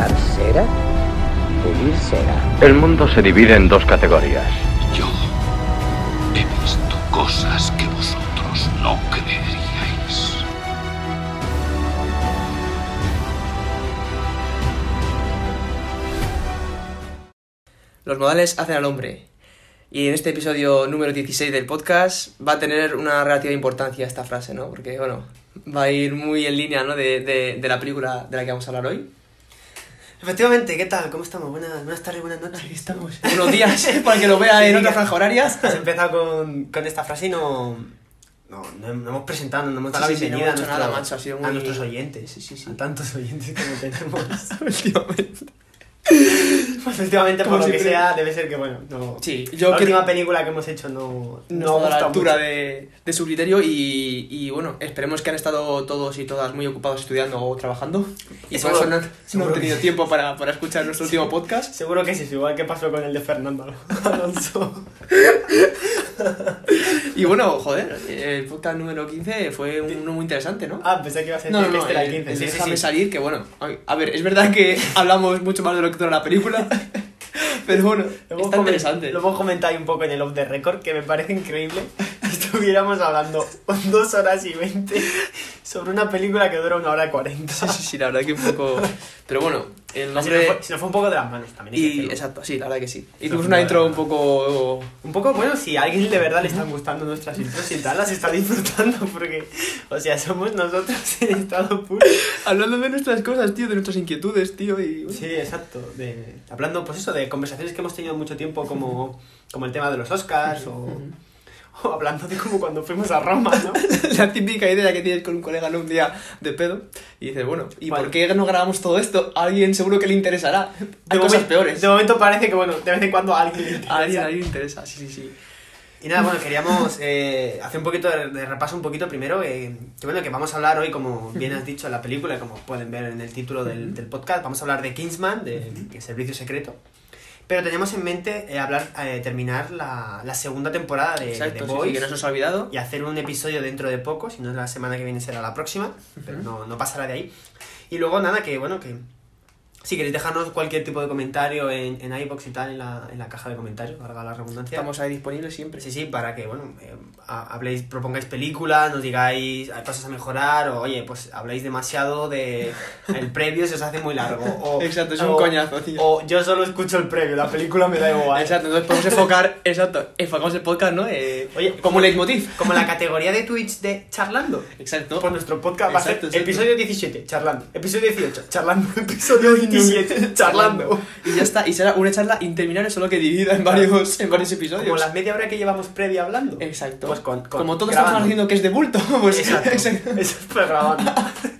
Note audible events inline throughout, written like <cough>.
Dar cera, pulir cera. El mundo se divide en dos categorías. Yo he visto cosas que vosotros no creeríais. Los modales hacen al hombre. Y en este episodio número 16 del podcast va a tener una relativa importancia esta frase, ¿no? Porque, bueno, va a ir muy en línea, ¿no? De, de, de la película de la que vamos a hablar hoy. Efectivamente, ¿qué tal? ¿Cómo estamos? Buenas, buenas tardes, buenas noches. Aquí estamos. Unos días <laughs> para que lo vea en otra franja horaria. Has empezado con, con esta frase y no, no, no, no hemos presentado, no hemos dado Sí, la sí, sí, no bienvenida a, nada, macho, ha sido a muy- nuestros oyentes. Sí, sí, sí. A tantos oyentes como <laughs> tenemos. Últimamente. <laughs> Pues efectivamente, por lo que siempre. sea, debe ser que, bueno, no... Sí, yo la creo- última película que hemos hecho no, no, no a la altura de, de su criterio y, y bueno, esperemos que han estado todos y todas muy ocupados estudiando o trabajando y por eso no, han- no seguro han que tenido tiempo para, para escuchar <laughs> nuestro último podcast. Seguro que sí, es igual que pasó con el de Fernando Alonso. <laughs> Y bueno, joder, el podcast número 15 fue uno muy interesante, ¿no? Ah, pensé que iba a ser No, no, este el, el 15. el Sí, sí, déjame sí. salir, que bueno, a- ver, es verdad que hablamos mucho más de lo que dura la película, <laughs> pero bueno, Lo está interesante. Lo hemos comentado un poco en el off the record, que me parece increíble. Estuviéramos hablando <laughs> dos horas y veinte sobre una película que dura una hora y cuarenta. Sí, sí, sí, la verdad que un poco... <laughs> Pero bueno, el Así nombre... nos fue, se nos fue un poco de las manos también. hay Y, exacto, sí, la verdad que sí. Y Nos tuvimos fue una intro un poco... Un poco, bueno, si a alguien de verdad le están gustando nuestras intros y tal, las está disfrutando <laughs> porque, o sea, somos nosotros <laughs> en estado puro. Hablando de nuestras cosas, tío, de nuestras inquietudes, tío, y... Sí, exacto. De, hablando, pues eso, de conversaciones que hemos tenido mucho tiempo, como, como el tema de los Oscars, o, o <laughs> hablando de como cuando fuimos a Roma, ¿no? <laughs> La típica idea que tienes con un colega, ¿no? Un día de pedo, y dices, bueno, ¿y Vale. por qué no grabamos todo esto? A alguien seguro que le interesará. Hay De cosas momento- peores. De momento parece que, bueno, de vez en cuando a alguien le interesa. A alguien, a alguien le interesa, sí, sí, sí. Y nada, bueno, queríamos eh, hacer un poquito de, de repaso un poquito primero, eh, que bueno, que vamos a hablar hoy, como bien has dicho en la película, como pueden ver en el título del, del podcast, vamos a hablar de Kingsman, de, de Servicio Secreto. Pero tenemos en mente eh, hablar, eh, terminar la, la segunda temporada de, Exacto, de sí, Boys sí, que no se os ha olvidado. y hacer un episodio dentro de poco, si no es la semana que viene será la próxima, pero no, no pasará de ahí. Y luego nada, que bueno, que si queréis dejarnos cualquier tipo de comentario en, en iBox y tal, en la, en la caja de comentarios, valga la redundancia. Estamos ahí disponibles siempre. Sí, sí, para que, bueno, eh, ha- habléis, propongáis películas, nos digáis hay cosas a mejorar, o oye, pues habláis demasiado de el previo, se os hace muy largo. O, <laughs> Exacto, es un coñazo, tío. O yo solo escucho el previo, la película me da igual. Exacto, entonces podemos enfocar, <laughs> exacto, enfocamos el podcast, ¿no? Eh, Oye, como leitmotiv. Como la categoría de Twitch de charlando. Exacto. Por nuestro podcast va a ser Exacto, exacto. episodio 17, charlando. Episodio 18, charlando. <laughs> Episodio 27, <laughs> charlando. Y ya está, y será una charla interminable, solo que dividida en varios, en varios episodios. Como la media hora que llevamos previa hablando. Exacto. Pues con- con- Como todos grabando. estamos haciendo que es de bulto, pues Exacto. <laughs> exacto. Eso es pues grabando. <laughs>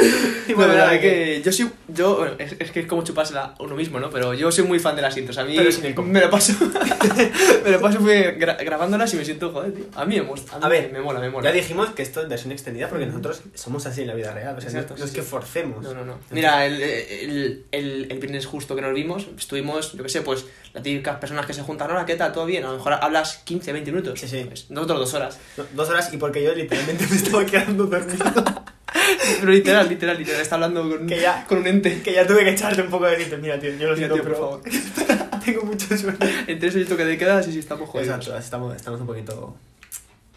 <laughs> Y La bueno, verdad nada, es que yo soy, yo, bueno, es, es que es como chupársela uno mismo, ¿no? Pero yo soy muy fan de las intros, a mí Pero sin el me lo paso, <laughs> me lo paso muy gra- grabándolas y me siento, joder, tío, a mí me, mola, a, A ver, me mola, me mola. Ya dijimos que esto es versión extendida porque nosotros somos así en la vida real. O sea, no- Exacto, no, es sí, que forcemos. No, no, no. Mira, el, el, el, el viernes justo que nos vimos, estuvimos, yo qué sé, pues, las típicas personas que se juntan, ahora, ¿qué tal? ¿Todo bien? A lo mejor hablas 15, 20 minutos. Sí, sí. Pues, nosotros dos horas. No, Dos horas y porque yo literalmente me estaba quedando dormido. <laughs> <laughs> Pero literal, literal, literal, está hablando con, Que ya- con un ente. que ya tuve que echarte un poco de grito. Mira, tío, yo lo Mira, siento, tío, por pero <laughs> tengo mucho sueño. Entre eso y esto que te quedas, y si estamos jodidos. Exacto, estamos, estamos un poquito...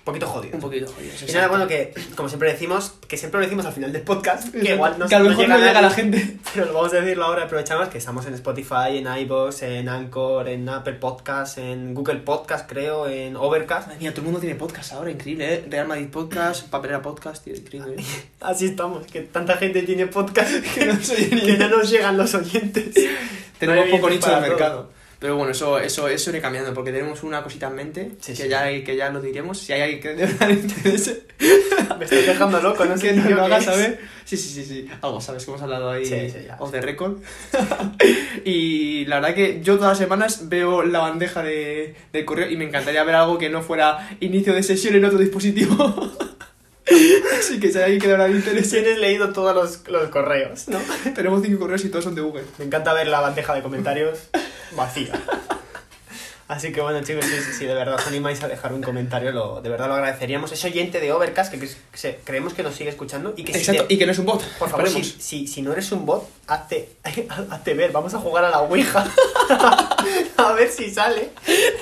Un poquito jodidos. Un poquito jodidos. Y nada, bueno, que como siempre decimos, que siempre lo decimos al final del podcast, que Exacto. igual no, Que a lo mejor no llega a la gente. <laughs> Pero lo vamos a decirlo ahora, aprovechamos que estamos en Spotify, en iVoox, en Anchor, en Apple Podcast, en Google Podcast, creo, en Overcast. Madre mía, todo el mundo tiene podcast ahora, increíble, ¿eh? Real Madrid Podcast, Papelera Podcast, tío, increíble. <laughs> Así estamos, que tanta gente tiene podcast <laughs> que no, que no nos llegan los oyentes. Tenemos poco nicho de mercado. Pero bueno, eso, eso, eso iré cambiando, porque tenemos una cosita en mente, Sí, que, sí. Ya, que ya lo diremos. Si hay alguien que de verdad le interese, Me estoy dejando loco, no <laughs> sé que lo haga qué es. saber. Sí, sí, sí, sí. Algo, ¿sabes? Que hemos hablado ahí Sí, off the record. <laughs> y la verdad que yo todas las semanas veo la bandeja de, del correo y me encantaría ver algo que no fuera inicio de sesión en otro dispositivo. <laughs> <laughs> Así que si hay alguien que le interese, Tienes leído todos los, los correos, ¿no? <laughs> tenemos cinco correos y todos son de Google. Me encanta ver la bandeja de comentarios vacía. Así que bueno, chicos, si, si de verdad os animáis a dejar un comentario, lo, de verdad lo agradeceríamos. Es oyente de Overcast que, que se- creemos que nos sigue escuchando y que si Exacto, te- y que no es un bot. por favor, si, si, si no eres un bot, hazte, <laughs> hazte ver. Vamos a jugar a la Ouija. a ver si sale.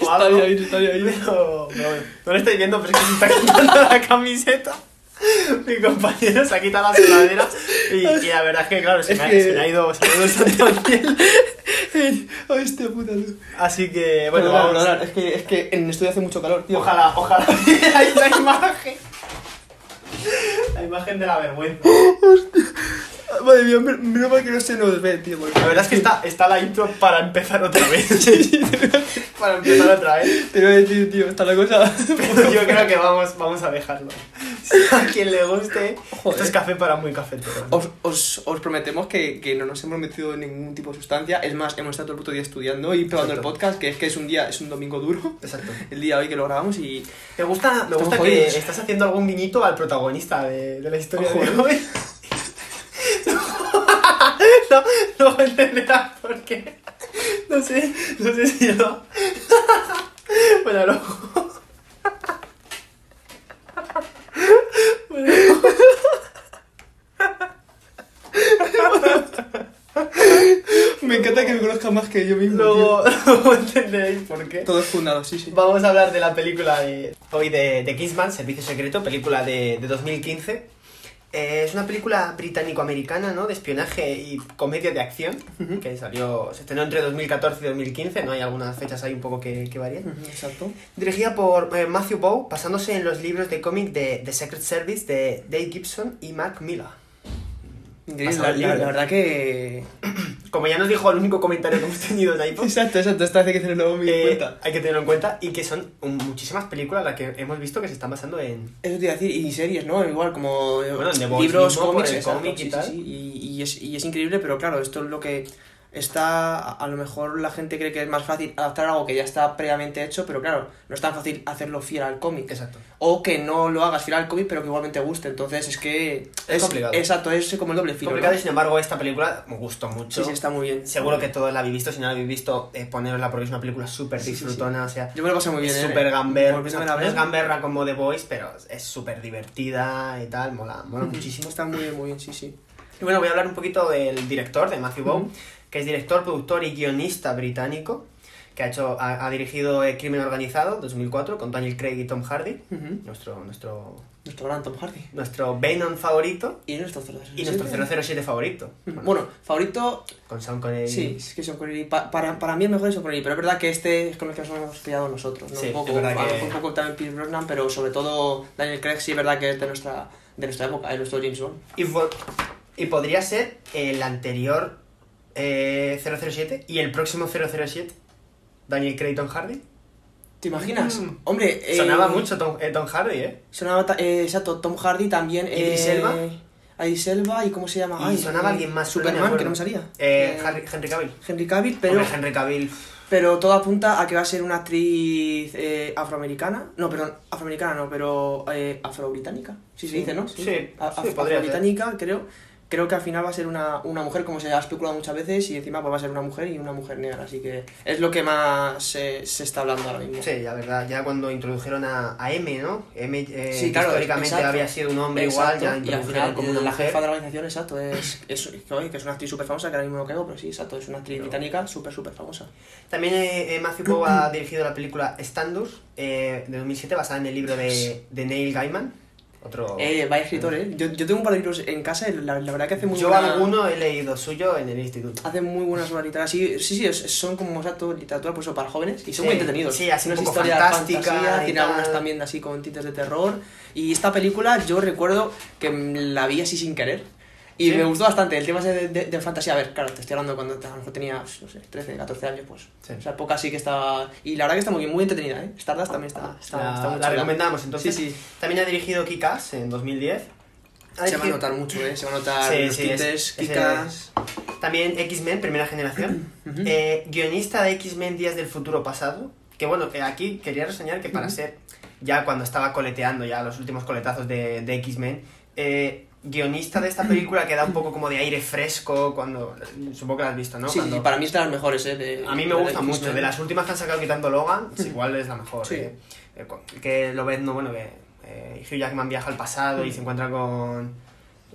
algo. bien, estaría bien. Pero, pero bueno, no lo estáis viendo, pero es que se está quitando la camiseta. <laughs> Mi compañero se ha quitado la sudadera y, y la verdad es que, claro, se, me, ha, que- se me ha ido, se me ha ido el santo al cielo. <laughs> Hostia puta. tú. Así que, bueno, vamos. es que, es que en el estudio hace mucho calor, tío. Ojalá, ojalá. <laughs> Ahí la imagen. La imagen de la vergüenza. Madre mía, men- menos mal que no se nos ve, tío. La verdad es que está, está la intro para empezar otra vez. <laughs> para empezar otra vez. Te voy a decir, tío, está la cosa. Pero yo creo que vamos, vamos a dejarlo. <laughs> A quien le guste, Joder. esto es café para muy cafetero. Os, os, os prometemos que, que no nos hemos metido en ningún tipo de sustancia. Es más, hemos estado todo el puto día estudiando y probando el Exacto. podcast, que es que es un día, es un domingo duro. Exacto. El día hoy que lo grabamos y. Me gusta, me gusta que estás haciendo algún guiñito al protagonista de, de la historia Ojo, de hoy. <laughs> no, no entenderás por qué. No sé, no sé si yo. <laughs> bueno, luego. bueno, Me encanta que me conozca más que yo mismo. luego, luego <laughs> entenderéis por qué. Todo es fundado, sí, sí. Vamos a hablar de la película de hoy de, de Kingsman, Servicio Secreto, película de, de 2015. Eh, es una película británico-americana, ¿no? De espionaje y comedia de acción, que salió, se estrenó entre 2014 y 2015, ¿no? Hay algunas fechas ahí un poco que, que varían. Exacto. Dirigida por eh, Matthew Bow, basándose en los libros de cómic de The Secret Service de Dave Gibson y Mark Miller. Increíble, la, verdad que. <clears throat> Como ya nos dijo el único comentario que hemos tenido en iPod, Exacto, exacto, esto hace que tenerlo muy en eh, cuenta. hay que tenerlo en cuenta y que son muchísimas películas las que hemos visto que se están basando en, Eso te iba a decir, y series, ¿no? Igual como eh, Bueno, Voice libros, cómics, cómic y sí, tal. sí, sí, y, y es, y es increíble, pero claro, esto es lo que está, a lo mejor la gente cree que es más fácil adaptar algo que ya está previamente hecho, pero claro, no es tan fácil hacerlo fiel al cómic. Exacto. O que no lo hagas fiel al cómic, pero que igualmente guste, entonces es que... Es complicado. Exacto, es como el doble filo. complicado ¿no? y sin embargo esta película me gustó mucho. Sí, sí, está muy bien. Seguro que todos la habéis visto, si no la habéis visto, eh, ponerosla porque es una película súper Sí, sí, sí. disfrutona, o sea, Yo me lo pasé muy bien, es ¿eh? súper gamber, Volviéndome no es gamberra como The Voice, pero es súper divertida y tal, mola, mola <laughs> muchísimo. Está muy bien, muy bien, sí, sí. Y bueno, voy a hablar un poquito del director, de Matthew Bow, Ujú. Que es director, productor y guionista británico, que ha, hecho, ha, ha dirigido eh, Crimen Organizado, 2004, con Daniel Craig y Tom Hardy, Ujú. nuestro, nuestro, Nuestro gran Tom Hardy. nuestro Venom favorito Y nuestro 007. y nuestro 007 favorito. Bueno, favorito, Con Sean Connery. Sí, es que Sean Connery, pa- para, para mí el mejor es Sean Connery, pero es verdad que este es con el que nos hemos pillado nosotros, ¿no? Sí, un poco, es verdad que- un poco también Pierce Brosnan, pero sobre todo Daniel Craig sí es verdad que es de nuestra, de nuestra época, es nuestro James Bond. Y, y podría ser el anterior eh, 007 y el próximo 007, Daniel Craig Tom Hardy. ¿Te imaginas? Mm. Hombre, eh, Sonaba mucho Tom, eh, Tom Hardy, ¿eh? Sonaba, eh, exacto, Tom Hardy también. ¿Idris eh, Elba? Idris Elba y ¿cómo se llama? Y Ay, sonaba eh, alguien más, no Superman, que no me salía. Eh, Eh, Harry- Henry Cavill. Henry Cavill, pero, Hombre, Henry Cavill. pero todo apunta a que va a ser una actriz eh, afroamericana. No, perdón, afroamericana no, pero eh, afrobritánica. Sí se Sí, dice, ¿no? sí, sí, af- podría ser. afrobritánica, creo. Creo que al final va a ser una, una mujer, como se ha especulado muchas veces, y encima pues va a ser una mujer y una mujer negra. Así que es lo que más se, se está hablando ahora mismo. Sí, la verdad, ya cuando introdujeron a, a M, ¿no? M eh, Sí, claro, históricamente exacto. había sido un hombre Exacto, igual, ya introdujeron final como una la mujer. jefa de la organización, exacto, es, es, que, es una actriz súper famosa, que ahora mismo no caigo, pero sí, exacto, es una actriz Pero- británica súper, súper famosa. También eh, eh, Matthew Bow ha dirigido la película Standus eh, de 2007 basada en el libro de, de Neil Gaiman. Otro... Eh, vaya escritor, ¿eh? Yo, yo tengo un par de libros en casa y la, la verdad que hace muy Yo buena- alguno he leído suyo en el instituto. Hace muy buenas obras literarias. Sí, sí, sí, son como exacto literatura pues, eso, para jóvenes y son Sí, muy entretenidos. sí, así un Unas poco historias fantástica fantasía, y tiene tal. algunas también así con tintes de terror. Y esta película yo recuerdo que mm, la vi así sin querer. Y Sí. me gustó bastante el tema de, de, de fantasía. A ver, claro, te estoy hablando cuando a lo mejor tenía, pues, no sé, 13, 14 años, pues. Sí. O sea, poca sí que estaba. Y la verdad que está muy bien, muy entretenida, ¿eh? Stardust también está, está, la, está muy la recomendamos entonces. Sí, sí. También ha dirigido Kikas en 2010. Ha Se va a dirigido- notar mucho, ¿eh? Se va a notar Sí, los sí, es- tintes, ese Kikas. También X-Men, primera generación. <clears throat> Eh, guionista de X-Men Días del Futuro Pasado. Que bueno, aquí quería reseñar que para ser, ya cuando estaba coleteando ya los últimos coletazos de, de X-Men, eh, guionista de esta película que da un poco como de aire fresco cuando... Supongo que la has visto, ¿no? Sí, Cuando- sí, para mí es de las mejores, ¿eh? de- A mí me gusta mucho. De las últimas que han sacado quitando Logan, pues igual es la mejor. Sí. eh. Eh, con- que lo ves, no, bueno, que eh, Hugh Jackman viaja al pasado y se encuentra con,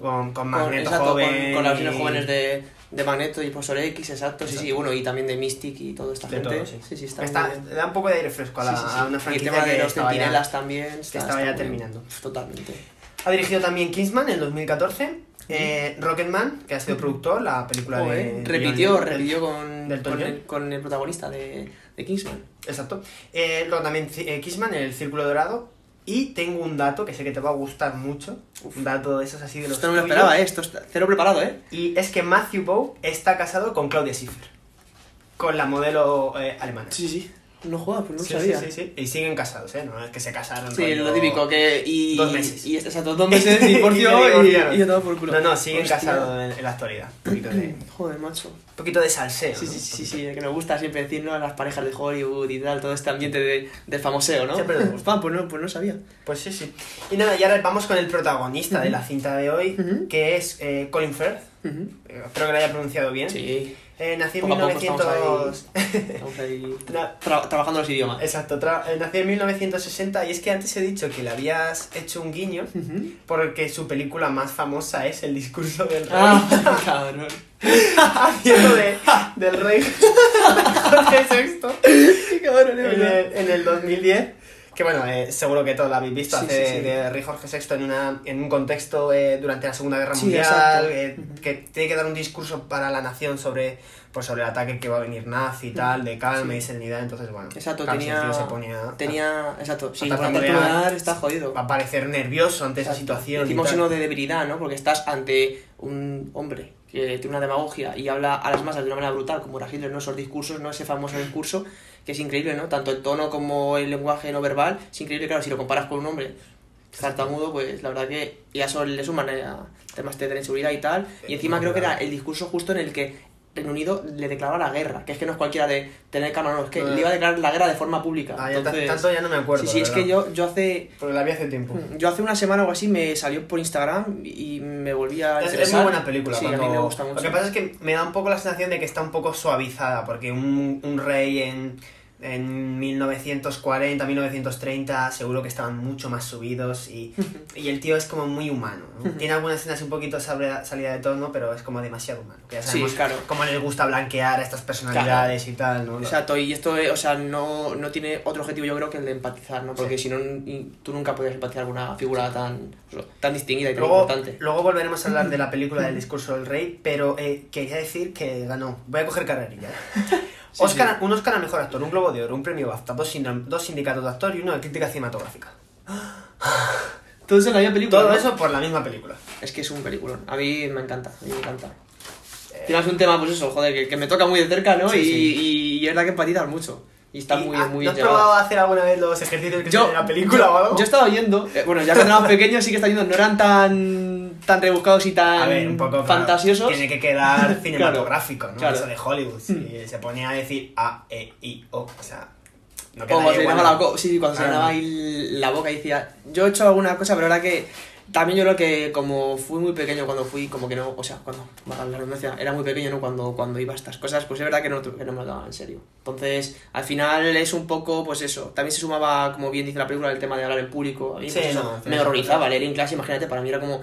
con, con Con, Magneto exacto, con- joven. con, las versiones y- jóvenes de, de Magneto y Profesor X, exacto, sí, sí, Exacto. bueno, y también de Mystic y toda esta de gente. todo, sí. sí, sí, está, Está- da un poco de aire fresco a, la, Sí, sí, sí. a una Y el franquicia tema de que los estaba ya- centinelas también. Está, estaba está ya bien. terminando. Totalmente. Ha dirigido también Kingsman en 2014. eh, Rocketman, que ha sido productor, la película de... repitió, repitió con, del con, el, con el protagonista de, de Kingsman. Exacto. Eh, luego también eh, Kingsman, El Círculo Dorado. Y tengo un dato que sé que te va a gustar mucho. Un dato de esos así de los Esto no me lo esperaba, ¿eh? Esto está cero preparado, ¿eh? Y es que Matthew Bow está casado con Claudia Schiffer. Con la modelo eh, alemana. Sí, sí. No juega, pues no Sí, lo sí, sabía. sí, sí. Y siguen casados, ¿eh? No es que se casaron. Sí, rollo- lo típico, que. Y, Dos meses. Y, exacto, dos meses, <laughs> divorcio Y y, y, por culo. No, no, siguen Hostia. casados en, en la actualidad. Un poquito de, un <clears throat> Joder, macho. poquito de salseo. Sí, ¿no? sí, sí, sí, que nos gusta siempre decir, ¿no? A las parejas de Hollywood y tal, todo este ambiente de, del famoseo, ¿no? Siempre nos gusta. <laughs> Ah, pues no, pues no sabía. Pues sí, sí. Y nada, y ahora vamos con el protagonista de la cinta de hoy, que es eh, Colin Firth. Eh, Espero que lo haya pronunciado bien. Sí. Eh, nació en Poco a poco 1900... Estamos ahí <laughs> tra- trabajando los idiomas. Exacto, tra- eh, nació en 1960 y es que antes he dicho que le habías hecho un guiño porque su película más famosa es El discurso del rey. <laughs> Ah, cabrón. <laughs> haciendo de, del rey Jorge VI en el, en el 2010. Que bueno, eh, seguro que todos lo habéis visto, Sí, hace sí, de, sí. de rey Jorge VI en, una, en un contexto eh, durante la Segunda Guerra Mundial, eh, que tiene que dar un discurso para la nación sobre, pues, sobre el ataque que va a venir nazi y tal, de calma y serenidad, entonces bueno. Exacto, claro, tenía. se ponía- Tenía. Exacto, sí, a está jodido. Va a parecer nervioso ante esa situación. Decimos uno de debilidad, ¿no? Porque estás ante un hombre que tiene una demagogia y habla a las masas de una manera brutal, como era Hitler, ¿no? Esos discursos, ¿no? Ese famoso discurso, que es increíble, ¿no? Tanto el tono como el lenguaje no verbal, es increíble, claro, si lo comparas con un hombre tartamudo, pues la verdad que y a eso le suman eh, a temas de seguridad y tal. Y encima creo que era el discurso justo en el que Reino Unido le declaraba la guerra, que es que no es cualquiera de tener cámara, no, es que le iba a declarar la guerra de forma pública. Ah, ya tanto ya no me acuerdo. sí, sí, es que yo, yo hace Porque la vi hace tiempo. yo hace una semana o así me salió por Instagram y me volví a Es, es muy buena película. Sí, cuando- a mí me gusta mucho. Lo que pasa es que me da un poco la sensación de que está un poco suavizada, porque un, un rey en, en 1940, 1930, seguro que estaban mucho más subidos y, <laughs> y el tío es como muy humano. ¿no? Tiene algunas escenas un poquito sabre- salida de tono, pero es como demasiado humano. Que ya Sí, sabemos claro. cómo les gusta blanquear a estas personalidades y tal, ¿no? Exacto, y esto, eh, o sea, no, no tiene otro objetivo yo creo que el de empatizar, ¿no? Porque Sí. si no, tú nunca podrías empatizar con una figura tan, tan distinguida y tan Luego, importante. luego volveremos a hablar de la película del discurso del rey, pero eh, quería decir que ganó. Voy a coger carrerilla. <laughs> ¿eh? Sí, Oscar, Un Oscar a Mejor Actor, un Globo de Oro, un premio BAFTA, dos, dos sindicatos de actor y uno de crítica cinematográfica. <gasps> Todo eso en la misma película. Todo ¿no? eso por la misma película. Es que es un peliculón. A mí me encanta, a mí me encanta. Encima es un tema, pues eso, joder, que, que me toca muy de cerca, ¿no? Sí, y, sí. y, y es la que empatizas mucho. Y está muy, ah, muy ¿No has probado a hacer alguna vez los ejercicios que Yo, tiene la película yo, o algo? yo estaba oyendo, eh, bueno, ya cuando éramos <laughs> pequeños sí que estaba oyendo, no eran tan, tan rebuscados y tan a ver, un poco claro, fantasiosos. Tiene que quedar <laughs> cinematográfico, ¿no? claro. Eso de Hollywood. Si se ponía a decir A, E, I, O, o sea. No O cuando se llenaba la, sí, cuando se llenaba ahí la boca y decía, yo he hecho alguna cosa, pero ahora que también yo creo que como fui muy pequeño cuando fui, como que no, o sea, cuando, la redundancia, era muy pequeño, ¿no? Cuando, cuando iba a estas cosas, pues es verdad que no, que no me lo tomaba en serio. Entonces, al final es un poco, pues eso, también se sumaba, como bien dice la película, el tema de hablar en público. A mí, Sí, pues no, me horrorizaba leer en clase, imagínate, para mí era como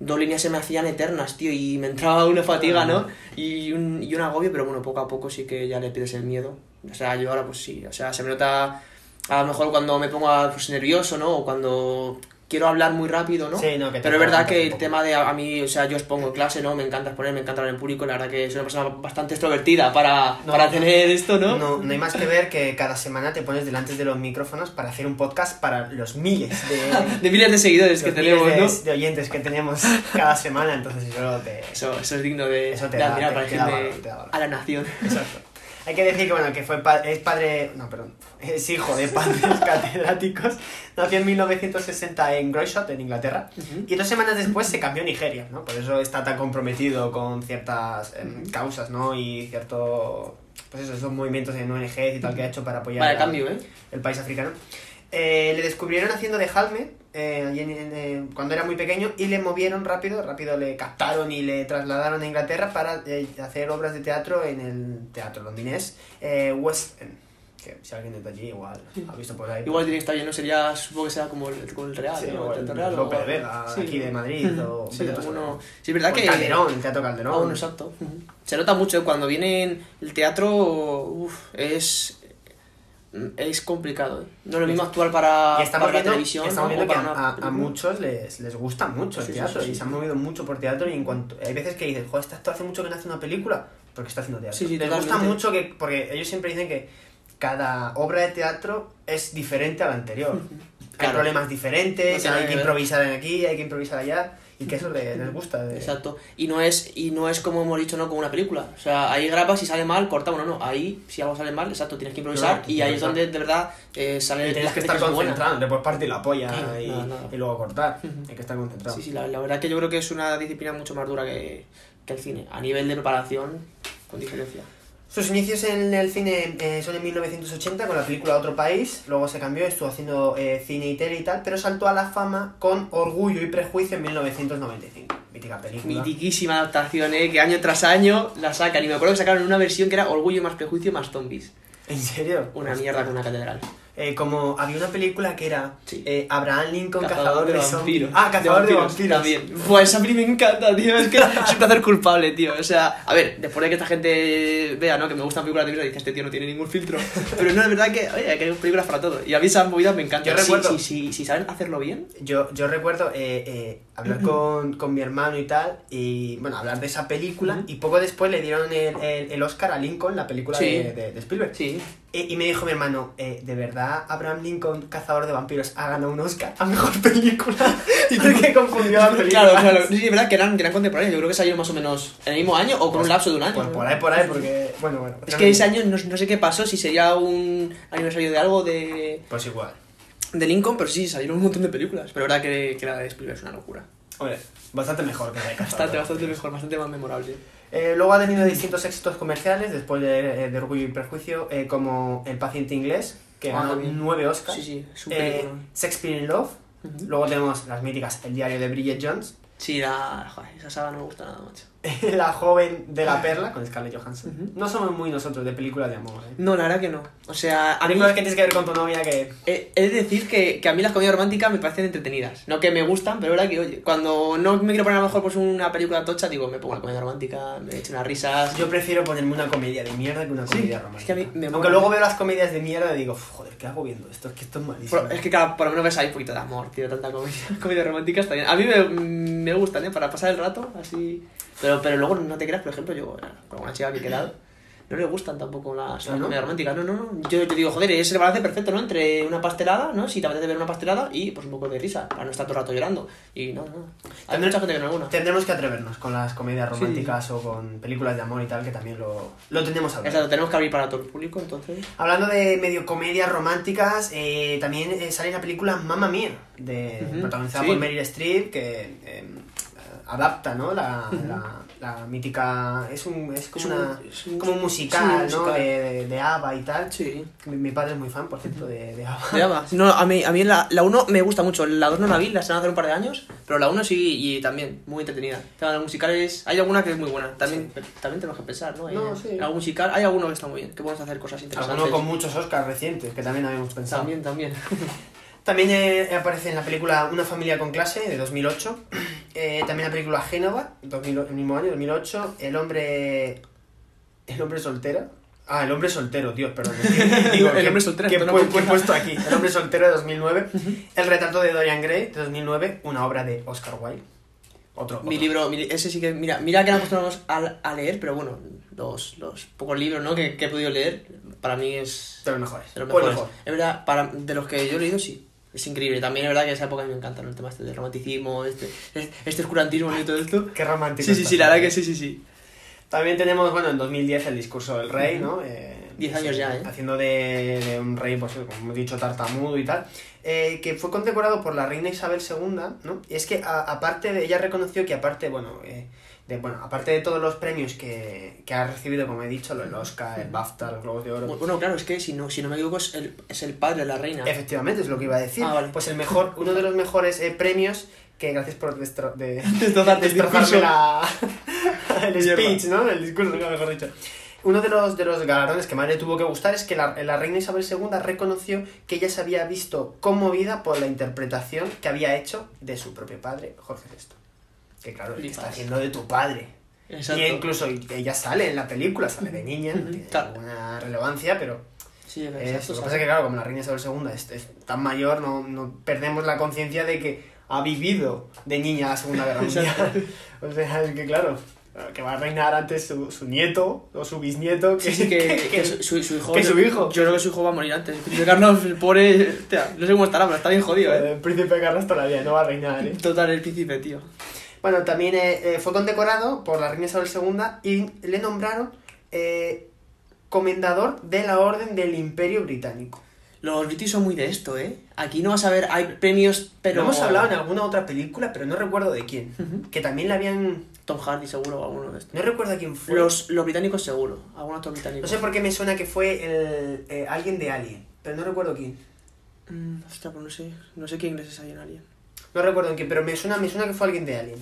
dos líneas se me hacían eternas, tío, y me entraba una fatiga, ¿no? Y un, y un agobio, pero bueno, poco a poco sí que ya le pides el miedo. O sea, yo ahora pues sí, o sea, se me nota a lo mejor cuando me pongo pues, nervioso, ¿no? O cuando quiero hablar muy rápido, ¿no? Sí, no, que Pero es verdad que el tema de a a mí, o sea, yo expongo en clase, ¿no? Me encanta exponer, me encanta hablar en público, la verdad que soy una persona bastante extrovertida para, No. para tener esto, ¿no? No, no hay más que ver que cada semana te pones delante de los micrófonos para hacer un podcast para los miles de, <laughs> De miles de seguidores que tenemos, de, ¿no? de oyentes que tenemos cada semana, entonces eso te... Eso, eso es digno de, Eso te de da- admirar te- para te da decirle valor, te da valor. a la nación. Exacto. Hay que decir que, bueno, que fue pa- es padre, no, perdón, es hijo de padres <laughs> catedráticos, nació en 1960 en Groyshot, en Inglaterra, y dos semanas después se cambió a Nigeria, ¿no? Por eso está tan comprometido con ciertas em, causas, ¿no? Y cierto, pues eso, esos movimientos en ONGs y tal que ha hecho para apoyar Vaya a- cambio, ¿eh? el país africano. Eh, le descubrieron haciendo de Halme eh, en- en, eh, cuando era muy pequeño y le movieron rápido, rápido le captaron y le trasladaron a Inglaterra para eh, hacer obras de teatro en el teatro londinés West End. Que si alguien de allí igual ha visto por ahí. Igual tiene que estar bien, ¿no? Sería, supongo que sea como el, como el Real, Sí, el Real. Lope o- Vega, sí. aquí de Madrid, <laughs> o Sí, alguno- es verdad O que... Calderón, el Teatro Calderón. Ah, bueno, exacto. Se nota mucho cuando viene el teatro, uf, es es complicado. ¿eh? No es lo mismo actuar para, Y para la televisión estamos viendo que a, una muchos les, les gusta mucho el Sí, teatro sí, sí, y se han movido mucho por teatro y en cuanto hay veces que dices, joder, este actor hace mucho que no hace una película porque está haciendo teatro. Sí, sí, les gusta mucho que porque ellos siempre dicen que cada obra de teatro es diferente a la anterior. <laughs> Hay problemas diferentes, No hay que improvisar aquí, hay que improvisar allá y que eso les, les gusta. de- Exacto. Y no es y no es como hemos dicho, no como una película. O sea, ahí grabas y sale mal, corta, bueno, no. Ahí, si algo sale mal, exacto, tienes que improvisar. Y ahí es donde de verdad eh, sale Y tienes que estar concentrado, puedes partir la polla Sí, y, nada, nada. y luego cortar. Hay que estar concentrado. Sí, sí, la, la verdad que yo creo que es una disciplina mucho más dura que, que el cine. A nivel de preparación, con diferencia. Sus inicios en el cine eh, son en 1980 con la película Otro País, luego se cambió, estuvo haciendo eh, cine y tele y tal, pero saltó a la fama con Orgullo y Prejuicio en 1995. Mítica película. Mitiquísima adaptación, ¿eh? Que año tras año la sacan. Y me acuerdo que sacaron una versión que era Orgullo más Prejuicio más Zombies. ¿En serio? Una mierda con una catedral. Eh, como había una película que era Sí. eh, Abraham Lincoln, Cazador, de, vampiros. Vampiros. Ah, Cazador de, Vampiros. También. Pues esa peli me encanta, tío. Es que <laughs> es un placer culpable, tío. O sea, a ver, después de que esta gente vea, ¿no? Que me gustan películas de mierda, dice, este tío no tiene ningún filtro. <laughs> Pero no, es verdad que, oye, que hay películas para todo. Y a mí esas movidas me encantan. Yo recuerdo- sí, sí, si saben hacerlo bien. Yo, yo recuerdo eh, eh, hablar con, con mi hermano y tal, y bueno, hablar de esa película, Ujú. y poco después le dieron el, el, el Oscar a Lincoln, la película Sí. de, de- de Spielberg. Sí. Y, y me dijo mi hermano, eh, ¿de verdad Abraham Lincoln, Cazador de Vampiros, ha ganado un Oscar a Mejor Película? <laughs> Y porque confundió la película. Claro, claro. Sí, es verdad que eran, que eran contemporáneos. Yo creo que salieron más o menos en el mismo año o con un lapso de un año. Pues por ahí, por ahí, porque, bueno, bueno. Es que ese año no, no sé qué pasó, si sería un aniversario de algo de, Pues igual. De Lincoln, pero sí, salieron un montón de películas. Pero la verdad que, que la de Spielberg es una locura. Hombre, bastante mejor que la de Cazador Bastante, bastante mejor, bastante más memorable. Eh, luego ha tenido distintos éxitos comerciales después de, eh, de Orgullo y Prejuicio, eh, como El paciente inglés, que Ah, ganó bien. nueve Oscars. Sí, sí, un Eh. Shakespeare in Love. Ujú. Luego tenemos las míticas El diario de Bridget Jones. Sí, la, joder, esa saga no me gusta nada, macho. <laughs> la joven de la perla con Scarlett Johansson. Ujú. No somos muy nosotros de películas de amor. ¿eh? No, la verdad que no. O sea, a mí... Películas que tienes que ver con tu novia que... He de decir que, que a mí las comedias románticas me parecen entretenidas. No que me gustan, pero es verdad que, oye, cuando no me quiero poner a lo mejor pues una película tocha, digo, me pongo una comedia romántica, me echo unas risas. Yo prefiero ponerme una comedia de mierda que una Sí, comedia es romántica. que a mí me Aunque luego veo las comedias de mierda y digo, "Uf, joder, ¿qué hago viendo esto? Es que esto es malísimo. Por- es que claro, por lo menos ves ahí un poquito de amor, tío, tanta comedia, <laughs> comedia romántica está bien. A mí me, me gustan, ¿eh? Para pasar el rato, así... Pero, pero luego no te creas, por ejemplo, yo eh, con una chica que he quedado, no le gustan tampoco las, ¿Ah, no? comedias románticas. No, no, no. Yo, yo digo, joder, es el balance perfecto, ¿no? Entre una pastelada, ¿no? Si te apetece ver una pastelada y pues un poco de risa, para no estar todo el rato llorando. Y no, no. Hay mucha gente que no alguna. Tendremos que atrevernos con las comedias románticas o con películas de amor y tal, que también lo, lo tenemos a ver. Exacto, tenemos que abrir para todo el público, entonces. Hablando de medio comedias románticas, eh, también eh, sale la película Mamma Mía, de, Ujú, protagonizada sí. por Meryl Streep, que eh, adapta ¿no? la, la, la mítica... Es, un, es como, Es un- una, es un- como un sí, musical, un ¿no? musical. De, de, de ABBA y tal. Sí. Mi, mi padre es muy fan, por cierto, de, de ABBA. De Ava. No, a mí, a mí la, la 1 me gusta mucho, la 2 no la vi, la están hace un par de años, pero la 1 sí y también, muy entretenida. Los musicales, hay alguna que es muy buena, también, también tenemos que pensar, ¿no? No, En- sí. algún musical, hay alguno que está muy bien, que podemos hacer cosas interesantes. Alguno con muchos Oscars recientes, que también habíamos pensado. También, también. <laughs> También eh, aparece en la película Una familia con clase, de 2008. Eh, también la película Génova, 2000 el mismo año, 2008. El hombre... El hombre soltero. Ah, el hombre soltero, Dios, perdón. que- <laughs> digo, El ¿qué- hombre soltero, ¿qué, esto no pu- me qué he puesto aquí? El hombre soltero de 2009. el retrato de Dorian Gray de 2009, una obra de Oscar Wilde. Otro. Mi libro, ese sí que, mira, mira que no acostumbramos a, a leer, pero bueno, los, los pocos libros ¿no? que, que he podido leer, para mí es De los mejores. de los mejores. mejor. Es verdad, para, de los que yo he leído, sí. Es increíble. También es verdad que esa época a mí me encanta, ¿no? El tema este del romanticismo, este, este oscurantismo y todo esto. <laughs> Qué romántico. Sí, sí, sí, la verdad que sí, sí, sí. También tenemos, bueno, en 2010 el discurso del rey, ¿no? Eh, Diez años ya, ¿eh? Haciendo de, de un rey, pues, como hemos dicho, tartamudo y tal. eh, que fue condecorado por la reina Isabel II, ¿no? Y es que, a- aparte de. Ella reconoció que, aparte, bueno. eh, de, bueno, aparte de todos los premios que, que ha recibido, como he dicho, el Oscar, el BAFTA, los Globos de Oro. Bueno, claro, es que si no, si no me equivoco es el, es el padre de la reina. Efectivamente, es lo que iba a decir. Ah, vale. Pues el mejor, uno de los mejores eh, premios que gracias por destro- de, <laughs> destrozarme la, <laughs> el speech, ¿no? El discurso, mejor dicho. Uno de los, de los galardones que más le tuvo que gustar es que la, la reina Isabel II reconoció que ella se había visto conmovida por la interpretación que había hecho de su propio padre, Jorge VI. Que claro, está haciendo de tu padre. Exacto. Y incluso ella sale en la película, sale de niña, no tiene Claro. ninguna relevancia, pero Sí, exacto. Lo que pasa es que, claro, como la reina Isabel II es, es tan mayor, no, no perdemos la conciencia de que ha vivido de niña la Segunda Guerra Mundial. <laughs> o sea, es que, claro, que va a reinar antes su, su nieto o su bisnieto que, Sí, sí, que, <laughs> que su, su- su hijo. que su hijo. Yo creo que su hijo va a morir antes. El príncipe Carlos, el pobre. hostia, no sé cómo estará, pero está bien jodido, eh. El príncipe Carlos todavía no va a reinar, ¿eh? Total, el príncipe, tío. Bueno, también eh, eh, fue condecorado por la reina Isabel II y le nombraron eh, comendador de la Orden del Imperio Británico. Los british son muy de esto, eh. Aquí no vas a ver, hay premios, pero. Lo hemos hablado en alguna otra película, pero no recuerdo de quién. Que también le habían... Tom Hardy, seguro, o alguno de estos. No recuerdo a quién fue. Los, los británicos, seguro. Algunos otros No británicos. sé por qué me suena que fue el, eh, alguien de Alien, pero no recuerdo quién. Mm, hostia, pues no sé. No sé qué inglés es ahí en Alien. No recuerdo quién, pero me suena, me suena que fue alguien de Alien.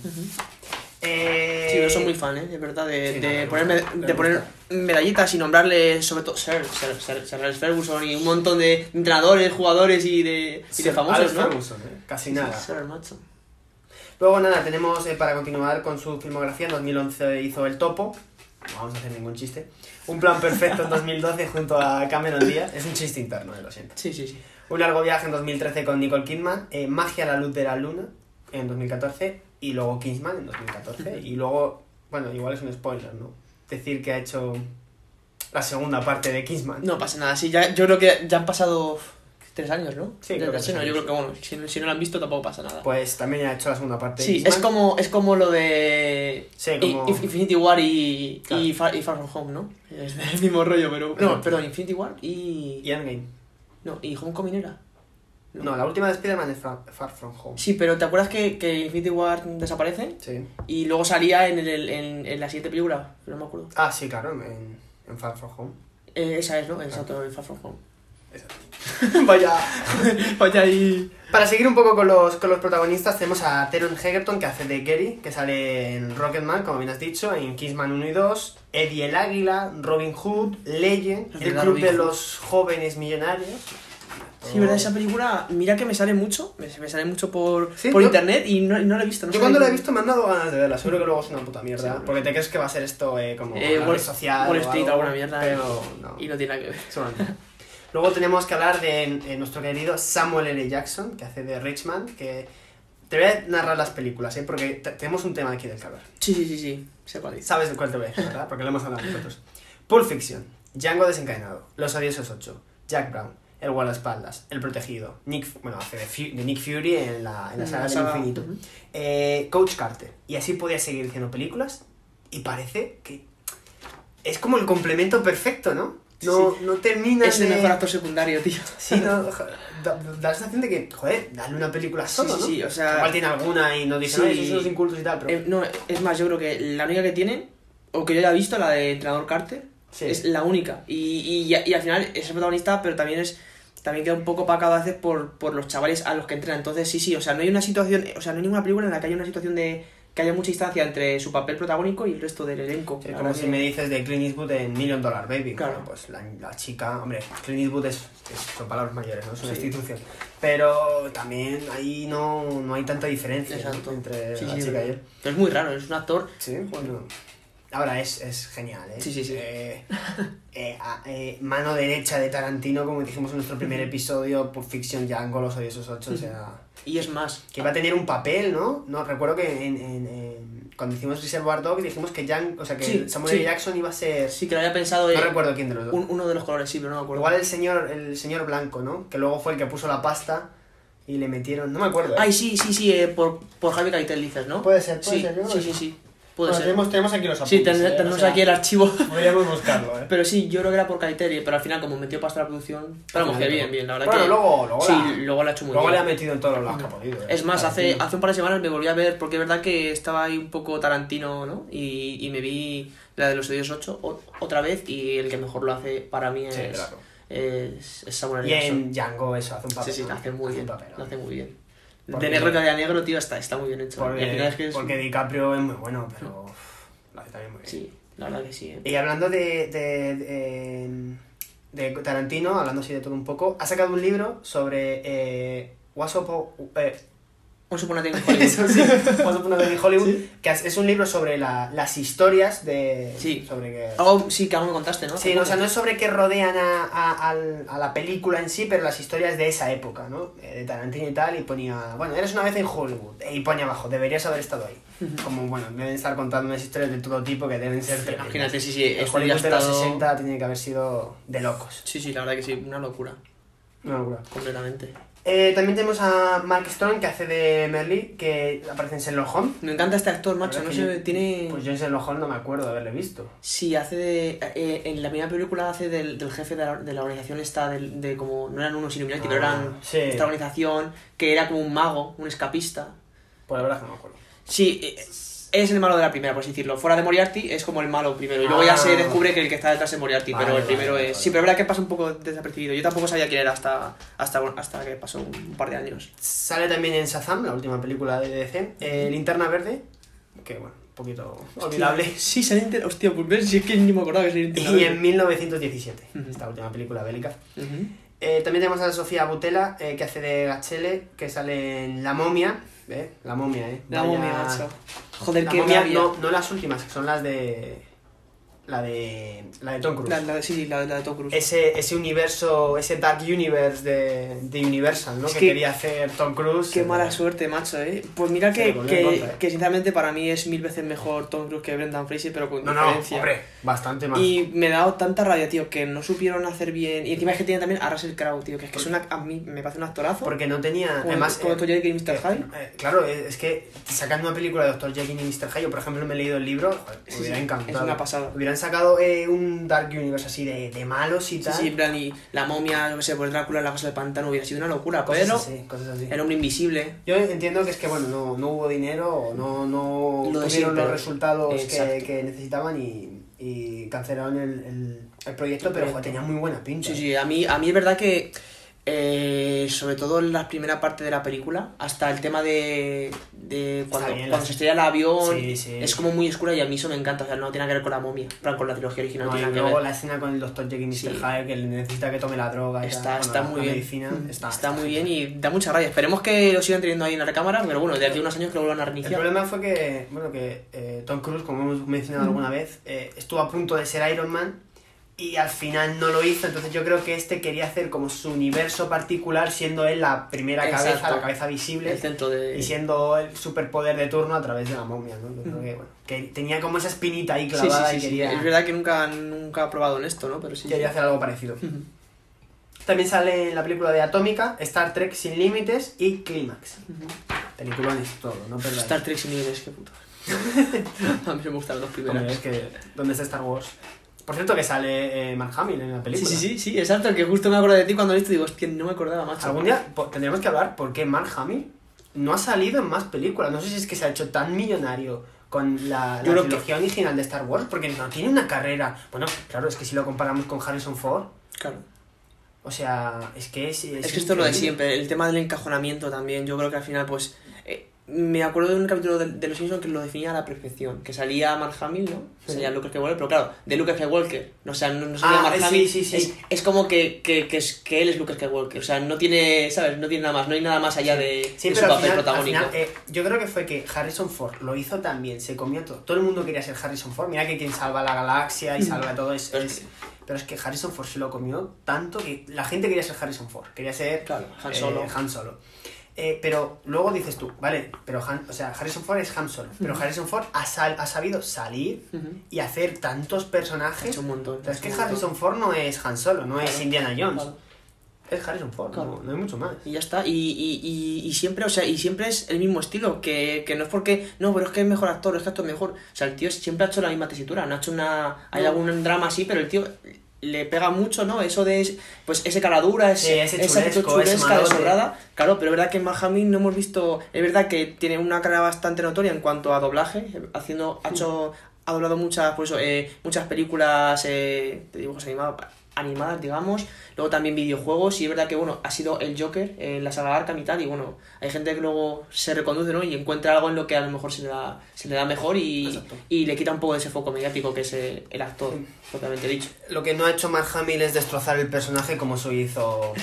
Eh, Sí, yo soy muy fan, ¿eh? De verdad, de, sí, de no, me poner, gusta, med- me de poner medallitas y nombrarle, sobre todo, Sir, Sir, Sir, Sir Alex Ferguson y un montón de entrenadores, jugadores y de, y de famosos, Alex ¿no? Ferguson, eh, Casi nada. Sir, macho. Luego nada, tenemos eh, para continuar con su filmografía, en 2011 hizo El Topo, no vamos a hacer ningún chiste. Un plan perfecto en 2012 junto a Cameron Díaz, es un chiste interno, eh, lo siento. Sí, sí, sí. Un largo viaje en 2013 con Nicole Kidman, eh, Magia a la luz de la luna en 2014 y luego Kingsman en 2014 y luego, bueno, igual es un spoiler, ¿no? Decir que ha hecho la segunda parte de Kingsman. No pasa nada, sí, ya, yo creo que ya han pasado tres años, ¿no? Sí, creo que tres no, yo creo que bueno, si, no- si no lo han visto tampoco pasa nada. Pues también ha hecho la segunda parte sí, es como, es como lo de Sí, como- Infinity War y, Claro. y, Far, y Far From Home, ¿no? Es el mismo rollo, pero... No, perdón, Infinity War y... Y Endgame. No, y Homecoming era. No, la última de Spider-Man es Far From Home. Sí, pero ¿te acuerdas que, que Infinity War desaparece? Sí. Y luego salía en, el, en, en la siguiente película, no me acuerdo. Ah, sí, claro, en, en Far From Home. Eh, esa es, ¿no? Exacto, en Far From Home. Exacto. <laughs> vaya, vaya ahí... Para seguir un poco con los, con los protagonistas, tenemos a Teron Egerton, que hace de Gary, que sale en Rocketman, como bien has dicho, en Kingsman 1 y 2, Eddie el Águila, Robin Hood, Legend, Es El verdad, Club Robin de Hood. los Jóvenes Millonarios. Sí, ¿verdad? Esa película, mira que me sale mucho, me, me sale mucho por, Sí, por internet y no, y no la he visto. No Yo cuando la he visto me han dado ganas de verla, seguro que luego es una puta mierda, Seguro. porque te crees que va a ser esto eh, como Eh, Wall- social Wall o Street, algo, alguna mierda. pero no. Y no tiene nada que ver. Luego tenemos que hablar de eh, nuestro querido Samuel L. Jackson, que hace de Richman, que te voy a narrar las películas, ¿eh? porque te- tenemos un tema aquí del que hablar. Sí, sí, sí, sí, sé cuál es. Sabes de cuál te voy a decir, ¿verdad? Porque lo hemos hablado nosotros. Pulp Fiction, Django desencadenado, Los odiosos 8, Jack Brown, El guardaespaldas, El protegido, Nick, bueno, hace de, Nick Fury en la, en la saga del infinito. Eh, Coach Carter. Y así podía seguir diciendo películas y parece que es como el complemento perfecto, ¿no? No, no termina Es el de... mejor actor secundario, tío. Sí, no, <laughs> da, da la sensación de que, joder, dale una película solo, sí, ¿no? sí, o sea- Igual tiene alguna y no dice, Sí. esos son los incultos y tal, pero... Eh, no, es más, yo creo que la única que tiene, o que yo haya visto, la de Entrenador Carter, Sí. es la única. Y, y, y al final es el protagonista, pero también es también queda un poco opacado a veces por, por los chavales a los que entrenan. Entonces, sí, sí, o sea, no hay una situación, o sea, no hay ninguna película en la que haya una situación de que haya mucha distancia entre su papel protagónico y el resto del elenco. Sí, como si me dices de Clint Eastwood en Million Dollar Baby. Claro. Bueno, pues la, la chica, hombre, Clint Eastwood es, es- son palabras mayores, ¿no? Es una Sí. institución. Pero también ahí no, no hay tanta diferencia. Exacto. entre Sí, la chica y él. pero es muy raro, es un actor Sí, bueno. Ahora es, es genial, ¿eh? Sí, sí, sí. Eh, eh, eh, mano derecha de Tarantino, como dijimos en nuestro primer episodio, Pulp Fiction, Django, Los Odiosos 8, o sea... Y es más, Que iba a tener un papel, ¿no? No, recuerdo que en, en- en- cuando hicimos Reservoir Dogs dijimos que, Jan, o sea, que Sí, Samuel sí. Jackson iba a ser... sí que lo había pensado no recuerdo quién de los dos. un- uno de los colores, sí, pero no me acuerdo. Igual el señor, el señor blanco, ¿no? Que luego fue el que puso la pasta y le metieron... No me acuerdo. ¿eh? Ay, sí, sí, sí, eh, por, por Javi Keitel dices, ¿no? Puede ser, puede sí, ser, yo Sí, sí, sí. Sí. Puede Bueno, ser. tenemos, tenemos aquí los Sí, apuntes. ten- ¿eh? tenemos O sea, aquí el archivo. Podríamos buscarlo, ¿eh? Pero sí, yo creo que era por Kaiteri, pero al final como metió pasta la producción... Pero vamos, que bien, bien, la verdad Bueno, que... luego- luego sí, la- luego lo ha hecho muy Luego le bien. ha metido en todos los lados que ha podido. ¿eh? Es más, hace, Tarantino. hace un par de semanas me volví a ver, porque es verdad que estaba ahí un poco Tarantino, ¿no? Y, y me vi la de los Odios 8 o- otra vez y el que mejor lo hace para mí es, Sí, claro. es, es Samuel Y en Django eso, hace un papel. Sí, sí, lo hace muy bien. un papel, Lo hace muy bien. Porque- de negro que de negro, tío, está, está muy bien hecho. Porque, es que es- porque DiCaprio es muy bueno, pero lo hace también muy bien. Sí, la verdad que sí. ¿eh? Y hablando de, de, de, de Tarantino, hablando así de todo un poco, ha sacado un libro sobre eh, What's Up, eh, Vamos a poner en Hollywood. eso sí, What's Up in Hollywood, que es un libro sobre la- las historias de... Sí. Sobre que... Algo, sí, que algo me contaste, ¿no? Sí, no, o sea, no es sobre qué rodean a, a, a la película en sí, pero las historias de esa época, ¿no? Eh, De Tarantino y tal, y ponía, bueno, eres una vez en Hollywood, y ponía abajo, deberías haber estado ahí. Como, bueno, deben estar contando unas historias de todo tipo que deben ser tremendas. Imagínate, sí, sí, El Hollywood de los estado- 60 tiene que haber sido de locos. Sí, sí, la verdad que sí, una locura, Una locura. completamente. Eh, también tenemos a Mark Strong, que hace de Merly, que aparece en Sherlock Holmes. Me encanta este actor, macho, no sé, yo- tiene... Pues yo en Sherlock Holmes no me acuerdo de haberle visto. Sí, hace de... eh, en la primera película hace del, del jefe de la, de la organización esta, del- de, como... No eran unos Illuminati, pero Ah, eran sí. esta organización que era como un mago, un escapista. Pues la verdad que no me acuerdo. Sí, eh, es el malo de la primera, por así decirlo. Fuera de Moriarty es como el malo primero. Y luego ya Ah. se descubre que el que está detrás es Moriarty, Vale, pero el vale, primero vale, es... Sí, pero es verdad que pasa un poco desapercibido. Yo tampoco sabía quién era hasta, hasta, hasta que pasó un par de años. Sale también en Shazam, la última película de DC. Eh, Linterna Verde, que bueno, un poquito olvidable. Sí, sale Inter... Hostia, pues ves, si es que ni me acordaba que salía Inter- Y en 1917, Ujú. esta última película bélica. Ujú. Eh, también tenemos a Sofía Butela, eh, que hace de Gachele, que sale en La Momia. ¿Eh? La Momia, ¿eh? La momia, macho. Joder, La qué Momia, no, no las últimas, que son las de... La de... La de Tom Cruise. La, la- sí, la, la de Tom Cruise. Ese, ese universo, ese Dark Universe de, de Universal, ¿no? Es que, que- quería hacer Tom Cruise. Qué eh, mala suerte, macho, eh. Pues mira que, que, contra, eh. que sinceramente para mí es mil veces mejor Tom Cruise que Brendan Fraser, pero con No, no, diferencia. hombre, bastante más. Y me ha dado tanta rabia, tío, que no supieron hacer bien. Y encima es que tiene también a Russell Crowe, tío, que es que es una, a mí me parece un actorazo. Porque no tenía. Como- además, como eh, Dr. Jekyll y Mr. eh, Hyde. eh, claro, eh, es que sacando una película de Dr. Jekyll y Mr. Hyde, yo por ejemplo me he leído el libro, joder, me Sí, hubiera sí, encantado. es una pasada. Hubieran sacado eh, un Dark Universe así de, de malos y Sí, tal. sí, en plan, y la momia, no sé, por Drácula, la casa del pantano, hubiera sido una locura. cosas pero así, cosas así. el hombre invisible. Yo entiendo que es que bueno, no, no hubo dinero, no, no Lo tuvieron los resultados que, necesitaban y, y cancelaron el, el, el proyecto, pero joder, tenía muy buena pinta. Sí, sí, a mí, a mí es verdad que, eh, sobre todo en la primera parte de la película, hasta el tema de, de cuando, bien, cuando se estrella el avión, Sí, sí. es como muy oscura y a mí eso me encanta, o sea, no tiene que ver con la momia, plan, con la trilogía original, No, y tiene que luego ver. la escena con el Dr. Jekyll y Mr. Sí. Hyde, que necesita que tome la droga y Está, tal, está muy la bien. medicina, <laughs> está, está, muy bien y da mucha rabia. Esperemos que lo sigan teniendo ahí en la recámara, pero bueno, de aquí a unos años que lo vuelvan a El reiniciar. problema fue que, bueno, que eh, Tom Cruise, como hemos mencionado alguna vez, eh, estuvo a punto de ser Iron Man y al final no lo hizo, entonces yo creo que este quería hacer como su universo particular, siendo él la primera cabeza, Exacto. la cabeza visible, El centro de... y siendo el superpoder de turno a través de la momia, ¿no? Yo creo que, bueno, que tenía como esa espinita ahí Sí, sí, clavada sí, y sí. quería, Es verdad que nunca, nunca ha probado en esto, ¿no? Pero sí. quería hacer algo parecido. También sale en la película de Atómica, Star Trek Sin Límites y Clímax. Peliculones todo, no perdáis. Star Trek sin niveles, qué puto. <laughs> a mí me gustan los primeros. Es que, ¿dónde está Star Wars? Por cierto, que sale eh, Mark Hamill en la película. sí, sí, sí, exacto, que justo me acuerdo de ti cuando lo he visto y digo, hostia, no me acordaba, macho. Algún día tendremos que hablar por qué Mark Hamill no ha salido en más películas. No sé si es que se ha hecho tan millonario con la, la que- trilogía original de Star Wars, porque no tiene una carrera. Bueno, claro, es que si lo comparamos con Harrison Ford, Claro. o sea, es que es. Es, que esto es lo de siempre, el tema del encajonamiento también, yo creo que al final, pues, me acuerdo de un capítulo de, de Los Simpsons que lo definía a la perfección. Que salía Mark Hamill, ¿no? Sí. Salía Luke Skywalker, pero claro, de Luke Skywalker. O sea, no, no salía Ah, Mark sí, Hamill. sí, sí. Es, es como que, que, que, es, que él es Luke Skywalker. O sea, no tiene, ¿sabes? No tiene nada más. No hay nada más allá de, de su al papel al protagónico. final, eh, yo creo que fue que Harrison Ford lo hizo tan bien, se comió todo. Todo el mundo quería ser Harrison Ford. Mira que quien salva la galaxia y salva todo es, Pero es- Pero es que Harrison Ford se lo comió tanto que la gente quería ser Harrison Ford. Quería ser Claro, Han eh. Han Solo. Eh, pero luego dices tú, vale, pero Han, o sea, Harrison Ford es Han Solo. Pero Harrison Ford ha, sal- ha sabido salir y hacer tantos Ha personajes. hecho un montón. Pero es ha que Harrison montón. Ford no es Han Solo, no es Indiana Jones. claro. Es Harrison Ford, Claro. no, no hay mucho más. Y ya está, y, y, y, y siempre, o sea, y siempre es el mismo estilo, que, que no es porque, no, pero es que es mejor actor, es que actor mejor. O sea, el tío siempre ha hecho la misma tesitura, no ha hecho una, hay algún drama así, pero el tío le pega mucho, ¿no? Eso de, pues, ese cara dura, Sí, ese, ese esa chulesco, chulesca ese desobrada. Claro, pero es verdad que en Mahamin no hemos visto, es verdad que tiene una carrera bastante notoria en cuanto a doblaje, haciendo, ha hecho, ha doblado muchas, pues eso, eh, muchas películas eh, de dibujos animados, animadas, digamos, luego también videojuegos, y es verdad que, bueno, ha sido el Joker en la saga Arkham y tal, y bueno, hay gente que luego se reconduce, ¿no? Y encuentra algo en lo que a lo mejor se le da, se le da mejor y, y le quita un poco de ese foco mediático que es eh, el actor, propiamente dicho. Lo que no ha hecho Mark Hamill es destrozar el personaje como se hizo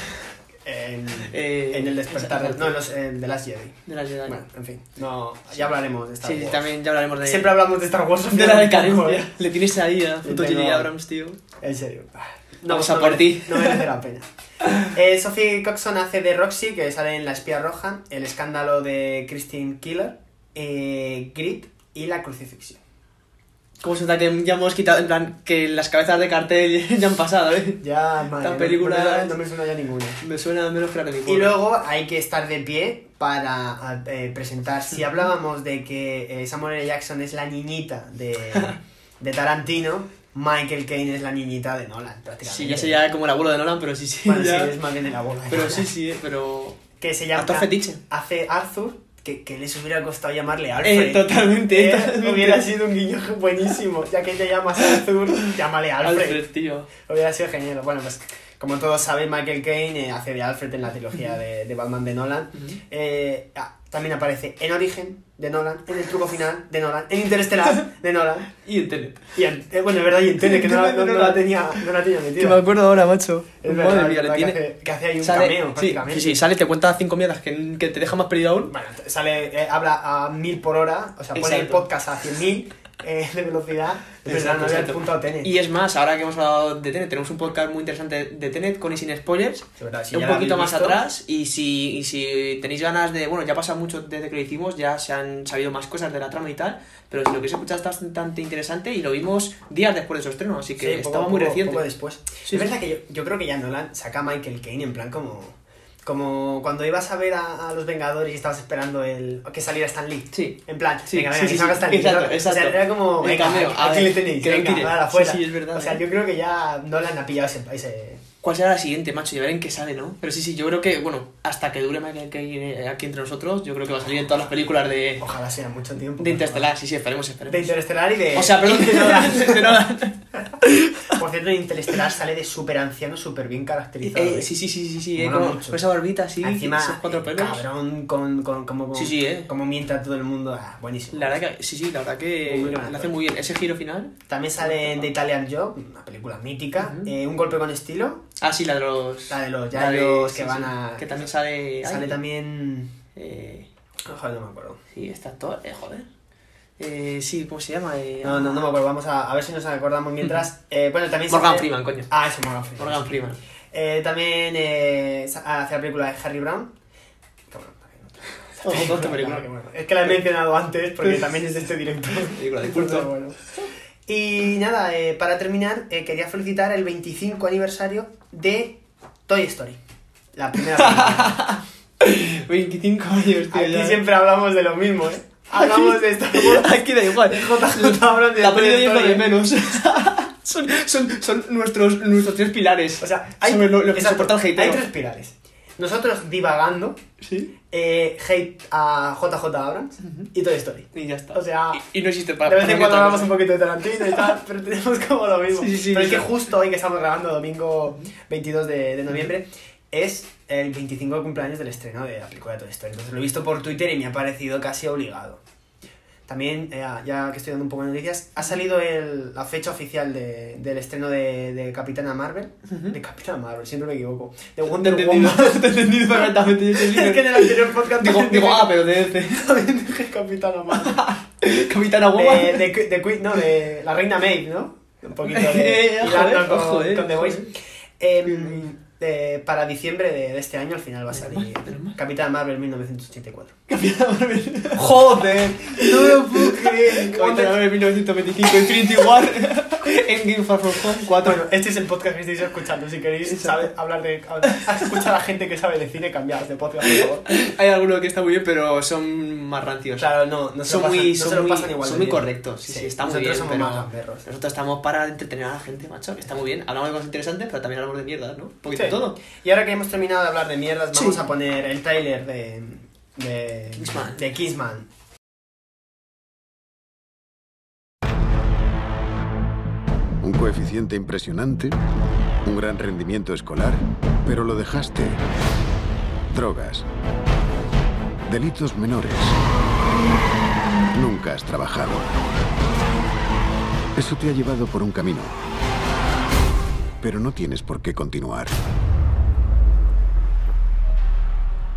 en, <laughs> Eh, en el despertar, exacto. no, en los, en The Last Jedi. De la Jedi. Bueno, en fin, no, ya hablaremos de Star sí, sí, Wars. también ya hablaremos de... Siempre hablamos de Star Wars. de la <laughs> decadencia. ¿eh? Le tienes ahí a J.J. Abrams, tío. En serio. Vamos a no por ti. No merece la pena. <laughs> Eh, Sophie Coxon hace de Roxy, que sale en La Espía Roja, El escándalo de Christine Killer, eh, Grit y La Crucifixión. ¿Cómo se nota que ya hemos quitado, en plan, que las cabezas de cartel <laughs> ya han pasado, eh? Ya, madre, Esta no- película- no, me- no me suena ya ninguna. Me suena menos que Y luego hay que estar de pie para eh, presentar. Si <laughs> hablábamos de que eh, Samuel L. Jackson es la niñita de, de Tarantino, Michael Caine es la niñita de Nolan, prácticamente. Sí, ya sería como el abuelo de Nolan, pero sí, sí. Bueno, sí, es más bien el abuelo. Pero sí, sí, eh, pero... Que se llama. Actor fetiche. Hace Arthur, que, que les hubiera costado llamarle Alfred. Eh, totalmente, Eh, totalmente. Hubiera sido un guiño buenísimo. Ya que te llamas Arthur, llámale Alfred. Alfred, tío. Hubiera sido genial. Bueno, pues como todos saben, Michael Caine eh, hace de Alfred en la trilogía de, de Batman de Nolan. Eh, ah, también aparece en Origen de Nolan, en El Truco Final de Nolan, en Interestelar de Nolan. <laughs> Y en Tenet. Y en, eh, bueno, es verdad, y en Tenet, que no, la- no- no la tenía, no la tenía metida. acuerdo ahora, macho. Es verdad, Madre mía, le tiene... que, hace, que hace ahí un Sale- cameo, sí, prácticamente. sí, sí, sale, te cuenta cinco mierdas que, que te deja más perdido aún. Bueno, sale, eh, habla a mil por hora, o sea, pone el Exacto. podcast a 100.000 eh, de velocidad. Verdad, no había apuntado Tenet. Y es más, ahora que hemos hablado de Tenet, tenemos un podcast muy interesante de Tenet con y sin spoilers. Es verdad, si un poquito más visto, atrás y si, y si tenéis ganas de, bueno, ya pasa mucho desde que lo hicimos, ya se han sabido más cosas de la trama y tal, pero si lo queréis escuchar está bastante interesante y lo vimos días después de su estreno, así que Sí, poco- estaba muy poco- reciente. poco después. Sí, es verdad que yo, yo creo que ya Nolan saca a Michael Caine en plan como. Como cuando ibas a ver a, a los Vengadores y estabas esperando el que saliera Stan Lee. Sí. En plan, Sí, venga, venga, sí, que salga. Stan Lee. Exacto, exacto. O sea, era como, venga, aquí, le tenéis, venga, Sí, afuera. sí, es verdad. O sea, yo creo que ya Nolan ha pillado ese... ese... ¿Cuál será la siguiente, macho? Y a ver en qué sale, ¿no? Pero sí, sí, yo creo que, bueno, hasta que dure Michael Caine eh, aquí entre nosotros, yo creo que va a salir en todas las películas de, Ojalá sea mucho tiempo. de Interstellar. Sí, sí, esperemos, esperemos. De Interestelar y de... O sea, perdón, de de. <laughs> Por cierto, en Interestelar sale de súper anciano, súper bien caracterizado. Eh, ¿eh? sí, sí, sí, sí, sí, eh, como, con esa barbita así, Encima, esos cuatro pelos. cabrón, con, con, como, Sí, sí, eh. como mienta todo el mundo. Ah, buenísimo. La verdad que, sí, sí, la verdad que lo hace muy bien. Ese giro final. También sale The Italian Job, una película mítica. Un golpe con estilo. Ah, sí, la de los. La de los sí, que van sí, a. Que también sale. Sale ay, también. Eh, Ojalá no me acuerdo. sí, este actor, eh, joder. Eh, sí, ¿cómo se llama? Eh, No, no, no me acuerdo. Vamos a, a ver si nos acordamos <laughs> mientras. Eh, bueno, también Morgan sale- Freeman, coño. Ah, eso, Morgan Freeman. Morgan Freeman. Eh, también eh, hace la película de Harry Brown. Que bueno, también otra- Ojo, otra película. <laughs> que bueno. Es que la he mencionado antes porque <laughs> también es de este director. Película de culto. Pero bueno. Y nada, eh, para terminar, eh, quería felicitar el 25 aniversario de Toy Story. La primera película. <laughs> 25 años, tío. Aquí ya. siempre hablamos de lo mismo, ¿eh? Hablamos de Star Wars. <laughs> Aquí da igual. JJ habla de La peli de Story. de menos. <laughs> son, son, son nuestros, nuestros tres pilares. O sea, hay, Sobre lo, lo que exacto, soporta el hateo. hay tres pilares. Nosotros divagando, Sí. eh, hate a JJ Abrams y Toy Story. Y ya está. O sea, y, y no existe para De vez en cuando hablamos un poquito de Tarantino y tal, pero tenemos como lo mismo. Sí, sí, sí, pero es que justo hoy que estamos grabando, domingo 22 de, de noviembre, es el 25 cumpleaños del estreno de la película de Toy Story. Entonces lo he visto por Twitter y me ha parecido casi obligado. También, eh, ya que estoy dando un poco de noticias, ha salido el- la fecha oficial de- del estreno de, de Capitana Marvel. De Capitana Marvel, siempre me equivoco. De Wonder Te Woman. <laughs> te he entendido perfectamente. <laughs> es que en el anterior podcast Digo, digo, ah, pero de DC. <laughs> también dije Capitana Marvel. Capitana Woman. de, de, de Queen- no, de la reina Maeve, ¿no? Un poquito de Eh, con, eh, con The Voice. joder. De- para diciembre de, de este año al final va a salir Capitana Marvel 1984. <laughs> Joder. No me lo puedo <laughs> creer. Capitana Marvel 1925, Infinity War, <laughs> Endgame Far From Home 4. Bueno, este es el podcast que estáis escuchando. Si queréis saber- hablar de escuchar a gente que sabe de cine, cambiad de podcast, por favor. Hay alguno que está muy bien, pero son más rancios. Claro, no, no se son lo pasan, muy, no son se lo muy, pasan igual. son muy bien. correctos. Sí, sí, está muy nosotros bien. somos pero más nosotros estamos para entretener a la gente, macho. Está muy bien. Hablamos de cosas interesantes, pero también hablamos de mierda, ¿no? Poquito de Sí. todo. Y ahora que hemos terminado de hablar de mierdas, vamos Sí. a poner el tráiler de, de Kingsman. de Kingsman. Un coeficiente impresionante, un gran rendimiento escolar, pero lo dejaste. Drogas. Delitos menores. Nunca has trabajado. Eso te ha llevado por un camino. Pero no tienes por qué continuar.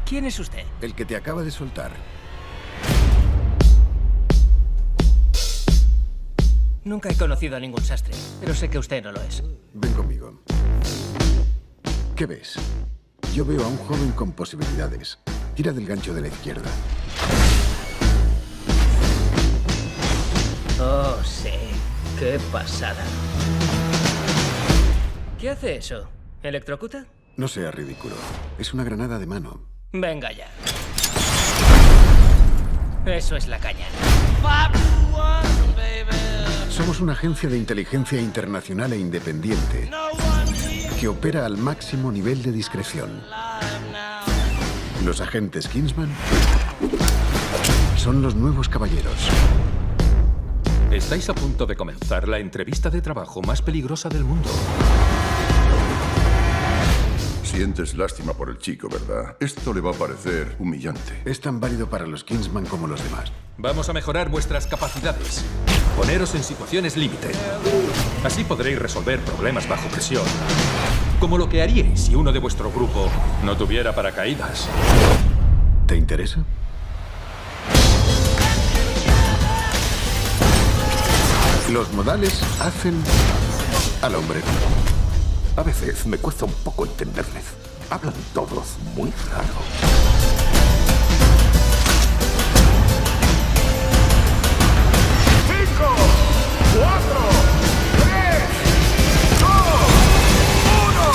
¿Quién es usted? El que te acaba de soltar. Nunca he conocido a ningún sastre, pero sé que usted no lo es. Ven conmigo. ¿Qué ves? Yo veo a un joven con posibilidades. Tira del gancho de la izquierda. Oh, sí. Qué pasada. ¿Qué hace eso? ¿Electrocuta? No sea ridículo. Es una granada de mano. Venga ya. Eso es la caña. Somos una agencia de inteligencia internacional e independiente que opera al máximo nivel de discreción. Los agentes Kingsman son los nuevos caballeros. Estáis a punto de comenzar la entrevista de trabajo más peligrosa del mundo. Sientes lástima por el chico, ¿verdad? Esto le va a parecer humillante. Es tan válido para los Kingsman como los demás. Vamos a mejorar vuestras capacidades. Poneros en situaciones límite. Así podréis resolver problemas bajo presión. Como lo que haríais si uno de vuestro grupo no tuviera paracaídas. ¿Te interesa? Los modales hacen al hombre. A veces me cuesta un poco entenderles. Hablan todos muy raro. ¡Cinco! ¡Cuatro! ¡Tres! ¡Dos! ¡Uno!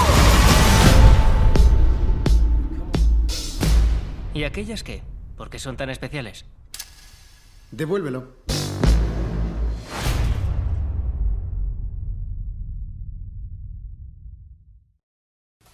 ¿Y aquellas qué? ¿Por qué son tan especiales? Devuélvelo.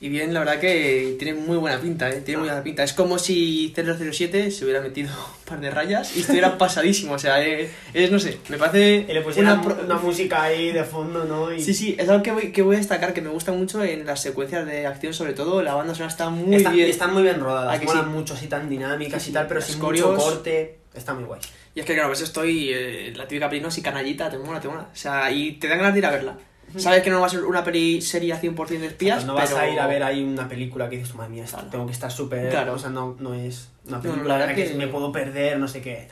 Y bien, la verdad que tiene muy buena pinta, ¿eh? Tiene muy buena pinta. Es como si 007 se hubiera metido <laughs> un par de rayas y estuviera <laughs> pasadísimo. O sea, es, es, no sé, me parece... Y le una una, pro- música ahí de fondo, ¿no? Y Sí, sí, es algo que voy, que voy a destacar, que me gusta mucho en las secuencias de acción, sobre todo. La banda sonora está muy Está- bien. Están muy bien rodadas, ¿A que molan sí? mucho, así tan dinámicas Sí, y tal, pero sin coreos- mucho corte. Está muy guay. Y es que, claro, pues estoy. eh, la típica ¿no? Así canallita, te mola, te mola. O sea, y te dan ganas de ir a verla. Sabes que no va a ser una peli seria 100% de espías, no vas pero... a ir a ver ahí una película que dices, madre mía, esto tengo que estar súper. Claro. O sea, no, no es una No, película la verdad que, que- me puedo perder, no sé qué.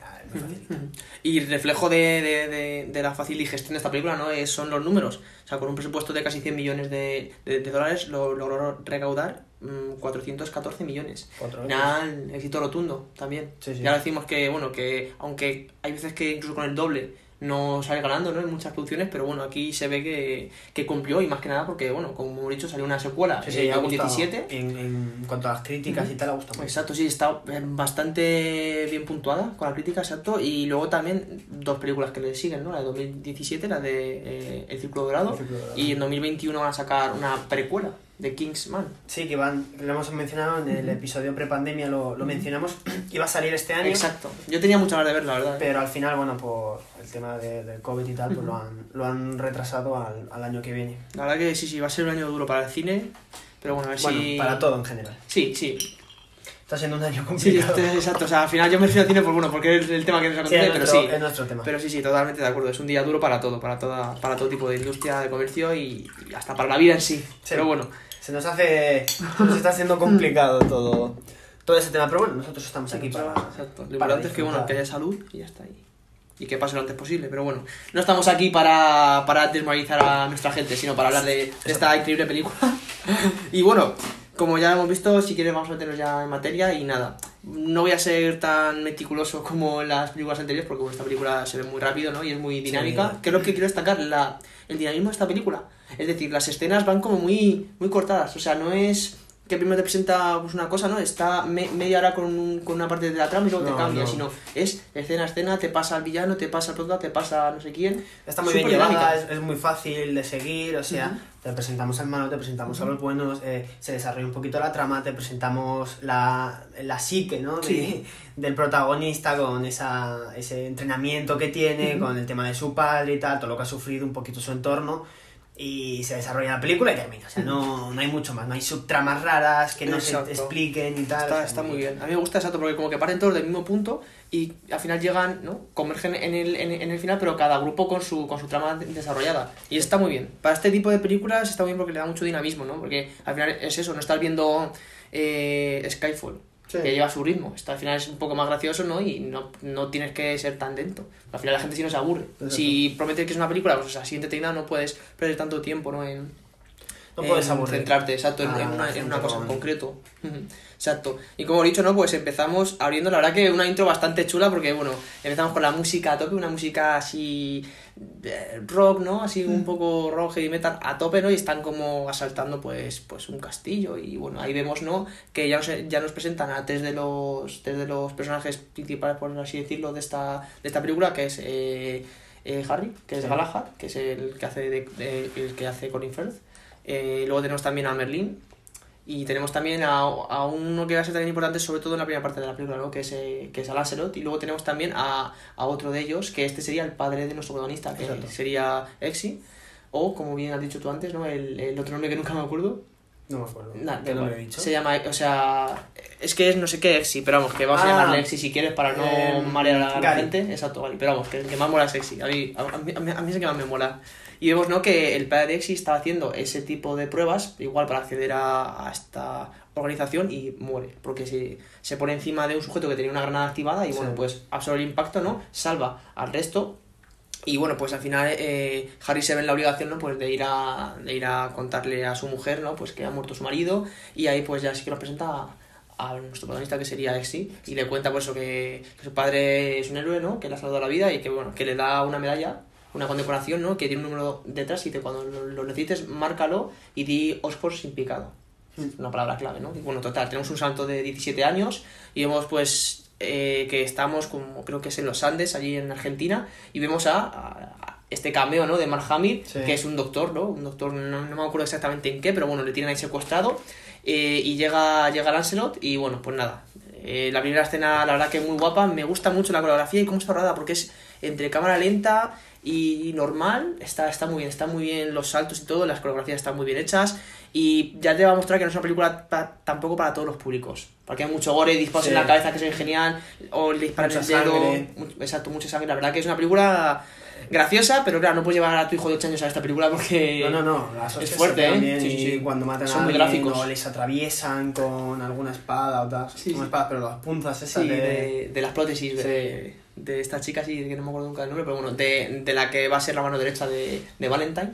Y reflejo de, de, de, de la fácil digestión de esta película no es, son los números. O sea, con un presupuesto de casi 100 millones de, dólares lo logró recaudar mm, 414 millones. Final, éxito rotundo también. Sí, sí. Y ahora decimos que, bueno, que aunque hay veces que incluso con el doble no sale ganando, ¿no? En muchas producciones, pero bueno, aquí se ve que, que cumplió y más que nada porque, bueno, como hemos dicho, salió una secuela Sí, sí, en ha gustado. 2017. En, en cuanto a las críticas y tal, ha gustado. Exacto, sí, está bastante bien puntuada con la crítica, exacto. Y luego también dos películas que le siguen, ¿no? La de 2017, la de eh, El Círculo Dorado. El Círculo Dorado. Y en 2021 van a sacar una precuela de Kingsman. Sí, que van, lo hemos mencionado en el episodio prepandemia, lo, lo mencionamos, <clears throat> iba a salir este año. Exacto. Yo tenía mucha ganas de verla, la verdad. ¿eh? Pero al final, bueno, por el tema de- del COVID y tal, pues lo han, lo han retrasado al, al año que viene. La verdad que sí, sí, va a ser un año duro para el cine. Pero bueno, a ver Bueno, si... para todo en general. Sí, sí. Está siendo un año Sí, complicado. este- exacto. O sea, al final yo me refiero al cine por bueno, porque es el tema que nos Sí, acontece, pero nuestro- sí. es nuestro tema. Pero sí, sí, totalmente de acuerdo. Es un día duro para todo, para toda, para todo tipo de industria, de comercio y, y hasta para la vida en sí. Pero bueno. Se nos hace. Se nos está haciendo complicado <laughs> todo, todo ese tema. Pero bueno, nosotros estamos aquí para. Exacto. Lo importante es que, bueno, que haya salud y ya está ahí. Y que pase lo antes posible, pero bueno, no estamos aquí para, para desmoralizar a nuestra gente, sino para hablar de, de esta increíble película. <laughs> y bueno, como ya hemos visto, si quieres vamos a meternos ya en materia y nada. No voy a ser tan meticuloso como en las películas anteriores, porque esta película se ve muy rápido, ¿no? Y es muy dinámica. Sí. Lo que quiero destacar, la, el dinamismo de esta película. Es decir, las escenas van como muy, muy cortadas, o sea, no es que primero te presenta pues, una cosa, ¿no? Está me- media hora con, un- con una parte de la trama y luego No, te cambia, no. sino es escena a escena, te pasa al villano, te pasa al prota, te pasa a no sé quién. Está muy bien llevada, es, es muy fácil de seguir, o sea, Ujú. te presentamos al malo, te presentamos a los buenos, eh, se desarrolla un poquito la trama, te presentamos la, la psique, ¿no? De- Sí. del protagonista con esa, ese entrenamiento que tiene, con el tema de su padre y tal, todo lo que ha sufrido, un poquito su entorno. Y se desarrolla la película y termina. O sea, no, no hay mucho más. No hay subtramas raras que no Exacto. se expliquen y tal. o Está, sea, está muy bien. A mí me gusta exacto porque como que parten todos del mismo punto y al final llegan, ¿no? Convergen en el, en, en el final, pero cada grupo con su, con su trama de- desarrollada. Y está muy bien. Para este tipo de películas está muy bien porque le da mucho dinamismo, ¿no? Porque al final es eso, no estás viendo eh, Skyfall. Sí. Que lleva su ritmo. Esto al final es un poco más gracioso, ¿no? Y no, no tienes que ser tan lento. Al final la gente sí no se aburre. Exacto. Si prometes que es una película, pues así entretenida no puedes perder tanto tiempo, ¿no? En, No puedes aburrir centrarte, exacto, en, a en una, en gente una cosa en con- concreto. <laughs> Exacto. Y como he dicho, ¿no? Pues empezamos abriendo, la verdad que una intro bastante chula porque, bueno, empezamos con la música a tope, una música así eh, rock, ¿no? Así un poco rock heavy metal a tope, ¿no? Y están como asaltando pues, pues un castillo y bueno, ahí vemos, ¿no? Que ya nos, ya nos presentan a tres de los, tres de los personajes principales, por así decirlo, de esta, de esta película, que es eh, eh, Harry, que es Sí. Galahad, que es el que hace, de, de- el que hace Colin Firth. Eh, luego tenemos también a Merlin, y tenemos también a, a uno que va a ser también importante, sobre todo en la primera parte de la película, ¿no? que, es, eh, que es a Lancelot. Y luego tenemos también a, a otro de ellos, que este sería el padre de nuestro protagonista, que Exacto. sería Exi. O, como bien has dicho tú antes, ¿no? el, el otro nombre que nunca me acuerdo. No me acuerdo. Nah, ¿Qué nombre he dicho? Se llama, o sea, es que es no sé qué Exi, pero vamos, que vamos a Ah. llamarle Exi si quieres para no Eh, marear a la Gary. gente. Exacto, Gary. Pero vamos, que el que más mola es Exi. A mí, a, a mí, a mí- a mí es el que más me mola. Y vemos, ¿no? Que el padre de Exi estaba haciendo ese tipo de pruebas, igual para acceder a, a esta organización y muere, porque se, se pone encima de un sujeto que tenía una granada activada y Sí. bueno, pues absorbe el impacto, ¿no? Salva al resto y bueno, pues al final eh, Harry se ve en la obligación, ¿no? Pues de ir a de ir a contarle a su mujer, ¿no? Pues que ha muerto su marido y ahí pues ya sí que nos presenta a, a nuestro protagonista que sería Exi y le cuenta por eso que, que su padre es un héroe, ¿no? Que le ha salvado la vida y que bueno, que le da una medalla, una condecoración, ¿no? Que tiene un número detrás y que cuando lo, lo necesites, márcalo y di Oxford sin picado. Una palabra clave, ¿no? Y bueno, total, tenemos un salto de 17 años y vemos pues eh, que estamos como creo que es en los Andes, allí en Argentina, y vemos a, a- a este cameo, ¿no? De Mark Hamill, Sí. que es un doctor, ¿no? Un doctor, no, no me acuerdo exactamente en qué, pero bueno, le tienen ahí secuestrado eh, y llega, llega Lancelot y bueno, pues nada. eh, la primera escena, la verdad que muy guapa, me gusta mucho la coreografía y cómo está rodada, porque es entre cámara lenta y normal, está, está muy bien, está muy bien los saltos y todo, las coreografías están muy bien hechas y ya te va a mostrar que no es una película pa- tampoco para todos los públicos, porque hay mucho gore, disparos Sí. en la cabeza que se genial, o le disparan Mucha el dedo, mu- exacto, mucha sangre, la verdad que es una película graciosa, pero claro, no puedes llevar a tu hijo de 8 años a esta película porque No, no, no. Las es fuerte, ¿eh? Sí, sí, sí. cuando matan Son a alguien gráficos. o les atraviesan con alguna espada o tal. Sí, espadas, pero las punzas esas de... de, de las prótesis de, de esta chica, sí, que no me acuerdo nunca el nombre, pero bueno, de, de la que va a ser la mano derecha de, de Valentine.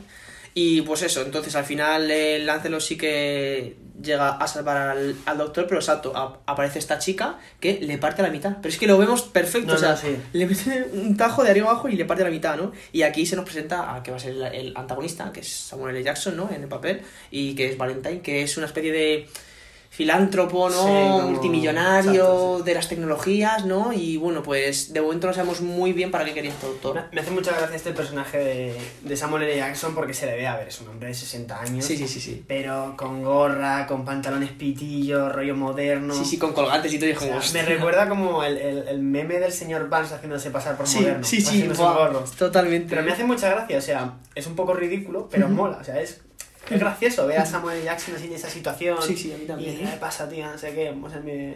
Y pues eso, entonces al final el Lancelot sí que llega a salvar al, al doctor, pero exacto, a- aparece esta chica que le parte a la mitad. Pero es que lo vemos perfecto, No, o sea, no, sí. le mete un tajo de arriba abajo y le parte a la mitad, ¿no? Y aquí se nos presenta a que va a ser el, el antagonista, que es Samuel L. Jackson, ¿no? En el papel, y que es Valentine, que es una especie de filántropo, ¿no? Sí, como- Multimillonario exacto, de las tecnologías, ¿no? Y bueno, pues de momento no sabemos muy bien para qué quería este. Me, hace mucha gracia este personaje de, de Samuel L. Jackson porque se le ve, a ver, es un hombre de 60 años. Sí, sí, sí, sí. Pero con gorra, con pantalones pitillos, rollo moderno. Sí, sí, con colgantes y todo, y O sea, me recuerda como el, el, el meme del señor Vance haciéndose pasar por Sí, moderno. sí, sí, un gorro. totalmente. Pero me hace mucha gracia, o sea, es un poco ridículo, pero mola, o sea, es... Es gracioso ver a Samuel. Jackson así en esa situación. Sí, sí, a mí también. Y ¿qué pasa, tío? No sé qué. O sea, me,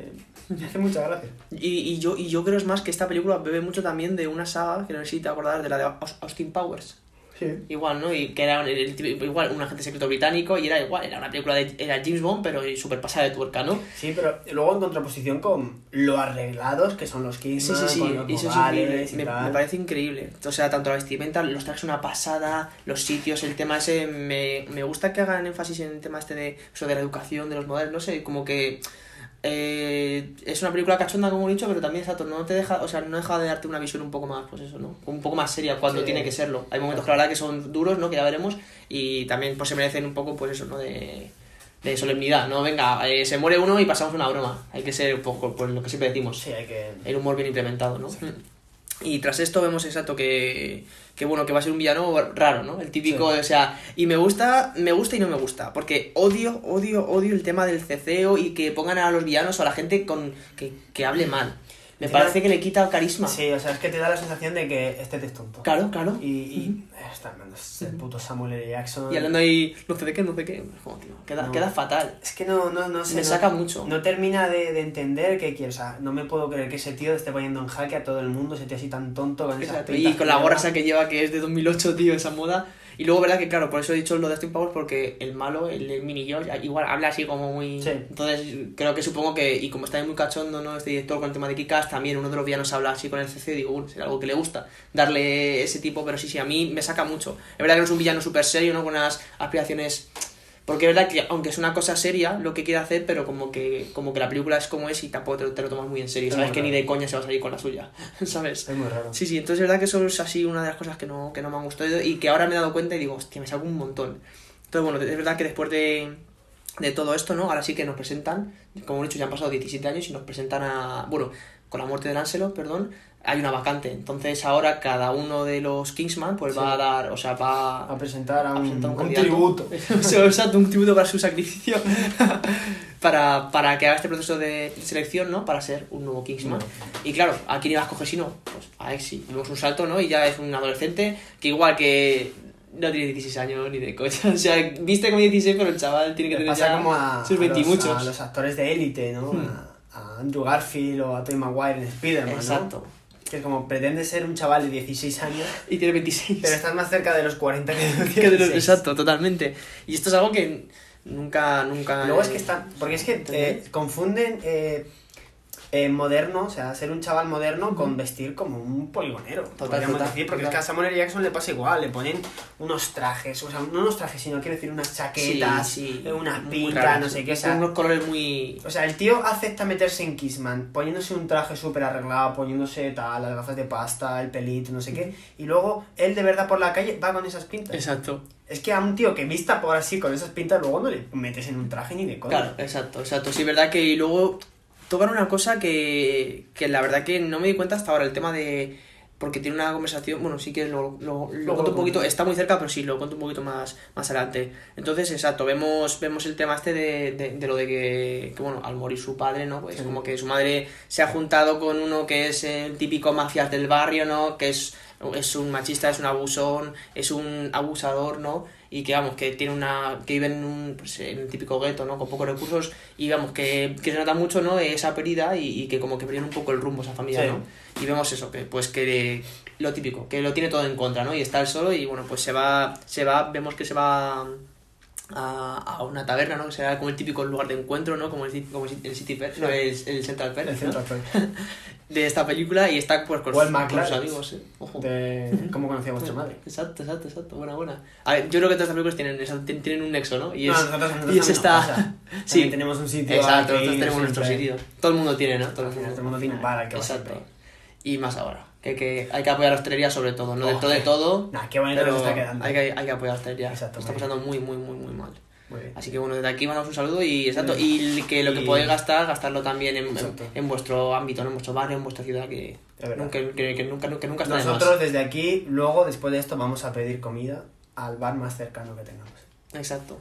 me hace mucha gracia. Y, y, yo, y yo creo es más que esta película bebe mucho también de una saga, que no sé si te acordás, de la de Aus- Austin Powers. Sí. Igual, ¿no? Y que era el- el igual un agente secreto británico y era igual, era una película de era James Bond, pero súper pasada de tuerca, ¿no? Sí, pero luego en contraposición con lo arreglados que son los Sí, Kingsman, sí, sí, con los y eso es y me, tal. me parece increíble. O sea, tanto la vestimenta, los trajes una pasada, los sitios, el tema ese, me, me gusta que hagan énfasis en el tema este de, eso de la educación, de los modelos, no sé, como que eh, es una película cachonda, como he dicho, pero también, exacto, no te deja, o sea, no deja de darte una visión un poco más, pues eso, ¿no? Un poco más seria cuando Sí. tiene que serlo. Hay momentos que la verdad que son duros, ¿no? Que ya veremos, y también pues se merecen un poco, pues eso, ¿no? De, de solemnidad, ¿no? Venga, eh, se muere uno y pasamos una broma. Hay que ser un poco, pues lo que siempre decimos. Sí, hay que... El humor bien implementado, ¿no? Y tras esto vemos exacto que, que bueno, que va a ser un villano raro, ¿no? El típico, Sí. o sea, y me gusta, me gusta y no me gusta, porque odio, odio, odio el tema del ceceo y que pongan a los villanos o a la gente con que, que hable mal. Me parece que le quita carisma. Sí, o sea, es que te da la sensación de que este es tonto. Claro, claro. Y, y está hablando es el puto Samuel L. Jackson. Y hablando ahí, no sé de qué, no sé qué, como, tío, queda, No. queda fatal. Es que no, no, no sé. Me no- saca mucho. No termina de, de entender qué quiere. O sea, no me puedo creer que ese tío esté poniendo en jaque a todo el mundo, ese tío así tan tonto con esas Exacto, Y con la que gorra esa que lleva, que es de 2008, tío, esa moda. Y luego, verdad que, claro, por eso he dicho lo de Austin Powers, porque el malo, el, el mini George, igual habla así como muy... Sí. Entonces, creo que supongo que, y como está muy cachondo, ¿no? Este director con el tema de Kikas, también uno de los villanos habla así con el CC, digo, bueno, será algo que le gusta, darle ese tipo, pero sí, sí, a mí me saca mucho. Es verdad que no es un villano súper serio, ¿no? Con unas aspiraciones... Porque es verdad que, aunque es una cosa seria lo que quiere hacer, pero como que, como que la película es como es y tampoco te, lo- te lo tomas muy en serio. Es Sabes que ni de coña se va a salir con la suya, <laughs> ¿sabes? Es muy raro. Sí, sí, entonces es verdad que eso es así una de las cosas que no, que no me han gustado y que ahora me he dado cuenta y digo, hostia, me salgo un montón. Entonces, bueno, es verdad que después de, de todo esto, ¿no? Ahora sí que nos presentan, como he dicho, ya han pasado 17 años y nos presentan a, bueno, con la muerte de Lancelot, perdón, hay una vacante. Entonces ahora cada uno de los Kingsman pues va a dar, o sea, va A presentar a un, presentar un candidato. tributo. <laughs> Sí, Exacto, un tributo para su sacrificio. <laughs> para, para que haga este proceso de selección, ¿no? Para ser un nuevo Kingsman. Y claro, ¿a quién ibas a coger si no? Pues a Exi. Vemos un salto, ¿no? Y ya es un adolescente que igual que no tiene 16 años ni de coche. <laughs> O sea, viste como 16, pero el chaval tiene que tener pasa ya como a, sus a 20 y los, muchos. a los actores de élite, ¿no? Hmm. A, a Andrew Garfield o a Tobey Maguire en Spider-Man, ¿no? Que como pretende ser un chaval de 16 años, Y tiene 26. pero estás más cerca de los 40 que de los <laughs> Que de los- 16. Exacto, totalmente. Y esto es algo que nunca, nunca... Luego es que están. Porque es que eh, confunden eh, eh, moderno, o sea, ser un chaval moderno con vestir como un poligonero. podríamos total, decir, porque total. es que a Samuel L. Jackson le pasa igual, le ponen unos trajes, o sea, no unos trajes, sino quiero decir unas chaquetas, Sí, sí. eh, unas pintas, no sé qué, o sea. unos colores muy... O sea, el tío acepta meterse en Kissman, poniéndose un traje súper arreglado, poniéndose tal, las gafas de pasta, el pelito, no sé qué, y luego él de verdad por la calle va con esas pintas. Exacto. Es que a un tío que vista por así con esas pintas, luego no le metes en un traje ni de coña. Claro, exacto, exacto. Sí, verdad que y luego tocan una cosa que, que la verdad que no me di cuenta hasta ahora, el tema de... Porque tiene una conversación, bueno, sí que lo, lo, lo cuento un poquito, está muy cerca, pero sí, lo cuento un poquito más, más adelante. Entonces, exacto, vemos, vemos el tema este de, de, de lo de que, que, bueno, al morir su padre, ¿no? Pues Sí. como que su madre se ha juntado con uno que es el típico mafias del barrio, ¿no? Que es, es un machista, es un abusón, es un abusador, ¿no? Y que, vamos, que tiene una... que vive en un, pues, en el típico gueto, ¿no? Con pocos recursos y, vamos, que, que se nota mucho, ¿no? Esa pérdida y, y que como que pierde un poco el rumbo esa familia, Sí. ¿no? Y vemos eso, que pues que lo típico, que lo tiene todo en contra, ¿no? Y está él solo y bueno, pues se va, se va, vemos que se va a, a una taberna, ¿no? Que será como el típico lugar de encuentro, ¿no? Como el, como el City Fair, no, el, el Central Fair, El ¿no? Central Fair. <laughs> de esta película y está pues con, O sus- con sus amigos, ¿eh? Ojo. De cómo conocía a <laughs> vuestra madre. Exacto, exacto, exacto, buena, buena. A ver, yo creo que todas las películas tienen, tienen un nexo, ¿no? Y No, es, nosotros- nosotros y es esta... nos <laughs> pasa. sí, tenemos un sitio Exacto, nosotros tenemos nuestro siempre. sitio. Todo el mundo tiene, ¿no? Todo el mundo, todo el mundo tiene un bar al que Exacto. Y más ahora. Que, que hay que apoyar la hostelería sobre todo, no Oh, de todo de todo. Nah, qué bonito nos está quedando. Hay que, hay que apoyar la hostelería. Exacto, está pasando muy, muy, muy, muy mal. Así que bueno, desde aquí mandamos un saludo y exacto. Y que lo que Y- podéis gastar, gastarlo también en, en, en vuestro ámbito, ¿no? en vuestro barrio, en vuestra ciudad, que, nunca, que, que nunca, que nunca está de más. Nosotros desde aquí, luego, después de esto, vamos a pedir comida al bar más cercano que tengamos. Exacto.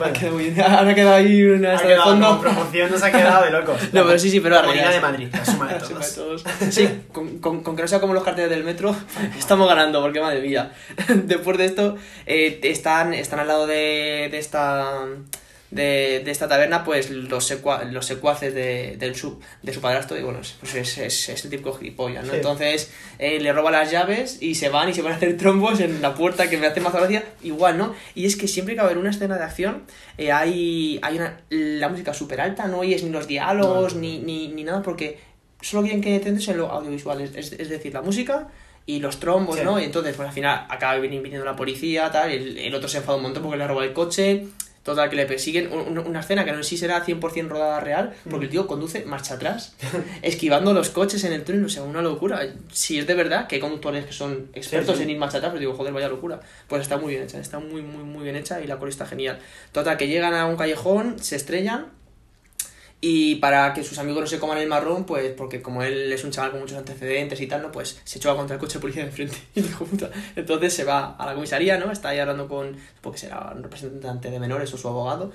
Ha quedado muy bien. Ahora ha quedado ahí una Ha de quedado fondo. promoción, nos ha quedado de locos. No, pero sí, sí, pero La realidad de Madrid, la suma de <laughs> La suma todos. Sí, con, con- con que no sea como los carteles del metro, <laughs> estamos ganando, porque madre mía. <laughs> Después de esto, eh, están, están al lado de, de esta. De, de esta taberna, pues los, secua- los secuaces de, del su, de su padrastro, y bueno, pues es, es, es el típico gilipollas, ¿no? Sí. Entonces eh, le roba las llaves y se van y se van a hacer trombos en la puerta que me hace más gracia, igual, ¿no? Y es que siempre que va a haber una escena de acción, eh, hay, hay una, la música súper alta, no oyes ni los diálogos No. Ni, ni, ni nada, porque solo quieren que centres en lo audiovisual, es, es- decir, la música y los trombos, Sí. ¿no? Y entonces, pues al final acaba vin- viniendo la policía, tal, el, el otro se enfada un montón porque le roba el coche, total, que le persiguen, un- un- una escena que no sé si será 100% rodada real, porque el tío conduce marcha atrás, esquivando los coches en el túnel, o sea, una locura. Si es de verdad que hay conductores que son expertos Sí, sí. en ir marcha atrás, pues digo, joder, vaya locura. Pues está muy bien hecha, está muy, muy, muy bien hecha y la cola está genial. Total, que llegan a un callejón, se estrellan y para que sus amigos no se coman el marrón, pues porque como él es un chaval con muchos antecedentes y tal, ¿no? Pues se choca contra el coche de policía de enfrente. <laughs> Y dijo, puta. Entonces se va a la comisaría, ¿no? Está ahí hablando con, porque será un representante de menores o su abogado.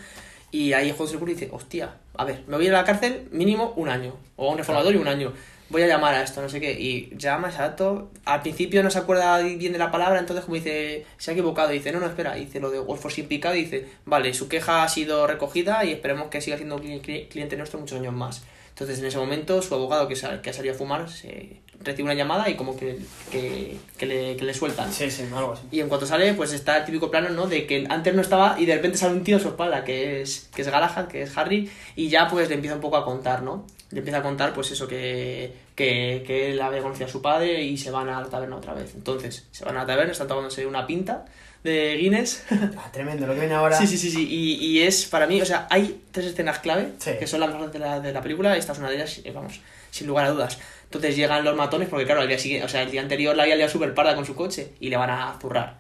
Y ahí ocurre y dice, hostia, a ver, me voy a ir a la cárcel mínimo un año. O a un reformador y un año. Voy a llamar a esto, no sé qué. Y llama, exacto. Al principio no se acuerda bien de la palabra, entonces como dice, se ha equivocado. Dice, no, no, espera. Dice lo de Golfo sin picado. Y dice, vale, su queja ha sido recogida y esperemos que siga siendo cli- cliente nuestro muchos años más. Entonces en ese momento su abogado que, sal- que ha salido a fumar se recibe una llamada y como que, que, que le, que le sueltan. Sí, sí, algo así. Y en cuanto sale, pues está el típico plano, ¿no? De que antes no estaba y de repente sale un tío a su espalda, que es, que es Galahad, que es Harry, y ya pues le empieza un poco a contar, ¿no? Le empieza a contar, pues eso, que, que, que él había conocido a su padre y se van a la taberna otra vez. Entonces, se van a la taberna, están tomándose una pinta de Guinness. <laughs> Ah, tremendo, lo que viene ahora. Sí, sí, sí, sí. Y, y es para mí, o sea, hay tres escenas clave Sí. que son las mejores de la, de la película. Esta es una de ellas, eh, vamos, sin lugar a dudas. Entonces llegan los matones, porque claro, el día siguiente, o sea, el día anterior la había liado súper parda con su coche y le van a zurrar.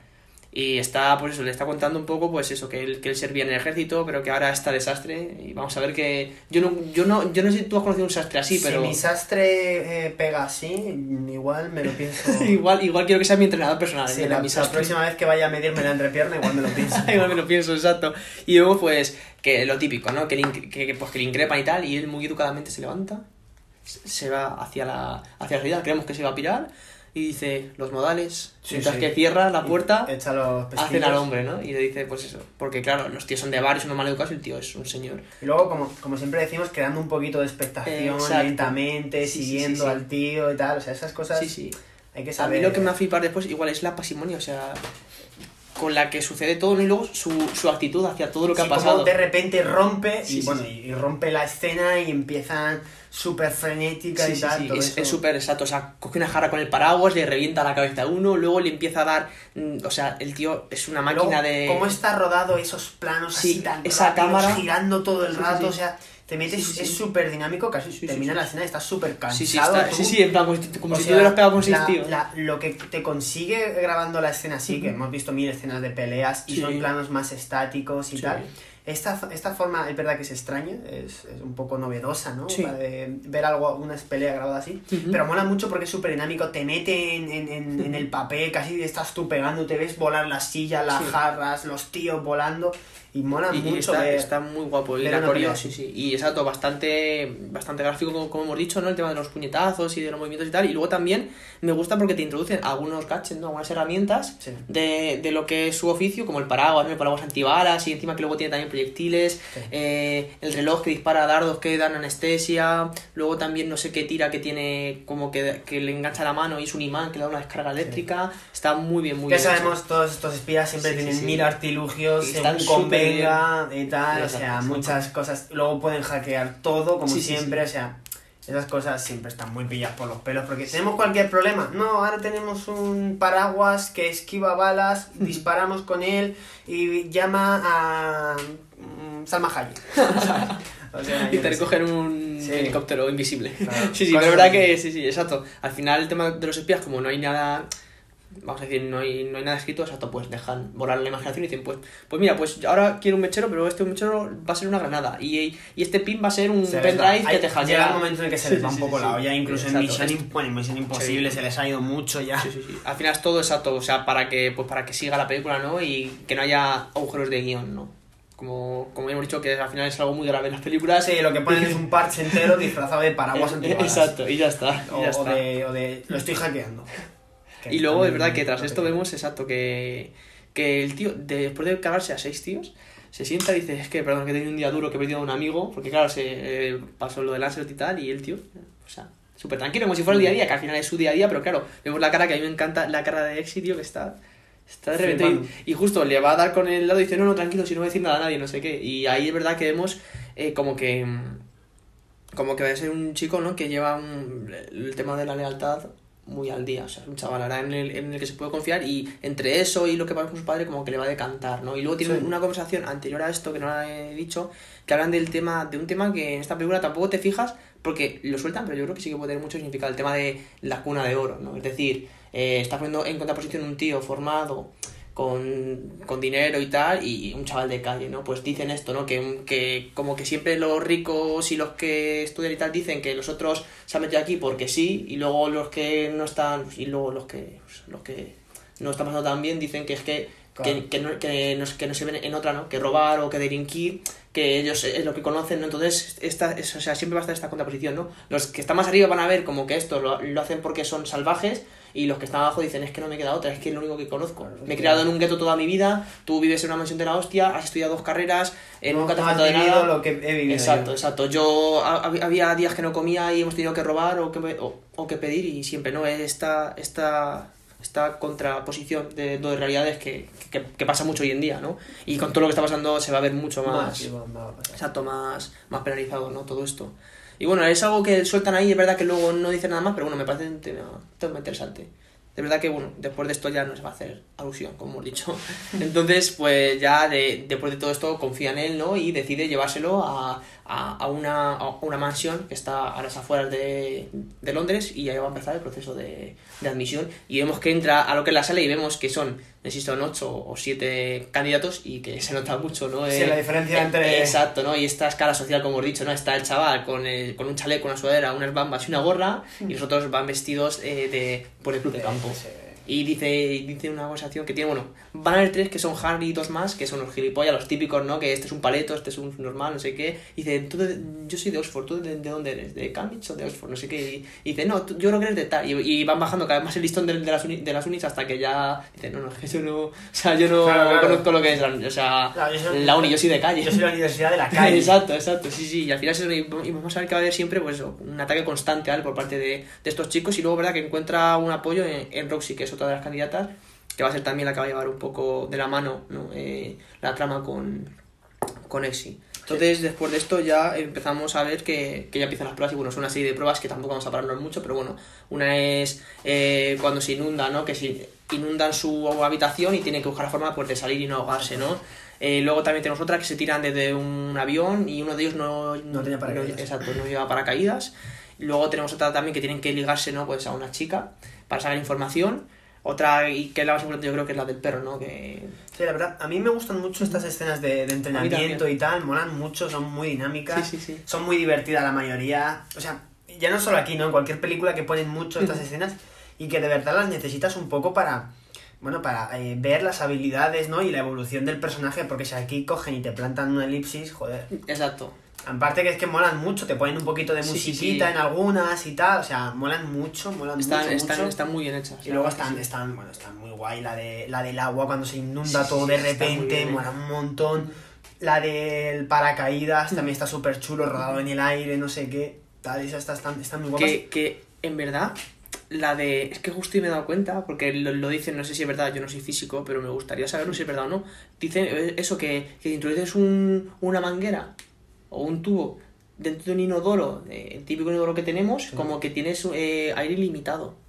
Y está, pues eso, le está contando un poco, pues eso, que él, que él servía en el ejército, pero que ahora está desastre. Y vamos a ver que. Yo no, yo no, yo no sé si tú has conocido un sastre así, pero. Si mi sastre eh, pega así, igual me lo pienso. <laughs> igual, igual quiero que sea mi entrenador personal. Sí, mira, la, mi la sastre. próxima vez que vaya a medirme la entrepierna, igual me lo pienso. <laughs> Igual me lo pienso, exacto. Y luego, pues, que lo típico, ¿no? Que le, que, pues, que le increpan y tal, y él muy educadamente se levanta, se se va hacia la, hacia la salida, creemos que se va a pirar, y dice los modales, Sí, mientras sí. que cierra la puerta, echa los hacen al hombre, ¿no? Y le dice, pues eso, porque claro, los tíos son de bar y son mal educados y el tío es un señor. Y luego, como, como siempre decimos, creando un poquito de expectación Exacto. lentamente, Sí, siguiendo al tío y tal. O sea, esas cosas Sí, sí. hay que A saber. mí lo que me va a flipar después igual es la pasimonia, o sea, con la que sucede todo, ¿no? Y luego su, su actitud hacia todo lo que Sí, ha como pasado. de repente rompe Sí, y sí, bueno y rompe la escena y empiezan súper frenética y tal. sí, todo es súper exacto. O sea, coge una jarra con el paraguas, le revienta la cabeza a uno, luego le empieza a dar. mm, O sea, el tío es una Luego, máquina de. ¿Cómo está rodado esos planos Sí, así tan esa rápidos, cámara- girando todo el rato? O sea, te metes, Sí, sí, es súper dinámico, casi termina la escena y estás súper cansado. Sí, sí, está- sí, sí, en plan, como si, como O si sea, tú hubieras pegado con seis la- tíos. la- lo que te consigue grabando la escena así, que hemos visto mil escenas de peleas y son planos más estáticos y tal. Esta, esta forma es verdad que es extraña, es, es un poco novedosa, ¿no? Sí. Para de- ver algo, una pelea grabada así. Ujú. Pero mola mucho porque es súper dinámico, te mete en, en- en- en el papel, casi estás tú pegando, te ves volar las sillas, las Sí. jarras, los tíos volando. Y mola Y, y mucho está, ver- está muy guapo. Y la coreo, sí, sí. Y exacto, bastante, bastante gráfico, como, como hemos dicho, ¿no? El tema de los puñetazos y de los movimientos y tal. Y luego también me gusta porque te introducen algunos gadgets, ¿no? Algunas herramientas Sí. de, de lo que es su oficio, como el paraguas, ¿no? El paraguas antibalas y encima que luego tiene también proyectiles. Sí. eh, el reloj que dispara dardos que dan anestesia. Luego también no sé qué tira que tiene como que, que le engancha la mano y es un imán que le da una descarga eléctrica. Está muy bien, muy que bien. hecho. sabemos, todos estos espías siempre Sí, sí, tienen sí. mil artilugios, Y están convenga y tal, o sea, sí. muchas cosas. Luego pueden hackear todo, como Sí, sí, siempre, sí. o sea, esas cosas siempre están muy pilladas por los pelos, porque tenemos cualquier problema. No, ahora tenemos un paraguas que esquiva balas, <laughs> disparamos con él y llama a mm, Salma Hayek. <laughs> O sea, Y te recogen un Sí. helicóptero invisible. Claro. <laughs> Sí, sí, pero es verdad que sí, sí, exacto. Al final el tema de los espías, como no hay nada vamos a decir, no hay, no hay nada escrito, exacto, pues dejan volar la imaginación y dicen, pues, pues mira, pues ahora quiero un mechero, pero este mechero va a ser una granada. Y, y este pin va a ser un Se pendrive que te hackea. Llega un momento en el que se les va sí, un poco sí. la olla, incluso en Misión, es- bueno, en Misión Imposible se les ha ido mucho ya. Al final es todo exacto, o sea, para que, pues para que siga la película, ¿no? Y que no haya agujeros de guion, ¿no? Como, como hemos dicho, que al final es algo muy grave en las películas. Sí, lo que ponen es un parche entero <laughs> disfrazado de paraguas antibalas. Exacto, y ya está. y O, ya o está. de, o de, lo estoy hackeando. Y luego es verdad que tras esto vemos, exacto, que, que el tío, después de cagarse a seis tíos, se sienta y dice, es que, perdón, que he tenido un día duro, que he perdido a un amigo, porque claro, se eh, pasó lo del Lancelot y tal, y el tío, o sea, súper tranquilo, como si fuera el día a día, que al final es su día a día, pero claro, vemos la cara que a mí me encanta, la cara de Exi, tío, que está... Está de repente y, y justo le va a dar con el lado y dice, no, no, tranquilo, si no voy a decir nada a nadie, no sé qué. Y ahí es verdad que vemos eh, como que como que va a ser un chico, ¿no? Que lleva un- el tema de la lealtad muy al día, o sea, es un chaval ahora en el, en el que se puede confiar y entre eso y lo que pasa con su padre como que le va a decantar, ¿no? Y luego tiene Sí. una conversación anterior a esto que no la he dicho, que hablan del tema, de un tema que en esta película tampoco te fijas porque lo sueltan, pero yo creo que sí que puede tener mucho significado, el tema de la cuna de oro, ¿no? Es decir, eh, está poniendo en contraposición un tío formado con, con dinero y tal, y un chaval de calle, ¿no? Pues dicen esto, ¿no? Que, que como que siempre los ricos y los que estudian y tal dicen que los otros se han metido aquí porque sí, y luego los que no están, y luego los que, los que no están pasando tan bien dicen que es que, Claro. que, que, no, que, no, que no se ven en otra, ¿no? Que robar o que delinquir, que ellos es lo que conocen, ¿no? Entonces, esta, es- o sea, siempre va a estar esta contraposición, ¿no? Los que están más arriba van a ver como que esto lo, lo hacen porque son salvajes y los que están abajo dicen, es que no me queda otra, es que es lo único que conozco. Me he criado en un gueto toda mi vida, tú vives en una mansión de la hostia, has estudiado dos carreras, eh, No- nunca te has faltado de nada. lo que he vivido Exacto, yo. exacto. Yo ha- hab- había días que no comía y hemos tenido que robar o que, o, o que pedir y siempre, ¿no? Es esta, esta, esta contraposición de dos realidades que, que, que pasa mucho hoy en día, ¿no? Y con todo lo que está pasando se va a ver mucho más, sí, exacto, más, más penalizado, ¿no? Todo esto. Y bueno, es algo que sueltan ahí, es verdad que luego no dicen nada más, pero bueno, me parece un tema, tema interesante. De verdad que, bueno, después de esto ya no se va a hacer alusión, como hemos dicho. <laughs> Entonces, pues ya de, después de todo esto confía en él, ¿no? Y decide llevárselo a, a, a una, a una mansión que está a las afueras de, de Londres y ahí va a empezar el proceso de, de admisión. Y vemos que entra a lo que es la sala y vemos que son, necesitan ocho o siete candidatos y que se nota mucho, ¿no? Sí, Eh, la diferencia eh, entre- Exacto, ¿no? Y esta escala social, como hemos dicho, ¿no? Está el chaval con, el, con un chaleco, una sudadera, unas bambas y una gorra, y los otros van vestidos eh, de, por el club de campo. Y dice, dice una conversación que tiene, bueno, van a haber tres que son Harry y dos más, que son los gilipollas, los típicos, ¿no? Que este es un paleto, este es un normal, no sé qué. Y dice, tú de- yo soy de Oxford, ¿tú de, de dónde eres? ¿De Cambridge o de Oxford? No sé qué. Y, y dice, no, tú- yo creo que eres de tal. Y, y van bajando cada vez más el listón de, de las, uni- de las unis hasta que ya dice, no, no, es que yo no, o sea, yo no Claro, claro. conozco lo que es la, o sea, Claro, yo soy- la uni, yo soy de calle. Yo soy la universidad de la calle. <laughs> exacto, exacto, sí, sí. Y al final y vamos a ver que va a haber siempre pues, un ataque constante por parte de, de estos chicos. Y luego, verdad, que encuentra un apoyo en, en Roxy, que es otra de las candidatas, que va a ser también la que va a llevar un poco de la mano ¿no? Eh, la trama con, con Exi. Entonces, después de esto ya empezamos a ver que, que ya empiezan las pruebas y bueno, son una serie de pruebas que tampoco vamos a pararnos mucho, pero bueno, una es eh, cuando se inunda, ¿no? Que se inundan su habitación y tienen que buscar la forma pues, de salir y no ahogarse, ¿no? Eh, luego también tenemos otra que se tiran desde un avión y uno de ellos no, No tenía paracaídas. exacto, no lleva paracaídas. Luego tenemos otra también que tienen que ligarse, ¿no? Pues a una chica para sacar información. Otra, y que es la más importante, yo creo que es la del perro, ¿no? Que Sí, la verdad, a mí me gustan mucho estas escenas de, de entrenamiento y tal, molan mucho, son muy dinámicas, Sí, sí, sí. son muy divertidas la mayoría. O sea, ya no solo aquí, ¿no? En cualquier película que ponen mucho estas escenas y que de verdad las necesitas un poco para, bueno, para eh, ver las habilidades, ¿no? Y la evolución del personaje, porque si aquí cogen y te plantan una elipsis, joder. Exacto. Aparte que es que molan mucho, te ponen un poquito de Sí, sí, musiquita sí. en algunas y tal, o sea, molan mucho, molan están, mucho, están, mucho. están muy bien hechas. Y luego están, sí. están, bueno, están muy guay. La, de, la del agua cuando se inunda todo de repente, mola un montón. La del paracaídas Mm. también está súper chulo, rodado en el aire, no sé qué. Tal, esas están, están, están muy guapas. que, que en verdad la de es que justo y me he dado cuenta porque lo, lo dicen no sé si es verdad yo no soy físico pero me gustaría saberlo si es verdad o no dicen eh, eso que, que introduces un, una manguera o un tubo dentro de un inodoro eh, el típico inodoro que tenemos como que tienes eh, aire ilimitado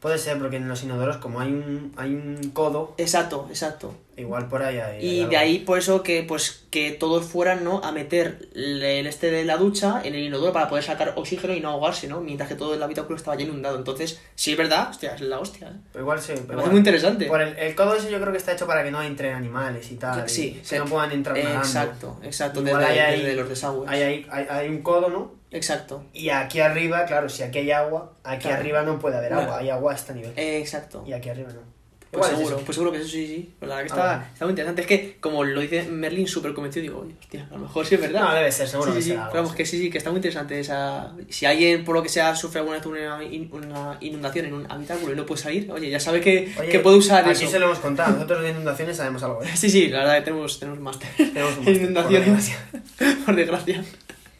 Puede ser, porque en los inodoros, como hay un, hay un codo, exacto exacto Igual por ahí hay. Y de ahí por eso que pues que todos fueran ¿no? a meter el este de la ducha en el inodoro para poder sacar oxígeno y no ahogarse, ¿no? Mientras que todo el habitáculo estaba ya inundado. Entonces, sí es verdad, hostia, es la hostia. ¿eh? Pero igual sí. Pero bueno. muy interesante. Por el, el codo ese yo creo que está hecho para que no entren animales y tal. y Sí, que se- no puedan entrar nadando. Exacto, exacto, Igual desde, hay ahí- desde los desagües. Hay, hay, hay un codo, ¿no? Exacto. Y aquí arriba, claro, si aquí hay agua, aquí Claro. arriba no puede haber Bueno. agua, hay agua a este nivel. Eh, exacto. Y aquí arriba no. Pues Igual seguro, pues seguro que eso sí, sí. Pues la verdad que Ah, está, muy interesante. Es que, como lo dice Merlin, súper convencido, digo, oye, hostia, a lo mejor sí es verdad. No, debe ser, seguro Sí, que sí, será algo vamos, que sí, sí, que está muy interesante esa... Si alguien, por lo que sea, sufre alguna vez una, in- una inundación en un habitáculo y no puede salir, oye, ya sabe que, Oye, que puede usar aquí eso. se lo hemos contado, nosotros de inundaciones sabemos algo. ¿eh? <laughs> Sí, sí, la verdad que tenemos, tenemos máster. Tenemos un <laughs> máster, inundaciones. <laughs> Por desgracia.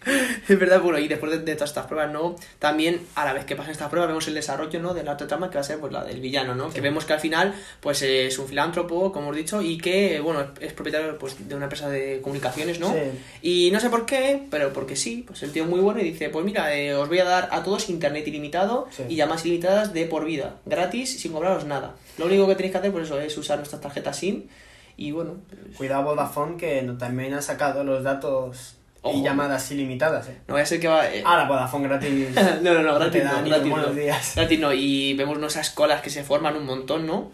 <laughs> Es verdad, bueno, y después de, de todas estas pruebas, ¿no? También, a la vez que pasan estas pruebas, vemos el desarrollo, ¿no? De la otra trama que va a ser, pues, la del villano, ¿no? Que vemos que al final, pues, es un filántropo, como hemos dicho, y que, bueno, es propietario, pues, de una empresa de comunicaciones, ¿no? Sí. Y no sé por qué, pero porque sí, pues el tío es muy bueno y dice, pues mira, eh, os voy a dar a todos internet ilimitado Sí. y llamadas ilimitadas de por vida, gratis, sin cobraros nada. Lo único que tenéis que hacer, pues eso, es usar nuestras tarjetas SIM y bueno, pues, Cuidado Vodafone que también ha sacado los datos Ojo. y llamadas ilimitadas. ¿eh? no voy a ser que va... eh, Ah, la Vodafone gratis. <laughs> no, no, no, te gratis no, gratis buenos no. días. Gratis no, y vemos nuestras colas que se forman un montón, ¿no?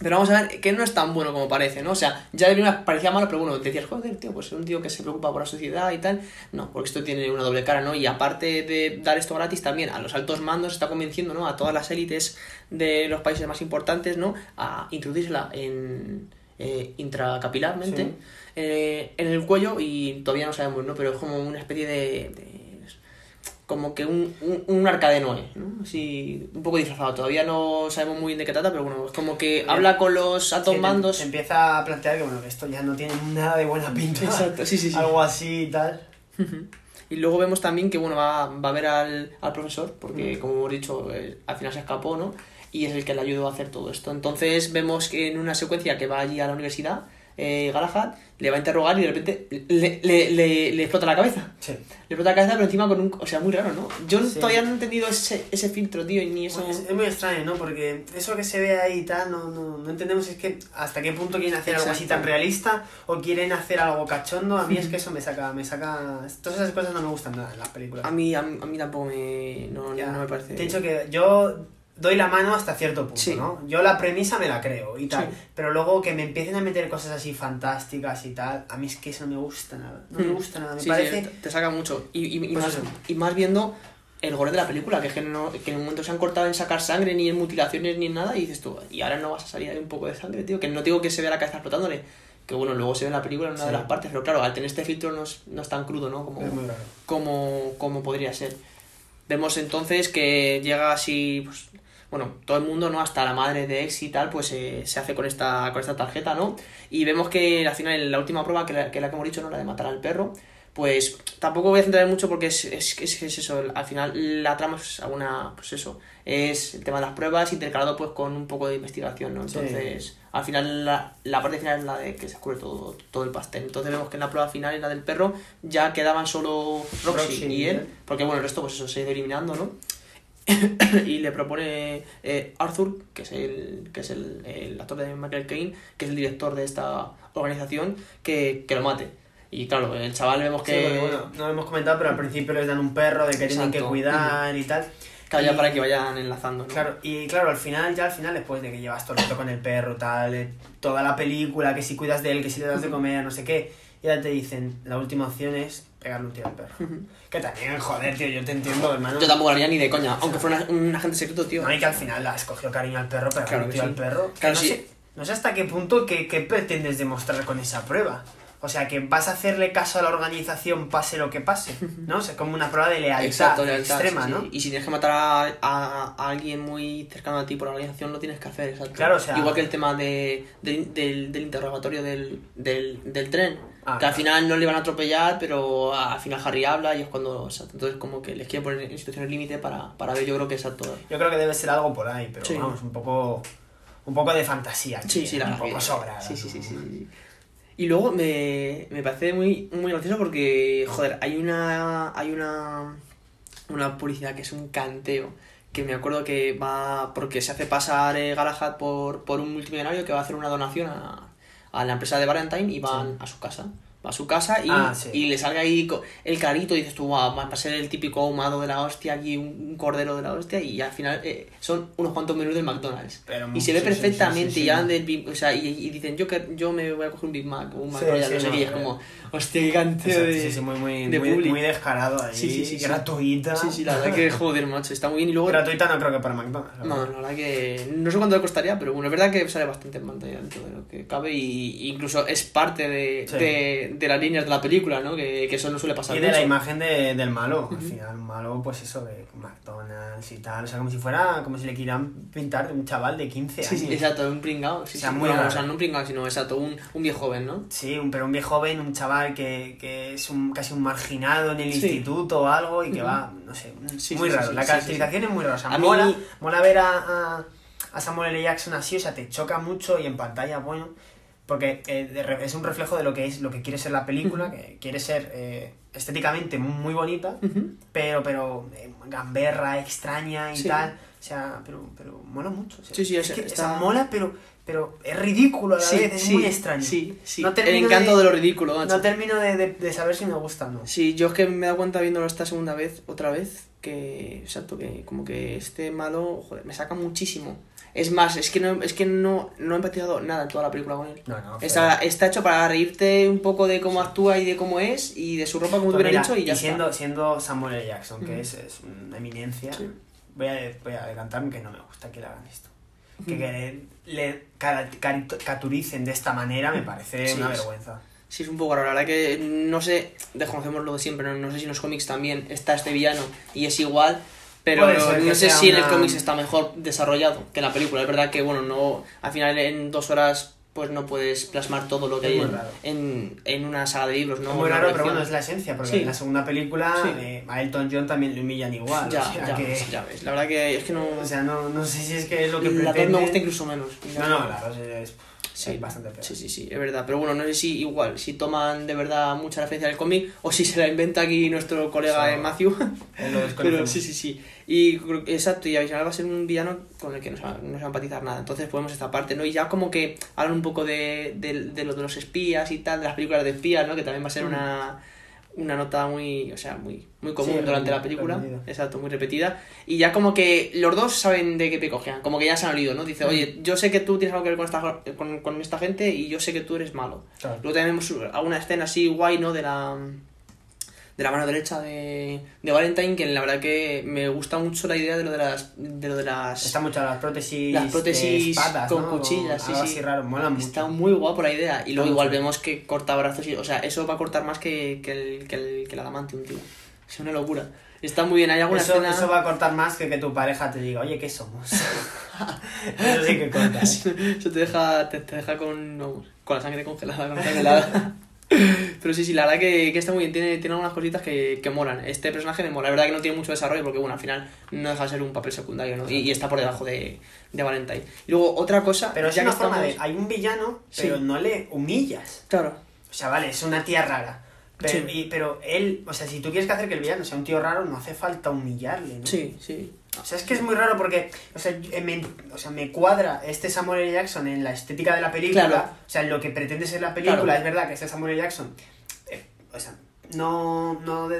Pero vamos a ver que no es tan bueno como parece, ¿no? O sea, ya de primera parecía malo, pero bueno, decías, joder, tío, pues es un tío que se preocupa por la sociedad y tal. No, porque esto tiene una doble cara, ¿no? Y aparte de dar esto gratis, también a los altos mandos está convenciendo, ¿no? A todas las élites de los países más importantes, ¿no? A introducírsela en eh, intracapilarmente Sí. eh, en el cuello y todavía no sabemos, ¿no? Pero es como una especie de... de- como que un, un, un arca de Noé, ¿no? Así, un poco disfrazado. Todavía no sabemos muy bien de qué trata, pero bueno, es como que habla con los altos Sí, empieza a plantear que bueno, que esto ya no tiene nada de buena pinta. Exacto, sí, sí, sí. Algo así y tal. <laughs> Y luego vemos también que, bueno, va, va a ver al, al profesor, porque, como hemos dicho, eh, al final se escapó, ¿no? Y es el que le ayudó a hacer todo esto. Entonces vemos que en una secuencia que va allí a la universidad, eh, Galahad le va a interrogar y de repente le, le, le, le explota la cabeza. Sí. Le explota la cabeza, pero encima con un... O sea, muy raro, ¿no? Yo Sí. todavía no he entendido ese, ese filtro, tío, y ni eso... Bueno, es, es muy extraño, ¿no? Porque eso que se ve ahí y tal, no, no, no entendemos es que hasta qué punto quieren hacer algo así Exacto. tan realista o quieren hacer algo cachondo. A mí es <laughs> que eso me saca, me saca... Todas esas cosas no me gustan nada en las películas. A mí, a, mí- a mí tampoco me... No, Ya. no me parece... Te he dicho que yo doy la mano hasta cierto punto, Sí. ¿no? Yo la premisa me la creo y tal, Sí. pero luego que me empiecen a meter cosas así fantásticas y tal, a mí es que eso no me gusta nada, no me Mm. gusta nada, me Sí, parece... te- saca mucho. Y, y, y Pues más, y más viendo el gore de la película, que es que, no, que en un momento se han cortado en sacar sangre, ni en mutilaciones, ni en nada, y dices tú, y ahora no vas a salir ahí un poco de sangre, tío. Que no digo que se vea la cabeza explotándole, que bueno, luego se ve en la película en una de las partes, pero claro, al tener este filtro no es, no es tan crudo, ¿no? Como, como, como podría ser. Vemos entonces que llega así, pues, bueno, todo el mundo, ¿no? Hasta la madre de Ex y tal, pues eh, se hace con esta, con esta tarjeta, ¿no? Y vemos que al final, en la última prueba, que la que, la que hemos dicho, ¿no? La de matar al perro, pues tampoco voy a centrar mucho porque es, es, es, es eso, al final la trama es alguna, pues eso, es el tema de las pruebas intercalado pues con un poco de investigación, ¿no? Sí. Entonces, al final la, la parte final es la de que se descubre todo, todo el pastel. Entonces vemos que en la prueba final, en la del perro, ya quedaban solo Roxy, Roxy y él. porque bueno, el resto pues eso se ha ido eliminando, ¿no? <coughs> y le propone eh, Arthur, que es el que es el, el actor de Michael Caine, que es el director de esta organización, que, que lo mate. Y claro, el chaval vemos Sí, que... porque, bueno, no lo hemos comentado, pero al principio les dan un perro de que tienen que Exacto. cuidar y tal. Claro, ya para que vayan enlazando, ¿no? Claro, y claro, al final, ya al final, después de que llevas todo el rato con el perro, tal, eh, toda la película, que si cuidas de él, que si le das de comer, no sé qué, ya te dicen, la última opción es pegarle un tiro al perro. Que también, joder, tío, yo te entiendo, hermano. Yo tampoco lo haría ni de coña, aunque fuera un, un agente secreto, tío. No, y que al final la escogió cariño al perro, pegarle Claro un tiro sí. al perro. Claro, no, sí. sé, no sé hasta qué punto que, que pretendes demostrar con esa prueba. O sea, que vas a hacerle caso a la organización pase lo que pase, ¿no? O sea, como una prueba de lealtad, Exacto, lealtad, extrema, sí, sí. ¿no? Y si tienes que matar a, a- a alguien muy cercano a ti por la organización, lo tienes que hacer, exacto. Claro, o sea- Igual que el tema de, del, del, del interrogatorio del, del, del tren. Ah, que al final no le van a atropellar, pero al final Harry habla y es cuando... o sea, entonces como que les quieren poner en situaciones límite para, para ver, yo creo que exacto. Yo creo que debe ser algo por ahí, pero Sí. vamos, un poco un poco de fantasía. aquí, Sí, sí, la un poco sobra. Sí, sí, sí, sí, sí. Y luego me, me parece muy, muy gracioso porque, joder, hay una, hay una, una publicidad que es un canteo. Que me acuerdo que va. Porque se hace pasar eh, Galahad por, por un multimillonario que va a hacer una donación a, a la empresa de Valentine y van a su casa. Va a su casa y, Ah, sí. y le salga ahí el carito y dices tú, "Guau, va a ser el típico ahumado de la hostia, aquí un, un cordero de la hostia y al final eh, son unos cuantos menús del McDonald's. Pero y se ve sí, sí, sí, perfectamente sí, sí. y hablan del Big- o sea, y, y dicen, yo que yo me voy a coger un Big Mac o un Sí, McDonald's, sí, no sé qué, es eh. como, hostia, qué Exacto, de, sí, sí, muy, muy, de muy, bullying. muy descarado ahí. Sí, sí, gratuita. Sí, sí, la verdad que joder, macho, está muy bien y luego... Gratuita no creo que para McDonald's. No, la verdad que no sé cuánto le costaría, pero bueno, es verdad que sale bastante en pantalla dentro de lo que cabe y y incluso es parte de, Sí. de, de las líneas de la película, ¿no? Que, que eso no suele pasar Y de mucho. la imagen de- del malo. Al final, un malo, pues eso, de McDonald's y tal. O sea, como si fuera, como si le quieran pintar de un chaval de 15 Sí, años. sí, exacto, un pringao. Sí, O sea, sí, muy bueno, raro. o sea, no un pringao, sino exacto, un, un viejo joven, ¿no? Sí, un, pero un viejo joven, un chaval que, que es un, casi un marginado en el Sí. instituto o algo y que va, no sé, Sí, muy sí, raro. sí, la sí, caracterización sí, sí. es muy rara. O sea, A mí- mola, mola ver a, a, a Samuel L. Jackson así, o sea, te choca mucho y en pantalla, bueno, porque eh, es un reflejo de lo que es lo que quiere ser la película, que quiere ser eh, estéticamente muy bonita, pero, pero eh, gamberra, extraña y Sí. tal. O sea, pero, pero mola mucho. o sea, Sí, sí, o es que, o está- sea, mola, pero, pero es ridículo a la Sí, vez, es sí, muy extraño. sí, sí. No El encanto de lo ridículo, macho. No termino de, de, de saber si me gusta o no. Sí, yo es que me he dado cuenta viéndolo esta segunda vez, otra vez, que, exacto, que como que este malo, joder, me saca muchísimo. Es más, es que no, es que no, no he empatizado nada en toda la película con él. No, no, Está, está hecho para reírte un poco de cómo actúa y de cómo es y de su ropa como te Pues hubieran mira, hecho y ya siendo, está. siendo Samuel L. Jackson, que es, es una eminencia, voy, a, voy a adelantarme que no me gusta que le hagan esto. Que, le, le caricaturicen de esta manera me parece Sí, una es- vergüenza. Sí, es un poco raro. La verdad que no sé, desconocemos lo de siempre, no, no sé si en los cómics también está este villano y es igual, pero no sé si en el cómics está mejor desarrollado que en la película. Es verdad que, bueno, no al final en dos horas pues no puedes plasmar todo lo que hay en, en, una saga de libros, ¿no? es muy raro, pero bueno, es la esencia, porque Sí. en la segunda película Sí. eh, a Elton John también le humillan igual. Ya, o sea ya, que, ya ves. La verdad que es que no... O sea, no, no sé si es que es lo que la dos pretenden. me gusta incluso menos. No, no, la dos es, Sí, es bastante peor. Sí, sí, sí, es verdad. Pero bueno, no sé si igual, si toman de verdad mucha referencia del cómic o si se la inventa aquí nuestro colega Eso- eh, Matthew. <laughs> Pero sí, sí, sí. Y exacto, y final va a ser un villano con el que no se va, no se va a empatizar nada. Entonces podemos esta parte, ¿no? Y ya como que hablan un poco de, de, de lo de los espías y tal, de las películas de espías, ¿no? Que también va a ser Mm. una, una nota muy, o sea, muy, muy común Sí, durante la película. repetida. Exacto, muy repetida. Y ya como que los dos saben de qué pie cojean, como que ya se han olido, ¿no? Dice, Mm. oye, yo sé que tú tienes algo que ver con esta, con, con esta gente y yo sé que tú eres malo. Claro. Luego tenemos alguna escena así guay, ¿no? De la de la mano derecha de, de Valentine, que la verdad que me gusta mucho la idea de lo de las de lo de las Está mucho las prótesis, las prótesis espadas, con ¿no? cuchillas, sí, Algo sí. así raro, mola mucho. Está muy guapo la idea. Y luego igual vemos que corta brazos y, o sea, eso va a cortar más que, que el, que el, que el adamantium, tío. Es una locura. Está muy bien, hay alguna Eso, escena... eso va a cortar más que que tu pareja te diga, oye, ¿qué somos? <laughs> eso sí que corta. ¿eh? <laughs> Eso te deja, te, te deja con, vamos, con la sangre congelada, con la sangre helada. <laughs> Pero sí, sí, la verdad que, que está muy bien, tiene, tiene algunas cositas que, que molan. Este personaje me mola, la verdad que no tiene mucho desarrollo porque, bueno, al final no deja de ser un papel secundario, ¿no? Y, y está por debajo de, de Valentine. Y luego, otra cosa... Pero es ya una que forma de, estamos- hay un villano, Sí. pero no le humillas. Claro. O sea, vale, es una tía rara. Pero, Sí. y- pero él, o sea, si tú quieres que hacer que el villano sea un tío raro, no hace falta humillarle, ¿no? Sí, sí. O sea, es que es muy raro porque, o sea, eh, me, o sea, me cuadra este Samuel L. Jackson en la estética de la película, Claro. o sea, en lo que pretende ser la película, Claro. es verdad que este Samuel L. Jackson, eh, o sea, no, no, de-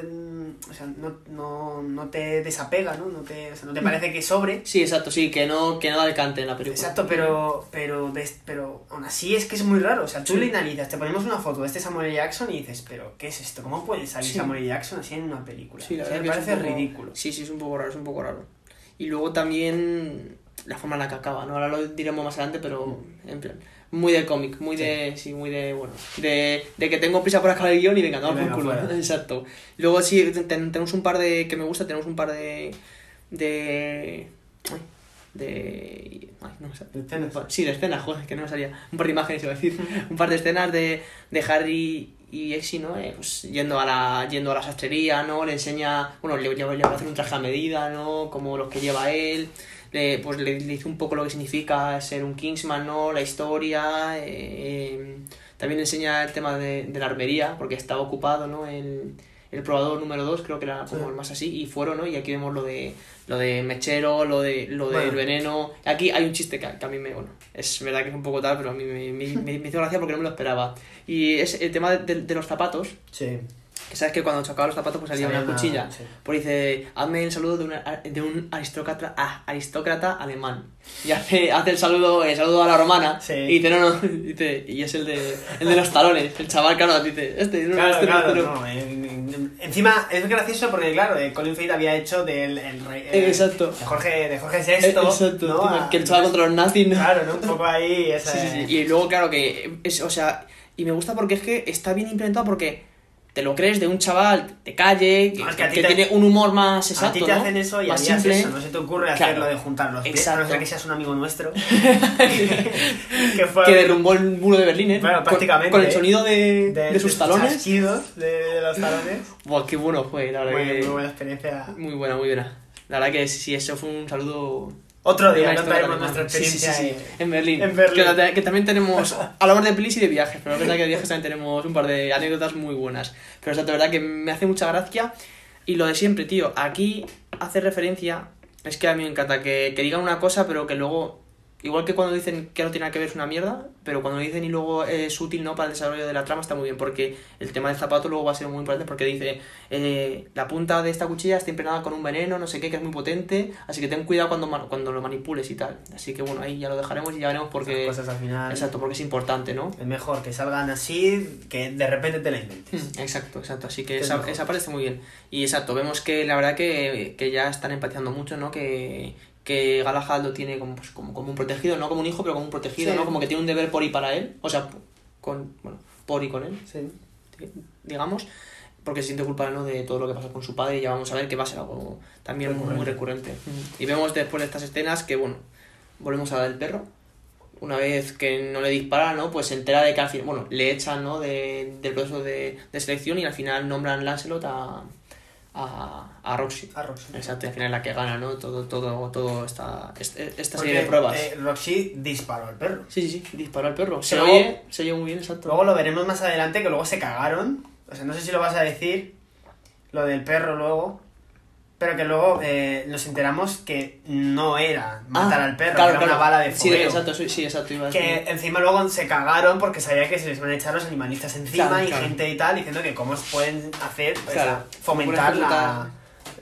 o sea, no, no, no te desapega, ¿no? No te, o sea, no te parece que sobre. Sí, exacto, sí, que no, que no da el cante en la película. Exacto, pero, pero, pero aún así es que es muy raro. O sea, tú Sí. le analizas, te ponemos una foto de este Samuel L. Jackson y dices, pero ¿qué es esto? ¿Cómo puede salir Sí. Samuel L. Jackson así en una película? Sí, la O sea, me parece poco- ridículo. Sí, sí, es un poco raro, es un poco raro. Y luego también la forma en la que acaba, ¿no? Ahora lo diremos más adelante, pero en plan, muy de cómic, muy de, sí, muy de, bueno, de, de que tengo prisa por acabar el guion y venga, venga, por culo. fuera. <laughs> Exacto. Luego sí, ten- tenemos un par de, que me gusta, tenemos un par de, de, ay, de, ay, no me sale. escenas. Sí, de escenas, joder, que no me salía. Un par de imágenes, iba a decir. <laughs> un par de escenas de, de Harry y Exy, ¿no? Eh, pues yendo a la yendo a la sastrería, ¿no? Le enseña, bueno, le, le, a hacer un traje a medida, ¿no? Como los que lleva él. Le, pues le, dice un poco lo que significa ser un Kingsman, ¿no? La historia. eh, también le enseña el tema de, de la armería, porque estaba ocupado, ¿no? El, el probador número 2, creo que era como Sí. el más así, y fueron, ¿no? Y aquí vemos lo de lo de mechero, lo de lo del Bueno. veneno. Aquí hay un chiste que, que a mí me, bueno, es verdad que es un poco tal, pero a mí me, me, <laughs> me- me hizo gracia porque no me lo esperaba. Y es el tema de, de los zapatos, Sí. que sabes que cuando chocaba los zapatos pues salía una una- cuchilla. sí. Pues dice, hazme el saludo de, una- de un aristócrata, ah, aristócrata alemán. Y hace, hace el saludo, el saludo a la romana. Sí. Y dice, no, no, <laughs> dice, y es el de, el de los talones. El chaval, claro, dice, este, no, Claro, este claro, este no". no. en- en- encima es gracioso porque, claro, eh, Colin Firth había hecho del el rey. eh, Exacto. De Jorge, de Jorge VI. Eh, Exacto, ¿no? tío, A- que luchaba contra los nazis, ¿no? Claro, ¿no? Un poco ahí. <laughs> Esa, Sí, sí, sí. Y luego, claro, que es, o sea, y me gusta porque es que está bien implementado porque te lo crees de un chaval de calle que, No, es que te- tiene un humor más exacto, a ti te ¿no? hacen eso y más harías simple. eso, no se te ocurre Claro. hacerlo de juntar los pies, a no ser que seas un amigo nuestro. <laughs> que fue que derrumbó el muro de Berlín, ¿eh? Bueno, prácticamente, Con, el ¿eh? sonido de, de, sus talones. chasquidos de, de los talones. Buah, qué bueno fue, la verdad Muy, que... muy buena experiencia. Muy buena, muy buena. La verdad que sí, eso fue un saludo... Otro día contaremos nuestra alemana. Sí, sí, experiencia sí. En Berlín. en Berlín. Que, la- que también tenemos... <laughs> Hablamos de pelis y de viajes, pero es verdad que de viajes también <laughs> tenemos un par de anécdotas muy buenas. Pero es de verdad que me hace mucha gracia. Y lo de siempre, tío, aquí hace referencia... Es que a mí me encanta que, que digan una cosa, pero que luego... Igual que cuando dicen que no tiene nada que ver es una mierda, pero cuando dicen y luego es útil no para el desarrollo de la trama está muy bien, porque el tema del zapato luego va a ser muy importante porque dice eh, la punta de esta cuchilla está impregnada con un veneno, no sé qué, que es muy potente, así que ten cuidado cuando, cuando lo manipules y tal. Así que bueno, ahí ya lo dejaremos y ya veremos porque... Cosas al final. Exacto, porque es importante, ¿no? Es mejor que salgan así que de repente te la inventes. Mm, Exacto, exacto. Así que Es esa, esa parte está muy bien. Y exacto, vemos que la verdad que, que ya están empatizando mucho, ¿no? Que, que Galahad lo tiene como, pues, como, como un protegido, no como un hijo, pero como un protegido, Sí. ¿no? Como que tiene un deber por y para él. O sea, con, bueno, por y con él, Sí. digamos. Porque se siente culpable ¿no? de todo lo que pasa con su padre y ya vamos a ver que va a ser algo también muy recurrente. Y vemos después de estas escenas que, bueno, volvemos a la del perro. Una vez que no le dispara, ¿no? Pues se entera de que al final, bueno, le echan, ¿no? De, del proceso de, de selección y al final nombran Lancelot a, a, a Roxy. A Roxy. Exacto, al final la que gana, ¿no? Todo, todo, todo esta, este- esta serie de pruebas. eh, Roxy disparó al perro. Sí, sí, sí, disparó al perro. Se Luego- oye, se oye muy bien, exacto. Luego lo veremos más adelante que luego se cagaron. O sea, no sé si lo vas a decir, lo del perro luego. Pero que luego eh, nos enteramos que no era matar Ah, al perro, claro, que era claro. una bala de Sí, fogueo. exacto, sí, sí, exacto. Iba. Que encima luego se cagaron porque sabía que se les van a echar los animalistas encima Claro, y gente y tal, diciendo que cómo pueden hacer, pues, fomentar la,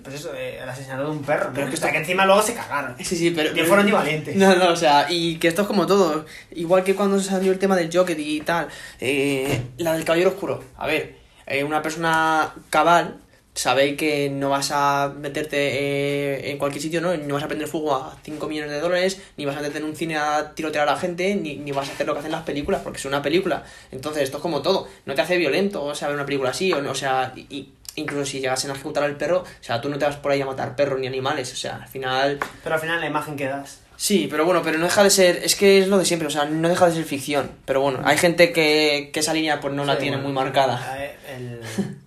pues eso, eh, el asesinato de un perro. ¿no? Pero es que esto- que encima luego se cagaron. Sí, sí, pero... Ni fueron ni valientes. No, no, o sea, y que esto es como todo. Igual que cuando salió el tema del Joker y tal. eh, la del Caballero Oscuro. A ver, eh, una persona cabal, sabéis que no vas a meterte eh, en cualquier sitio, ¿no? No vas a prender fuego a 5 millones de dólares, ni vas a meterte en un cine a tirotear a la gente, ni, ni vas a hacer lo que hacen las películas, porque es una película. Entonces, esto es como todo. No te hace violento, o sea, ver una película así, o, no, o sea, y- incluso si llegasen a ejecutar al perro, o sea, tú no te vas por ahí a matar perros ni animales, o sea, al final... Pero al final la imagen que das. Sí, pero bueno, pero no deja de ser, es que es lo de siempre, o sea, no deja de ser ficción. Pero bueno, hay gente que, que esa línea pues no la tiene bueno, muy marcada. eh, El,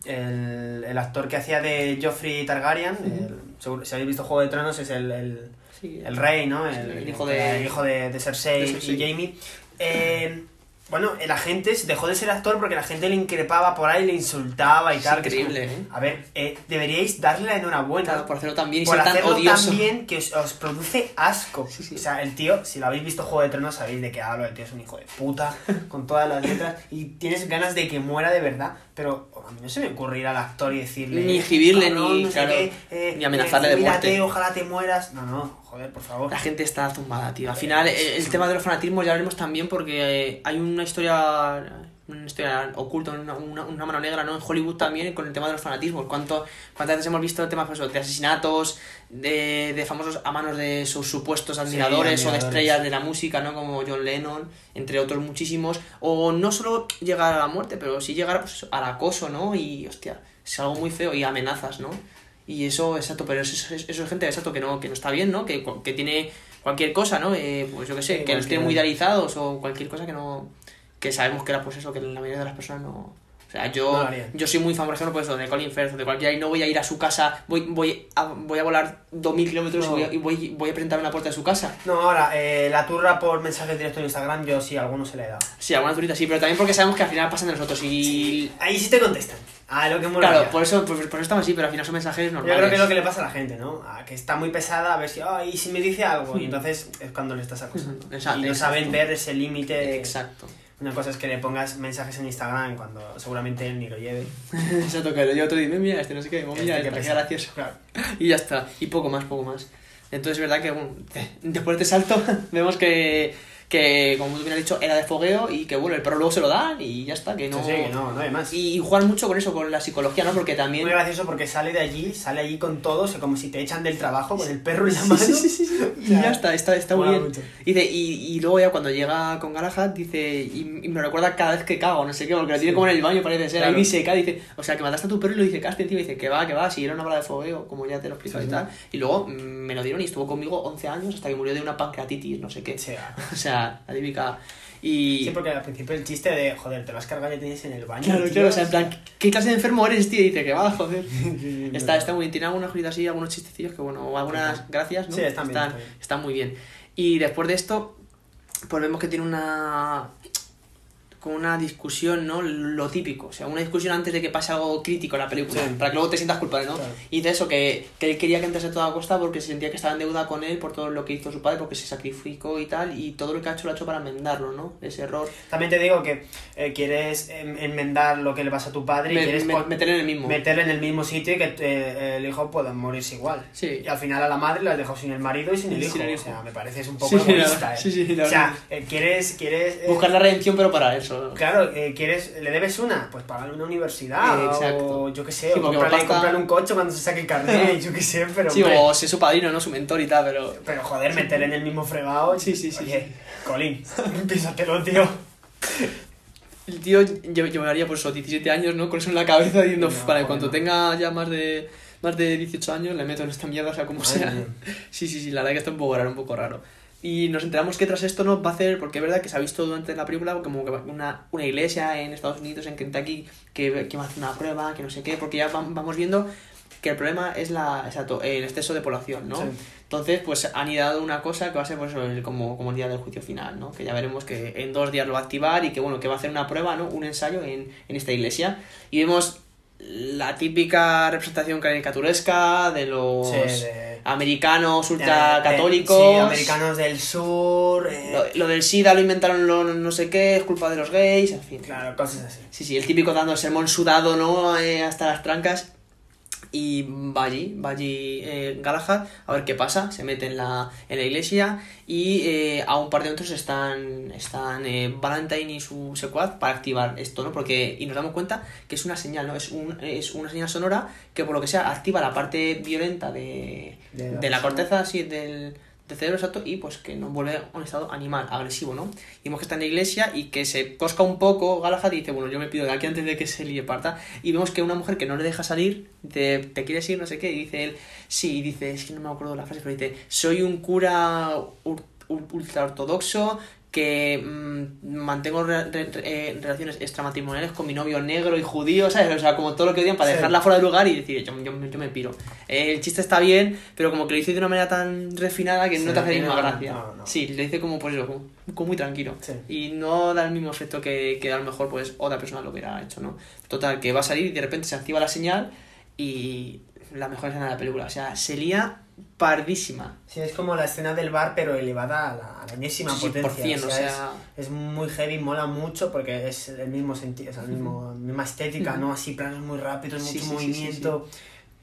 el, el actor que hacía de Joffrey Targaryen, el- si habéis visto Juego de Tronos, es el, el, Sí, el rey, ¿no? El, hijo de- hijo de, de Cersei, de Cersei. y Jaime. Eh, bueno, la gente dejó de ser actor porque la gente le increpaba por ahí, le insultaba y Es tal. que es increíble, como, ¿eh? A ver, eh, deberíais darle la enhorabuena. Claro, por hacerlo tan bien y por ser tan odioso. tan bien que os, os produce asco. Sí, sí. O sea, el tío, si lo habéis visto Juego de Tronos, sabéis de qué hablo. El tío es un hijo de puta, <laughs> con todas las letras, y tienes ganas de que muera de verdad. Pero a mí no se me ocurre ir al actor y decirle. Ni "Cabrón, ni- no claro, qué, eh, ni amenazarle eh, de mírate, muerte". ojalá te mueras. No, no, joder, por favor. La gente está zumbada, tío. Al final, el, el tema de los fanatismos ya veremos también porque eh, hay una historia una historia oculta, una, una, una mano negra, ¿no? En Hollywood también con el tema de los fanatismos. ¿Cuánto, ¿Cuántas veces hemos visto temas pues, de asesinatos, de, de famosos a manos de sus supuestos admiradores, o de estrellas de la música, ¿no? Como John Lennon, entre otros muchísimos. O no solo llegar a la muerte, pero sí llegar pues, al acoso, ¿no? Y, hostia, es algo muy feo y amenazas, ¿no? Y eso, exacto, pero eso, eso, eso es gente, exacto, que no, que no está bien, ¿no? Que, que tiene cualquier cosa, ¿no? Eh, pues yo qué sé, Sí, que los tiene cualquier- muy idealizados o cualquier cosa que no... Que sabemos que era pues eso, que la mayoría de las personas no... O sea, No yo, harían. yo soy muy fan, por ejemplo, pues eso, de Colin Firth o de cualquiera y no voy a ir a su casa, voy, voy, a, voy a volar 2.000 kilómetros No. y, voy a, y voy, voy a presentarme en la puerta de su casa. No, ahora, eh, la turra por mensajes directos en Instagram, yo sí, a alguno se le he dado. Sí, alguna turita sí, pero también porque sabemos que al final pasan de nosotros y... Ahí sí te contestan. Ah, lo que. Claro, por eso, por, por eso estamos así, pero al final son mensajes Yo normales. creo que es lo que le pasa a la gente, ¿no? A que está muy pesada, a ver si, ay, si me dice algo, y entonces es cuando le estás acusando. Exacto, y no exacto. saben ver ese límite. Exacto. Una cosa es que le pongas mensajes en Instagram cuando seguramente él ni lo lleve. <laughs> Exacto, que lo llevo otro y dime, mira, este no sé qué, mira, Este que gracioso. Claro. <laughs> Y ya está, y poco más, poco más. Entonces es verdad que bueno, <laughs> después de este salto vemos que, que, como tú bien has dicho, era de fogueo y que bueno, el perro luego se lo dan y ya está, que no... Sí, sí, que no, no hay más. Y, juegan mucho con eso, con la psicología, ¿no? Porque también... Muy gracioso porque sale de allí, sale allí con todos, como si te echan del trabajo con el perro en la mano. Sí, sí, sí, <laughs> sí. Y ya está, está, está muy bien. mucho. Dice, y, y luego ya cuando llega con Galahad, dice, y, y me recuerda cada vez que cago, no sé qué, porque lo tiene como en el baño, parece ser, Claro. ahí seca, dice, o sea, que mataste a tu perro y lo dice, encima, y dice, que va, que va, si era una bala de fogueo, como ya te lo Sí, y tal. Y luego mm, me lo dieron y estuvo conmigo 11 años hasta que murió de una pancreatitis, no sé qué. O sea, <laughs> la típica. Y. Sí, porque al principio el chiste de, joder, te lo has cargado y ya tienes en el baño. Claro, tío. claro, o sea, en plan, ¿qué clase de enfermo eres, tío? Y dice que va, joder. <laughs> sí, está, está muy bien, tiene algunas cositas así, algunos chistecillos que, bueno, o algunas gracias, ¿no? Sí, están bien, están, están bien. están muy bien. Y después de esto, pues vemos que tiene una. Con una discusión, ¿no? Lo típico, o sea, una discusión antes de que pase algo crítico en la película, Sí. para que luego te sientas culpable, ¿no? Claro. Y de eso, que, que él quería que entrase a toda costa porque se sentía que estaba en deuda con él por todo lo que hizo su padre, porque se sacrificó y tal, y todo lo que ha hecho lo ha hecho para enmendarlo, ¿no? Ese error. También te digo que eh, quieres em, enmendar lo que le pasa a tu padre y Me- quieres me- meterle en el mismo. meterle en el mismo sitio y que eh, el hijo pueda morirse igual. Sí. Y al final a la madre la has dejado sin el marido y sin el hijo. sin el O sea, me parece es un poco Sí, egoísta. eh. Sí, sí, la o sea, eh, quieres, quieres eh, Buscar la redención, pero para eso. Claro, eh, quieres, le debes una, pues pagarle una universidad Eh, exacto. o yo qué sé, Sí, o comprarle, pasta- comprarle un coche cuando se saque el carnet, <laughs> yo qué sé, pero Sí, hombre, o ser su padrino, ¿no? Su mentor y tal, pero. pero joder, meterle en el mismo fregado. Sí, sí, sí, Oye, Colín, <laughs> písatelo, tío. El tío lle- llevaría por esos 17 años, ¿no? Con eso en la cabeza diciendo, No, "Uf, vale, joder, cuando no. tenga ya más de más de 18 años le meto en esta mierda, o sea, como sea. Sí, sí, sí, la verdad que está un poco raro, un poco raro. Y nos enteramos que tras esto nos va a hacer, porque es verdad que se ha visto durante la película como que una, una iglesia en Estados Unidos, en Kentucky, que, que va a hacer una prueba, que no sé qué, porque ya vam- vamos viendo que el problema es la, exacto, el exceso de población, ¿no? Sí. Entonces, pues han ideado una cosa que va a ser pues, el- como, como el día del juicio final, ¿no? Que ya veremos que en dos días lo va a activar y que, bueno, que va a hacer una prueba, ¿no? Un ensayo en, en esta iglesia. Y vemos la típica representación caricaturesca de los Sí, de- americanos De- ultracatólicos. Sí, americanos del sur. eh, Lo, lo del SIDA lo inventaron lo no sé qué, es culpa de los gays, en fin. Claro, cosas así. Sí, sí, el típico dando el sermón sudado, ¿no? Eh, hasta las trancas. Y va allí, va allí eh, Galahad a ver qué pasa. Se mete en la, en la iglesia y eh, a un par de otros están, están eh, Valentine y su secuaz para activar esto, ¿no? Porque, y nos damos cuenta que es una señal, ¿no? Es, un, es una señal sonora que por lo que sea activa la parte violenta de, De la de la persona. corteza, así, del, del cerebro exacto y pues que nos vuelve a un estado animal, agresivo, ¿no? Y vemos que está en la iglesia y que se cosca un poco Galahad y dice, bueno, yo me pido de aquí antes de que se líe parta. Y vemos que una mujer que no le deja salir, dice, ¿te quieres ir? No sé qué. Y dice él, sí, y dice, es que no me acuerdo la frase, pero dice, soy un cura ul- ul- ultra ortodoxo que mm, mantengo re- re- re- eh, relaciones extramatrimoniales con mi novio negro y judío, ¿sabes? O sea, como todo lo que odian para Sí. dejarla fuera de lugar y decir, yo, yo, yo me piro. Eh, el chiste está bien, pero como que lo dice de una manera tan refinada que Sí, no te hace tiene- ninguna gracia. no, no. Sí, lo dice como, pues eso, como, como muy tranquilo. Sí. Y no da el mismo efecto que, que a lo mejor pues otra persona lo hubiera hecho, ¿no? Total, que va a salir y de repente se activa la señal y la mejor escena de la película. O sea, se lía pardísima. Sí, es como la escena del bar, pero elevada a la, a la enésima Sí, potencia. por cien, o sea- es, es muy heavy, mola mucho porque es el mismo sentido, es la mismo, <laughs> misma estética, ¿no? Así planos muy rápidos, Sí, mucho sí, movimiento.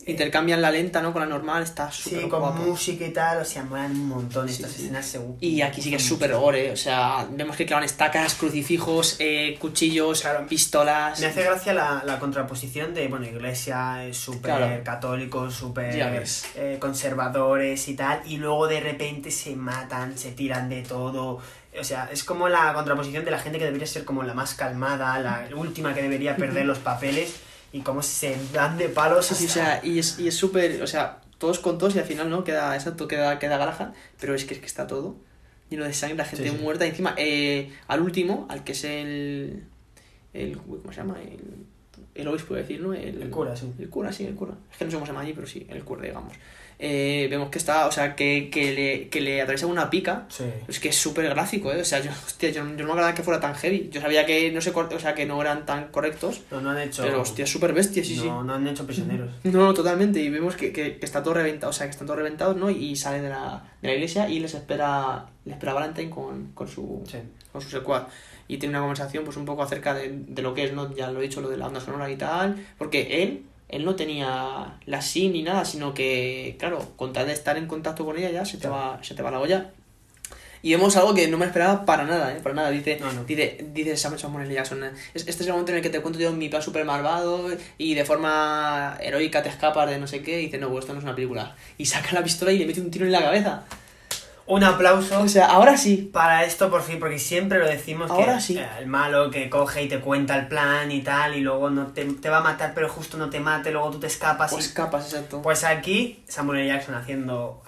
Intercambian la lenta, ¿no? Con la normal, está súper Sí, con guapo. música y tal, o sea, molan un montón estas sí. escenas seguro. Y aquí sí que es súper gore, o sea, vemos que clavan estacas, crucifijos, eh, cuchillos, pistolas. Me hace gracia la, la contraposición de, bueno, iglesia es súper Claro. católicos, súper eh, conservadores y tal, y luego de repente se matan, se tiran de todo. O sea, es como la contraposición de la gente que debería ser como la más calmada, la última que debería perder <laughs> los papeles, y cómo se dan de palos. Sí, sí, o sea, y es y es súper, o sea, todos con todos y al final, ¿no? Queda, exacto, queda, queda Galahad, pero es que, es que está todo lleno de sangre, la gente Sí, sí. muerta. Y encima, eh, al último, al que es el. el ¿Cómo se llama? El, el obispo, decir, ¿no? El, El cura, sí. El cura, sí, el cura. Es que no sé cómo se llama allí, pero sí, el cura, digamos. Eh, vemos que está, o sea, que, que, le, que le atraviesa una pica. Sí. Es que es súper gráfico, ¿eh? O sea, yo, <laughs> hostia, yo, yo no me que fuera tan heavy. Yo sabía que no, se, o sea, que no eran tan correctos. No, no han hecho. Pero, hostia, súper bestia, sí, sí. no, no han hecho prisioneros. No, <laughs> no, totalmente. Y vemos que, que, que está todo reventado, o sea, que están todos reventados, ¿no? Y sale de la, de la iglesia y les espera, les espera Valentine con, con su Sí. con su secuaz. Y tiene una conversación, pues, un poco acerca de, de lo que es, ¿no? Ya lo he dicho, lo de la banda sonora y tal. Porque él, él no tenía la SIM ni nada, sino que, claro, con tal de estar en contacto con ella ya se te va, se te va la olla. Y vemos algo que no me esperaba para nada, ¿eh? Para nada. Dice, No, no. dice, dice Samuel Samuel. Jackson, "Es- este es el momento en el que te cuento yo mi plan super malvado y de forma heroica te escapas de no sé qué. Y dice, no, pues esto no es una película. Y saca la pistola y le mete un tiro en la cabeza. Un aplauso O sea, ahora sí. para esto por fin, porque siempre lo decimos Ahora que sí. eh, el malo que coge y te cuenta el plan y tal, y luego no te, te va a matar, pero justo no te mate, luego tú te escapas. O y- escapas, exacto. Pues aquí, Samuel L. Jackson haciendo.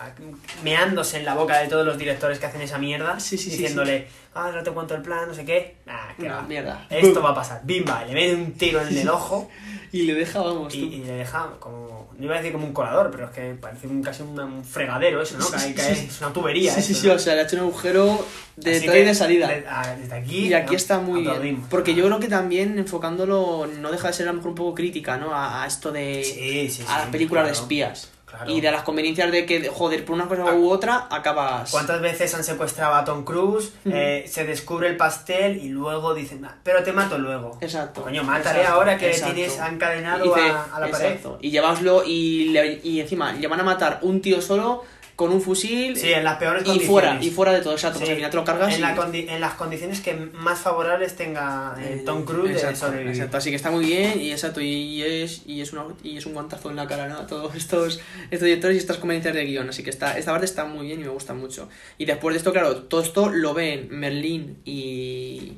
meándose en la boca de todos los directores que hacen esa mierda, Sí, sí, sí, diciéndole, ah, no te cuento el plan, no sé qué. Ah, Una va. mierda. Esto va a pasar. Bimba, le mete un tiro en el <laughs> ojo Y le deja, vamos, y, le deja como. No iba a decir como un colador, pero es que parece un, casi un, un fregadero eso, ¿no? Hay- es una tubería. Sí, sí, sí, ¿no? o sea, le ha hecho un agujero de Así entrada y de salida. de- ah, desde aquí. Y aquí ¿no? está muy bien. Porque yo creo que también enfocándolo no deja de ser a lo mejor un poco crítica, ¿no? A, a esto de. Sí, sí, a las sí, películas de claro. espías. Claro. Y de las conveniencias de que, joder, por una cosa Ah. u otra acabas. ¿Cuántas veces han secuestrado a Tom Cruise? eh, se descubre el pastel y luego dicen, "Ah, pero te mato luego. Exacto. Coño, mátale Exacto, ahora que exacto. tienes encadenado dice, a, a la pared. Y llevaslo y, le- y encima le van a matar un tío solo con un fusil. Sí, en las peores y fuera, y fuera de todo, exacto. Sí, Pues al final te lo cargas. en, y- la condi- en las condiciones que más favorables tenga eh, Tom Cruise de exacto, sobrevivir. exacto, así que está muy bien y exacto y es y es una, y es un guantazo en la cara ¿no? todos estos estos directores y estas conveniencias de guion así que está esta parte está muy bien y me gusta mucho y después de esto claro todo esto lo ven Merlin y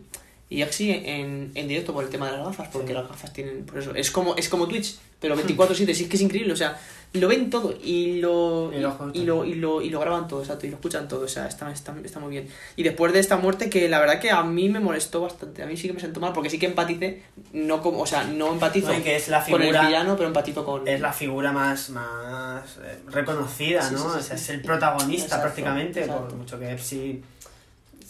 y Axi en, en directo por el tema de las gafas porque Sí. las gafas tienen por eso es como es como Twitch pero 24/7 sí es que es increíble o sea lo ven todo y lo Y lo y, lo, y lo y lo graban todo exacto y lo escuchan todo o sea está, está, está muy bien y después de esta muerte que la verdad que a mí me molestó bastante a mí sí que me sentó mal porque sí que empaticé no como o sea no empatizo No, y que es la con el villano pero empatizo con Es la figura más, más eh, reconocida, Sí, ¿no? sí, sí, o sea, es el protagonista Exacto, prácticamente, exacto. por mucho que sí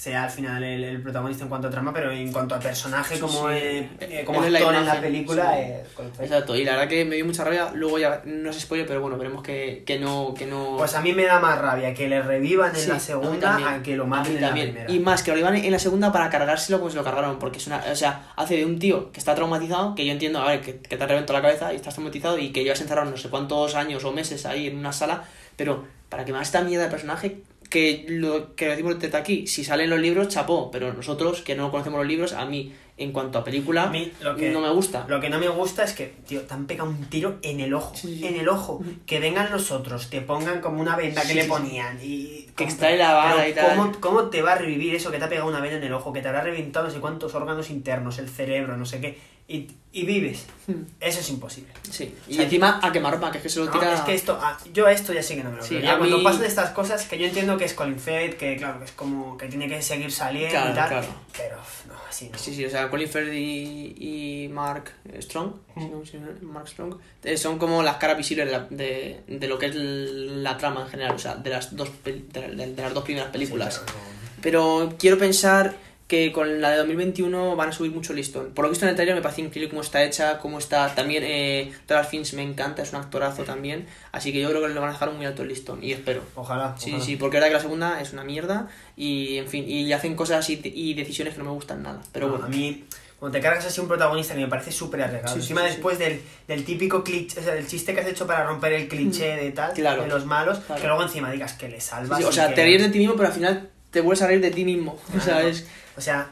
sea al final el, el protagonista en cuanto a trama, pero en cuanto a personaje Sí, como, sí. eh, eh, como es la actor en la imagen, película, sí. eh, exacto y la verdad que me dio mucha rabia luego ya no es spoiler pero bueno veremos que, que no que no Pues a mí me da más rabia que le revivan en la segunda a que lo maten en la primera. Y más, que lo iban en la segunda para cargárselo como se lo cargaron. Porque es una. O sea, hace de un tío que está traumatizado, que yo entiendo, a ver, que, que te reventó la cabeza y estás traumatizado y que llevas encerrado no sé cuántos años o meses ahí en una sala. Pero para que me hagas esta mierda de personaje, que lo que decimos desde aquí, si salen los libros, chapó. Pero nosotros, que no conocemos los libros, a mí, en cuanto a película, A mí lo que, no me gusta. Lo que no me gusta es que, tío, te han pegado un tiro en el ojo. Sí. En el ojo. Que vengan los otros, te pongan como una venda que Sí, le ponían. Y, Que extrae la bala y tal. ¿cómo, ¿Cómo te va a revivir eso que te ha pegado una venda en el ojo? Que te habrá reventado no sé cuántos órganos internos, el cerebro, no sé qué. Y, y vives. Hmm. Eso es imposible. Sí. O Y sea, encima a quemarropa, que es que se lo No, tira. es que esto, ah, yo a esto ya sí que no me lo Sí, creo. Ya cuando mí- pasan estas cosas, que yo entiendo que es Colin Firth, que claro, que es como que tiene que seguir saliendo Claro, y tal. claro. Pero no, así no. Sí, sí, o sea, Colin Firth y, y Mark Strong, ¿no? Mark Strong, eh, son como las caras visibles de, la- de, de lo que es la trama en general, o sea, de las dos, de, de- las dos primeras películas. Sí, pero no- Pero quiero pensar que con la de 2021 van a subir mucho el listón. Por lo visto en el trailer me parece increíble cómo está hecha, cómo está... También eh, Ralph Fiennes me encanta, es un actorazo también. Así que yo creo que le van a dejar muy alto el listón y espero. Ojalá. Sí, ojalá. sí, porque es verdad que la segunda es una mierda y, en fin, y hacen cosas y, y decisiones que no me gustan nada. Pero No, bueno, A mí, cuando te cargas así un protagonista que me parece súper arriesgado. Sí, Encima sí, sí. después Del, del típico cliché, o sea, del chiste que has hecho para romper el cliché de tal, Claro. de los malos, Claro. que luego encima digas que le salvas. o sea, que- te ríes de ti mismo, pero al final te vuelves a reír de ti mismo. O sea, Claro. es. O sea,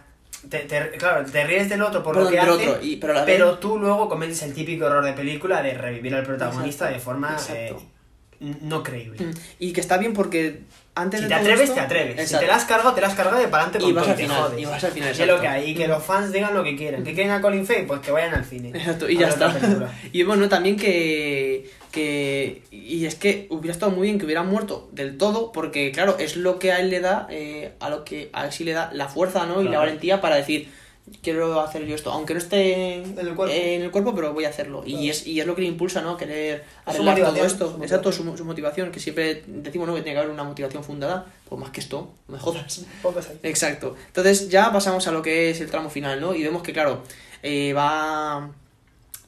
te, te- claro, te ríes del otro por Perdón, lo que hace, otro, y- pero la vez- pero tú luego cometes el típico error de película de revivir al protagonista Exacto, de forma eh, no creíble. Mm. Y que está bien porque antes Si de te atreves, esto- te atreves. Si Exacto. te la has cargado, te la has cargado de para adelante Y con vas todo, al final, jodes. y vas al final, Y lo que hay. Y que los fans digan lo que quieran. ¿Que quieren a Colin Firth? Pues que vayan al cine. Exacto, y ya está. <laughs> Y bueno, también que, que. Y es que hubiera estado muy bien que hubiera muerto del todo, porque claro, es lo que a él le da, eh, a lo que a él sí le da la fuerza, ¿no? Y la valentía para decir. quiero hacer yo esto, aunque no esté En el cuerpo. en el cuerpo, pero voy a hacerlo. Y, es, y es lo que le impulsa, ¿no? Querer arreglar todo esto. su Exacto, su, su motivación, que siempre decimos, ¿no? Que tiene que haber una motivación fundada. Pues más que esto, no me jodas. Exacto. Entonces ya pasamos a lo que es el tramo final, ¿no? Y vemos que, claro, eh, va,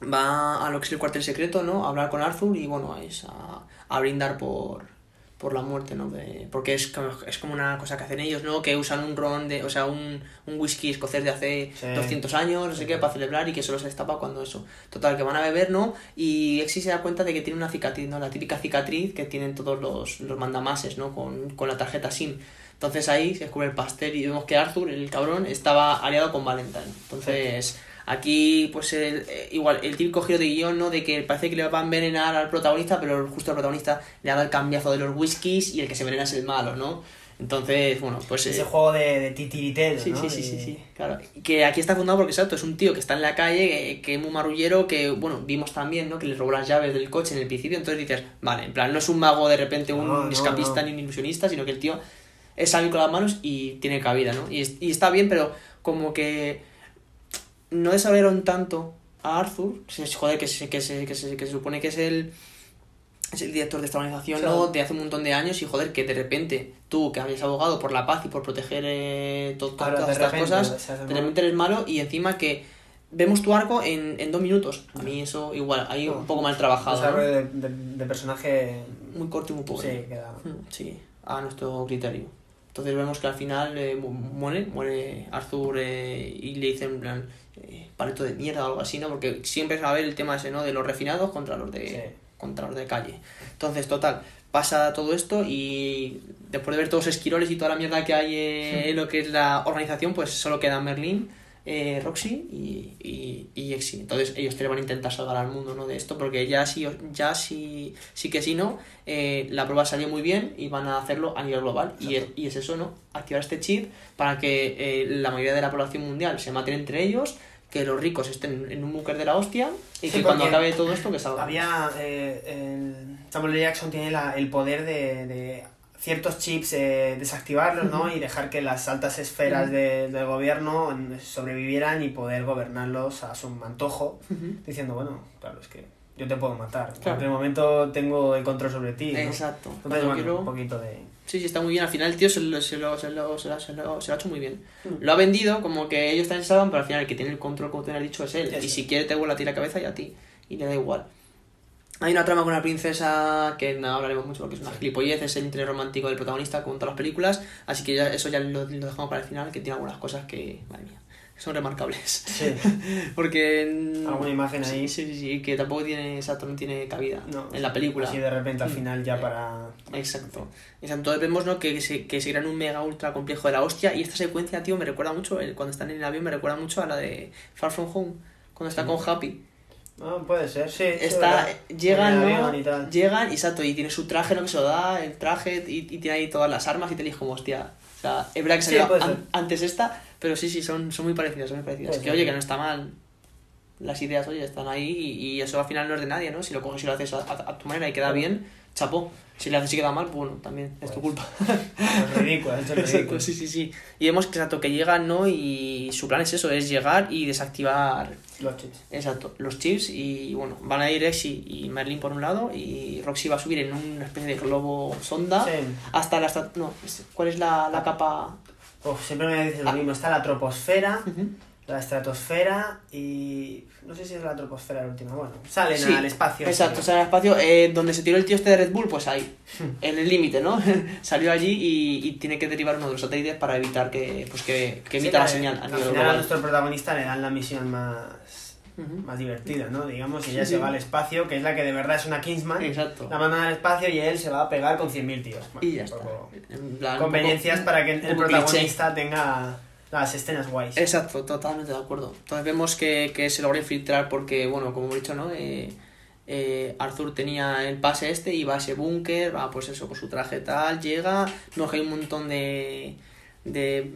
va a lo que es el cuartel secreto, ¿no? A hablar con Arthur y, bueno, es a, a brindar por, por la muerte, ¿no? De, porque es como, es como una cosa que hacen ellos, ¿no? Que usan un ron, de, o sea, un, un whisky escocés de hace Sí. 200 años, no sé qué, para celebrar y que solo se destapa cuando eso. Total, que van a beber, ¿no? Y Exi se da cuenta de que tiene una cicatriz, ¿no? La típica cicatriz que tienen todos los, los mandamases, ¿no? Con, con la tarjeta SIM. Entonces ahí se descubre el pastel y vemos que Arthur, el cabrón, estaba aliado con Valentine. Entonces, aquí, pues el, eh, igual, el típico giro de guion, ¿no? De que parece que le va a envenenar al protagonista, pero justo al protagonista le ha dado el cambiazo de los whiskies y el que se envenena es el malo, ¿no? Entonces, bueno, pues... Ese eh, juego de, de titiritero, Sí, ¿no? sí, sí, sí, sí, claro. Que aquí está fundado porque, exacto, es un tío que está en la calle, que es muy marullero, que, bueno, vimos también, ¿no? Que le robó las llaves del coche en el principio, entonces dices, vale, en plan, no es un mago de repente, un No, no, escapista ni un ilusionista, sino que el tío es sabio con las manos y tiene cabida, ¿no? Y está bien, pero como que no desarrollaron tanto a Arthur, se- joder, que se, que se, que se, que se supone que es el es el director de esta organización Claro. ¿no? de hace un montón de años y joder que de repente tú que habías abogado por la paz y por proteger eh, to- to- Claro, todas estas repente cosas de repente eres malo y encima que vemos tu arco en, en dos minutos a mí eso igual ahí un poco mal trabajado ¿no? Desarrollo de, de, de personaje. muy corto y muy pobre Sí, queda. Mm, sí a nuestro criterio entonces vemos que al final eh, mu- muere muere Arthur eh, y le dicen en plan eh, paleto de mierda o algo así no porque siempre va a haber el tema ese no de los refinados contra los de contra los de calle entonces total pasa todo esto y después de ver todos los esquiroles y toda la mierda que hay eh, en lo que es la organización pues solo queda Merlin eh, Roxy y, y, y Exy. Entonces ellos te van a intentar salvar al mundo ¿no? de esto porque ya sí, ya sí, sí que sí no, eh, la prueba salió muy bien y van a hacerlo a nivel global. Y es, y es eso, ¿no? Activar este chip para que eh, la mayoría de la población mundial se maten entre ellos, que los ricos estén en un búnker de la hostia y Sí, que cuando acabe todo esto que salga. Había. Eh, el Samuel L. Jackson tiene la- el poder de, de ciertos chips eh, desactivarlos, ¿no? Y dejar que las altas esferas de- del gobierno mm, sobrevivieran y poder gobernarlos a su antojo, diciendo, bueno, claro, es que yo te puedo matar. En Claro. cualquier momento tengo el control sobre ti. ¿no? Exacto. Entonces, bueno, quiero- un poquito de. Sí, sí, está muy bien. Al final el tío se lo, se lo, se lo, se lo, se lo- se lo ha hecho muy bien. Mm. Lo ha vendido como que ellos también saben, pero al final el que tiene el control, como te has dicho, es él. Eso. Y si quiere te vuelve a tirar la cabeza y a ti. Y le da igual. Hay una trama con la princesa que no hablaremos mucho porque es una gilipollez, es el interés romántico del protagonista como en todas las películas, así que ya, eso ya lo, lo dejamos para el final, que tiene algunas cosas que, madre mía, son remarcables. Sí. <laughs> porque... mm, Alguna imagen ahí. Sí, sí, sí, que tampoco tiene, exacto, no tiene cabida No, en la película. Así de repente al Mm. final ya para. Exacto. Exacto. Entonces vemos ¿no? que, se, que se crean un mega ultra complejo de la hostia. Y esta secuencia, tío, me recuerda mucho, cuando están en el avión, me recuerda mucho a la de Far From Home, cuando está con Happy. No, puede ser, sí. Está, llegan, En y tal. Llegan, exacto, y tiene su traje, ¿no? Que se lo da, el traje, y, y tiene ahí todas las armas, y te dices como, hostia. O sea, es verdad que salió an- antes esta, pero sí, sí, son, son muy parecidas, son muy parecidas. Puede que ser, oye, que no está mal. Las ideas, oye, están ahí, y, y eso al final no es de nadie, ¿no? Si lo coges y lo haces a, a- a tu manera y queda bien, chapó. Si le haces y queda mal, pues bueno, también es tu culpa. <laughs> Es ridículo, es Exacto, ridículo. sí, sí, sí. Y vemos que, exacto, que llegan, ¿no? Y su plan es eso, es llegar y desactivar Los chips. Exacto, los chips y bueno, van a ir Exy y Merlin por un lado y Roxy va a subir en una especie de globo sonda Sí. hasta la... estra- No, ¿cuál es la, la capa? Uf, siempre me dices lo mismo. Está la troposfera, la estratosfera y. No sé si es la troposfera la última. Bueno, salen Sí, al espacio. Exacto, sea, el espacio eh, donde se tiró el tío este de Red Bull, pues ahí, en el límite, ¿no? <laughs> Salió allí y, y tiene que derivar uno de los satélites para evitar que, pues que, que Sí, emita la señal a Al nivel final a nuestro protagonista le dan la misión más. Más divertida, ¿no? Digamos, y ella Sí, se va al espacio, que es la que de verdad es una Kingsman. Exacto. La mandan al espacio y él se va a pegar con 100.000 tíos. Bueno, Y ya está. poco En plan, un Conveniencias poco- para que el cliché. protagonista tenga las escenas guays. Exacto, totalmente de acuerdo. Entonces vemos que, que se logra infiltrar porque, bueno, como hemos dicho, ¿no? Eh, eh, Arthur tenía el pase este y va a ese búnker, va pues eso, con su traje tal, llega, vemos que hay un montón de, de,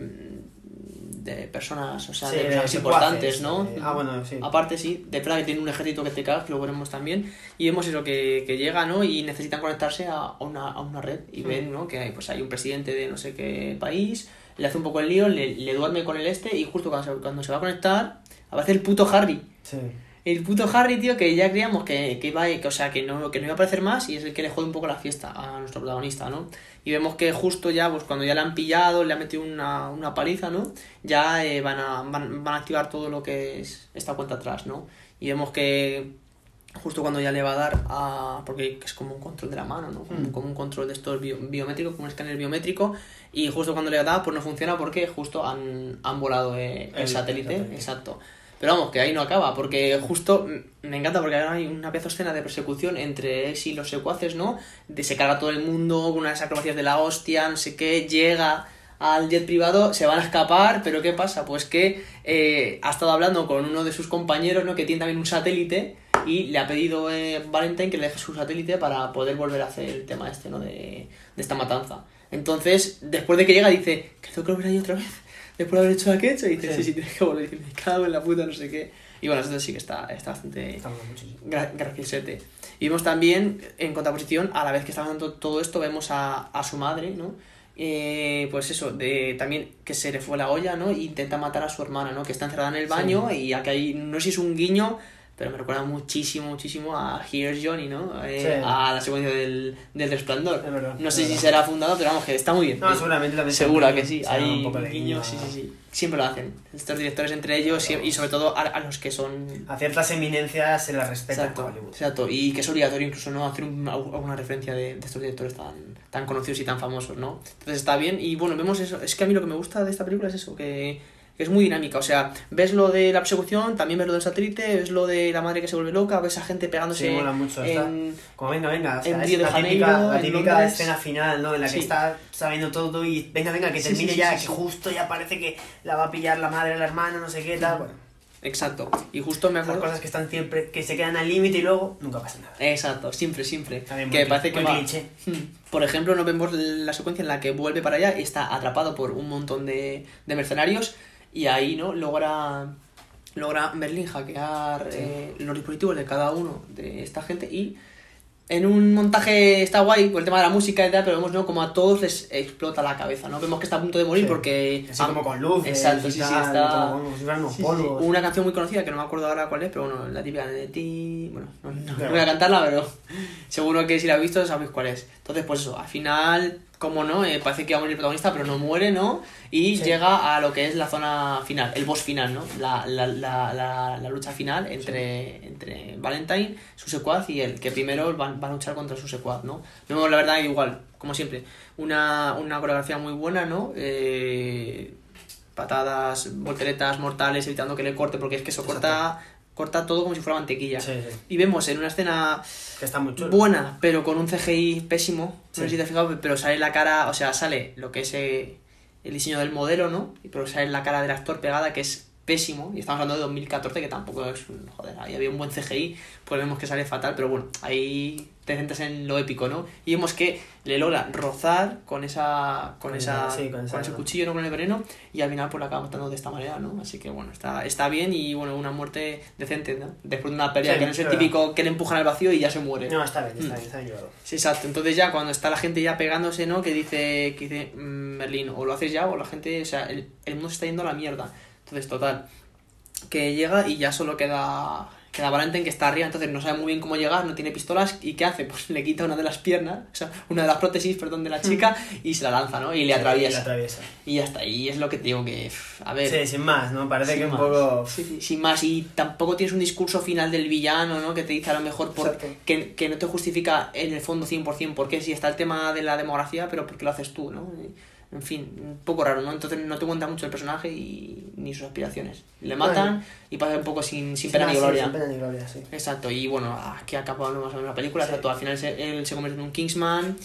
de personas, o sea, Sí, de personas importantes, ¿no? eh, ah, bueno, sí. Aparte, sí, de verdad que tiene un ejército que te cagas, que lo veremos también. Y vemos eso, que, que llega, ¿no? Y necesitan conectarse a una, a una red. Y Mm. ven, ¿no? Que hay, pues hay un presidente de no sé qué país, le hace un poco el lío, le, le duerme con el este, y justo cuando se, cuando se va a conectar, aparece el puto Harry. Sí. El puto Harry, tío, que ya creíamos que, que iba, que, o sea, que no, que no iba a aparecer más y es el que le jode un poco la fiesta a nuestro protagonista, ¿no? Y vemos que justo ya, pues cuando ya le han pillado, le han metido una, una paliza, ¿no? Ya eh, van, a, van, van a activar todo lo que es esta cuenta atrás, ¿no? Y vemos que justo cuando ya le va a dar a... porque es como un control de la mano, ¿no? Como, Mm. como un control de estos bio- biométricos, como un escáner biométrico, y justo cuando le da, pues no funciona porque justo han, han volado eh, el, El satélite, exacto. Pero vamos, que ahí no acaba, porque justo me encanta porque ahora hay una pedazo escena de persecución entre Ace y los secuaces, ¿no? De se carga todo el mundo con unas acrobacias de la hostia, no sé qué, llega al jet privado, se van a escapar, pero ¿qué pasa? Pues que eh, ha estado hablando con uno de sus compañeros, ¿no? Que tiene también un satélite y le ha pedido eh, Valentine que le deje su satélite para poder volver a hacer el tema este, ¿no? De, de esta matanza. Entonces, después de que llega, dice, que tengo que volver ahí otra vez, después de haber hecho aquello, y dice, Sí. sí, sí, tienes que volver, y dice, me cago en la puta, no sé qué. Y bueno, esto sí que está, está bastante gra- graciosete. Y vemos también, en contraposición, a la vez que está dando todo esto, vemos a, a su madre, ¿no? Eh, pues eso, de también que se le fue la olla, ¿no? E intenta matar a su hermana, ¿no? Que está encerrada en el baño y aquí hay, no sé si es un guiño, pero me recuerda muchísimo, muchísimo a Here's Johnny, ¿no? Eh, Sí. A la secuencia del, del resplandor. Es verdad, no sé si será fundado, pero vamos, que está muy bien. No, seguramente también Segura que sí, hay guiños, sí, guiño sí, sí. Siempre lo hacen. Estos directores entre ellos y sobre todo a, a los que son A ciertas eminencias se las respeta Exacto, Hollywood. exacto, y que es obligatorio incluso no hacer un- alguna referencia de, de estos directores tan, tan conocidos y tan famosos, ¿no? Entonces está bien, y bueno, vemos eso, es que a mí lo que me gusta de esta película es eso, que, que es muy dinámica, o sea, ves lo de la persecución, también ves lo del satélite, ves lo de la madre que se vuelve loca, ves a gente pegándose Sí, mola mucho. está- en... Como venga, venga. O sea, en es la Janeiro, típica, la escena final, ¿no? En la que Sí. está sabiendo todo y venga, venga, que termine sí, ya, que justo ya parece que la va a pillar la madre, la hermana, no sé qué, tal. Bueno, Exacto, y justo me acuerdo... cosas que están siempre, que se quedan al límite y luego nunca pasa nada. Exacto, siempre, siempre. También que parece que va-. Hmm. Por ejemplo, no vemos la secuencia en la que vuelve para allá y está atrapado por un montón de, de mercenarios y ahí no logra logra Berlín hackear eh, los dispositivos de cada uno de esta gente y en un montaje está guay por el tema de la música y tal, pero vemos ¿no? como a todos les explota la cabeza, ¿no? Vemos que está a punto de morir Sí. porque... Así como con luces Exacto, sí, sí, está... como- sí, sí, sí. polvos. Una canción muy conocida que no me acuerdo ahora cuál es, pero bueno, la típica de ti... Bueno, no, no- no voy a cantarla, pero <laughs> seguro que si la habéis visto sabéis cuál es. Entonces, pues eso, al final, como no, Eh, parece que va a morir el protagonista, pero no muere, ¿no? Y Sí. llega a lo que es la zona final, el boss final, ¿no? La, la, la, la, la lucha final entre, entre Valentine, su secuaz y él, que primero van, van a luchar contra su secuaz, ¿no? Vemos, la verdad, igual, como siempre, una, una coreografía muy buena, ¿no? Eh, patadas, volteretas mortales, evitando que le corte, porque es que eso corta, corta todo como si fuera mantequilla. Sí, sí. Y vemos en una escena Que está muy chulo. buena, pero con un CGI pésimo. No sé si te has fijado, pero sale la cara, o sea, sale lo que es eh, el diseño del modelo, ¿no? Pero sale la cara del actor pegada, que es pésimo. Y estamos hablando de 2014, que tampoco es. un- Joder, ahí había un buen CGI, pues vemos que sale fatal, pero bueno, ahí te centras en lo épico, ¿no? Y vemos que le logra rozar con esa. con, Con esa. sí, con con, esa- ese cuchillo, no con el veneno, y al final pues la acaba matando de esta manera, ¿no? Así que bueno, está, está bien y bueno, una muerte decente, ¿no? Después de una pelea Sí, que no es el verdad. típico que le empujan al vacío y ya se muere. No, está bien, está Mm. bien, está bien llevado. Sí, exacto. Entonces ya cuando está la gente ya pegándose, ¿no? Que dice, que dice mm, Merlín, o lo haces ya o la gente, o sea, el, el mundo se está yendo a la mierda. Entonces, total, que llega y ya solo queda, queda Valentine que está arriba, entonces no sabe muy bien cómo llegar, no tiene pistolas, ¿y qué hace? <laughs> Pues le quita una de las piernas, o sea, una de las prótesis, perdón, de la chica y se la lanza, ¿no? Y le Sí, atraviesa. y atraviesa. Y ya está, y es lo que te digo que, a ver... Sí, sin más, ¿no? Parece que un más. poco... Sí, sí, sin más, y tampoco tienes un discurso final del villano, ¿no? Que te dice a lo mejor por, que, que no te justifica en el fondo 100% por qué, si está el tema de la demografía, pero por qué lo haces tú, ¿no? En fin, un poco raro, ¿no? Entonces no te cuenta mucho el personaje y ni sus aspiraciones. Le matan y pasa un poco sin, sin pena Ah, ni sí, gloria. Sin pena ni gloria, sí. Exacto, y bueno, aquí acaba más o menos la película, exacto, al final se- él se convierte en un Kingsman,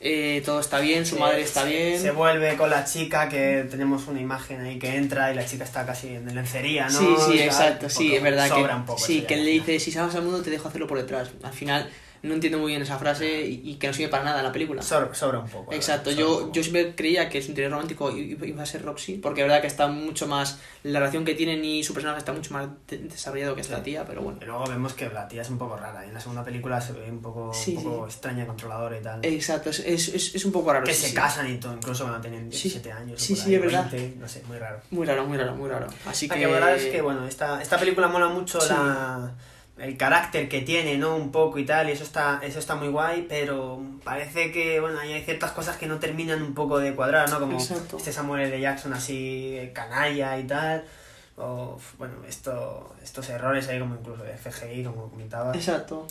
eh, todo está bien, su Sí, madre está bien. Se vuelve con la chica, que tenemos una imagen ahí que entra y la chica está casi en lencería, ¿no? Sí, sí, exacto, sí, es verdad sobra que un poco sí, que él le dice, si salvas al mundo te dejo hacerlo por detrás. Al final no entiendo muy bien esa frase y, y que no sirve para nada en la película. Sobra, sobra un poco. Exacto, un yo, poco. yo siempre creía que su interés romántico i- iba a ser Roxy, porque la verdad que está mucho más, la relación que tienen y su personaje está mucho más de- desarrollado que esta tía, pero bueno. Y luego vemos que la tía es un poco rara. Y en la segunda película se ve un poco, Sí, un poco sí. extraña, controladora y tal. Exacto, es, es, es, es un poco raro. que sí, se sí. casan y todo, incluso cuando tienen Sí. 17 años. Sí, sí, es verdad. 20, no sé, muy raro. Muy raro, muy raro, muy raro. Así La que... que verdad es que, bueno, esta, esta película mola mucho Sí. la, el carácter que tiene, ¿no? Un poco y tal, y eso está, eso está muy guay, pero parece que, bueno, hay ciertas cosas que no terminan un poco de cuadrar, ¿no? Como Exacto. este Samuel L. Jackson así, eh, canalla y tal, o, bueno, esto, estos errores ahí como incluso de CGI, como comentaba. Exacto.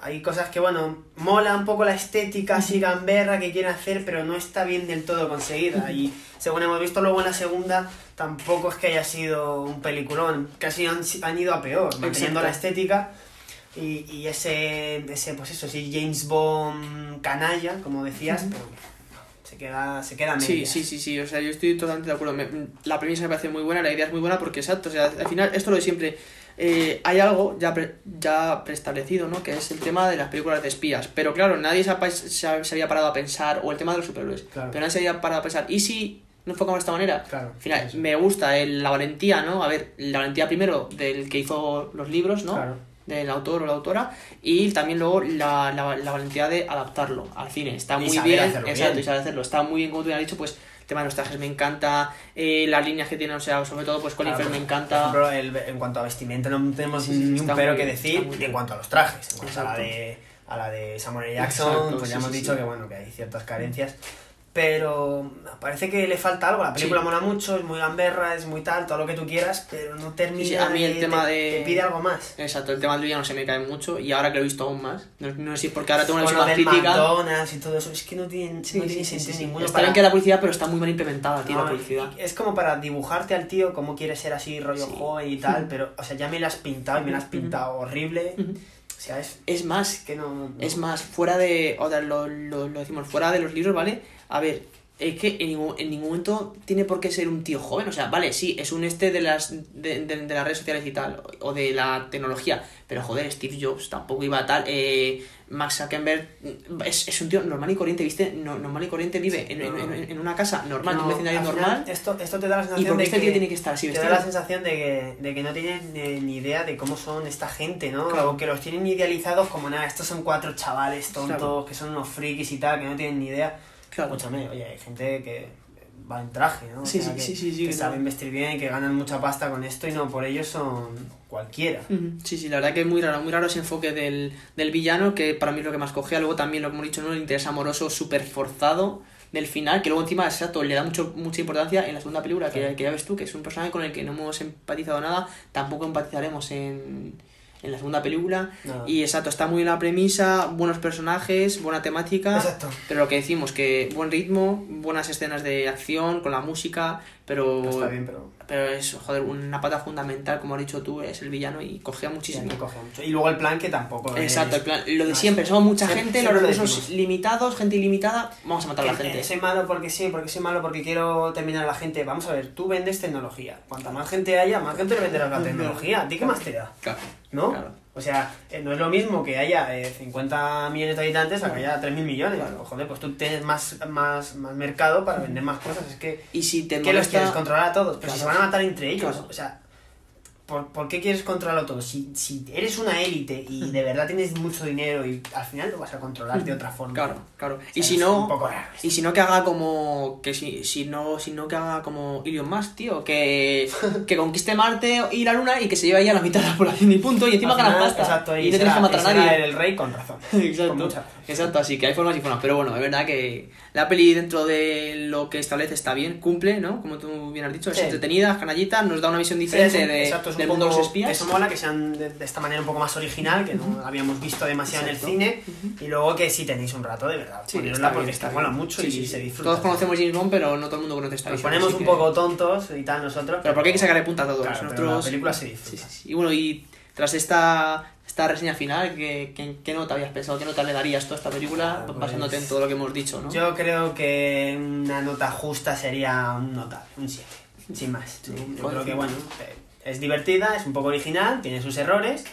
Hay cosas que, bueno, mola un poco la estética así gamberra que quiere hacer, pero no está bien del todo conseguida. Y según hemos visto luego en la segunda, tampoco es que haya sido un peliculón. Casi han, han ido a peor, manteniendo Exacto. la estética y, y ese, ese, pues eso, sí, James Bond canalla, como decías, pero se queda, se queda Sí, sí, sí, sí, o sea, yo estoy totalmente de acuerdo. Me- la premisa me parece muy buena, la idea es muy buena porque, exacto, o sea, al final, esto lo de siempre, eh, hay algo ya, pre- ya preestablecido, ¿no? Que es el tema de las películas de espías. Pero claro, nadie se, ha pa- se ha- se había parado a pensar, o el tema de los superhéroes, Claro. pero nadie se había parado a pensar, ¿y si nos enfocamos de esta manera? Claro, Al final, me gusta el- la valentía, ¿no? A ver, la valentía primero del que hizo los libros, ¿no? Claro. Del autor o la autora, y también luego la, la, la valentía de adaptarlo al cine. Está Y muy bien, exacto, bien. y saber hacerlo. Está muy bien, como tú ya has dicho, pues tema de los trajes me encanta, eh, las líneas que tienen, o sea, sobre todo, pues Colin Claro, me por encanta. ejemplo, el- en cuanto a vestimenta no tenemos Sí, sí, ni un pero que decir muy en cuanto a los trajes. En cuanto a la de, a la de Samuel. Jackson, Exacto, pues ya sí, hemos sí, dicho sí. que bueno, que hay ciertas carencias. Pero parece que le falta algo. La película Sí. mola mucho, es muy gamberra, es muy tal, todo lo que tú quieras, pero no termina. Sí, sí, a mí el de- tema te- de... te pide algo más. Exacto, el tema del villano se me cae mucho y ahora que lo he visto aún más, no, no sé si porque ahora tengo una lo más crítica. McDonald's y todo eso, es que no tiene, no tiene sentido ninguno. Está para- bien que la publicidad, pero está muy mal implementada, tío, No, la publicidad. Es como para dibujarte al tío como quiere ser así, rollo joven y tal, <laughs> pero, o sea, ya me la has pintado y me la has pintado horrible. O sea, es, Es más, que no. no- Es más, fuera de. O sea, lo, lo, lo decimos, fuera de los libros, ¿vale? A ver, es que en ningún, en ningún momento tiene por qué ser un tío joven. O sea, vale, sí, es un este de las, de, de- de las redes sociales y tal, o de la tecnología. Pero joder, Steve Jobs tampoco iba a tal. Eh, Max Zuckerberg es, es un tío normal y corriente, ¿viste? No- normal y corriente, vive en, en- en- en una casa normal, en un No, vecindario normal. Esto, esto te da la ¿Y sensación por qué de este que, tío tiene que estar así te da vestido? la sensación de que, de que no tienen ni, ni idea de cómo son esta gente, ¿no? Claro. O que los tienen idealizados como nada, estos son cuatro chavales tontos Claro. que son unos frikis y tal, que no tienen ni idea. Claro. Escúchame, oye, hay gente que va en traje, ¿no? O Sí, sea, sí, que, sí, sí, sí, que saben vestir bien y que ganan mucha pasta con esto y no por ellos son cualquiera. Sí, sí, la verdad que es muy raro, muy raro ese enfoque del, del villano, que para mí es lo que más cogea. Luego también, lo que hemos dicho, ¿no? el interés amoroso súper forzado del final, que luego encima, exacto, le da mucho, mucha importancia en la segunda película, que, que ya ves tú, que es un personaje con el que no hemos empatizado nada, tampoco empatizaremos en, en la segunda película. Y exacto, está muy bien la premisa, buenos personajes, buena temática. Exacto. Pero lo que decimos, que buen ritmo, buenas escenas de acción con la música, pero... No está bien, pero Pero es, joder, una pata fundamental, como has dicho tú, es el villano y cogea muchísimo. mucho. Y luego el plan que tampoco es- Exacto, el plan, lo de no siempre, somos mucha Siempre- gente, siempre los lo recursos limitados, gente ilimitada, vamos a matar a la gente. soy malo porque sí, porque soy malo porque quiero terminar a la gente. Vamos a ver, tú vendes tecnología. Cuanta más gente haya, más gente le venderás la <laughs> tecnología. ¿A ti qué más te da? Claro, ¿No? claro. O sea, eh, no es lo mismo que haya eh, 50 millones de habitantes a que haya 3.000 millones. Claro. Joder, pues tú tienes más, más, más mercado para vender más cosas. Es que, Y si te ¿qué los quieres controlar a todos? Pero si se Claro. van a matar entre ellos. Claro. O sea, ¿por, por qué quieres controlarlo todo? Si, si eres una élite y de verdad tienes mucho dinero y al final lo vas a controlar de otra forma. Claro, claro. O sea, Y si no, un poco raro. y si no que haga como que si, si no si no que haga como Elon Musk, tío, que, <laughs> que conquiste Marte y la Luna y que se lleve ahí a la mitad de la población y punto y encima Al gana final, pasta Exacto, y, y, no tienes que matar a nadie. el rey con razón. <laughs> Exacto. Con mucha razón. Exacto, así que hay formas y formas. Pero bueno, es verdad que la peli dentro de lo que establece está bien, cumple, ¿no? Como tú bien has dicho, es Sí. entretenida, es canallita, nos da una visión diferente un- de, exacto, es un del mundo de los espías. Eso mola que sean de, de esta manera un poco más original, que no habíamos visto demasiado Exacto. en el cine. Y luego que sí tenéis un rato, de verdad. Sí, está porque bien, está, mola bien. mucho Sí, y sí, se disfruta. Todos conocemos James Bond, pero no todo el mundo conoce esta Nos ponemos un que- poco tontos y tal nosotros. Pero porque hay que sacarle punta a todos. Claro, pero Nosotros... la película se disfruta. sí, sí. Y bueno, y tras esta, esta reseña final, ¿qué, qué, qué nota habías pensado? ¿Qué nota le darías tú a esta película Ah, pues, basándote en todo lo que hemos dicho, no? Yo creo que una nota justa sería un notable, un 7, sin más. Yo joder, creo que, sí. bueno, eh, es divertida, es un poco original, tiene sus errores,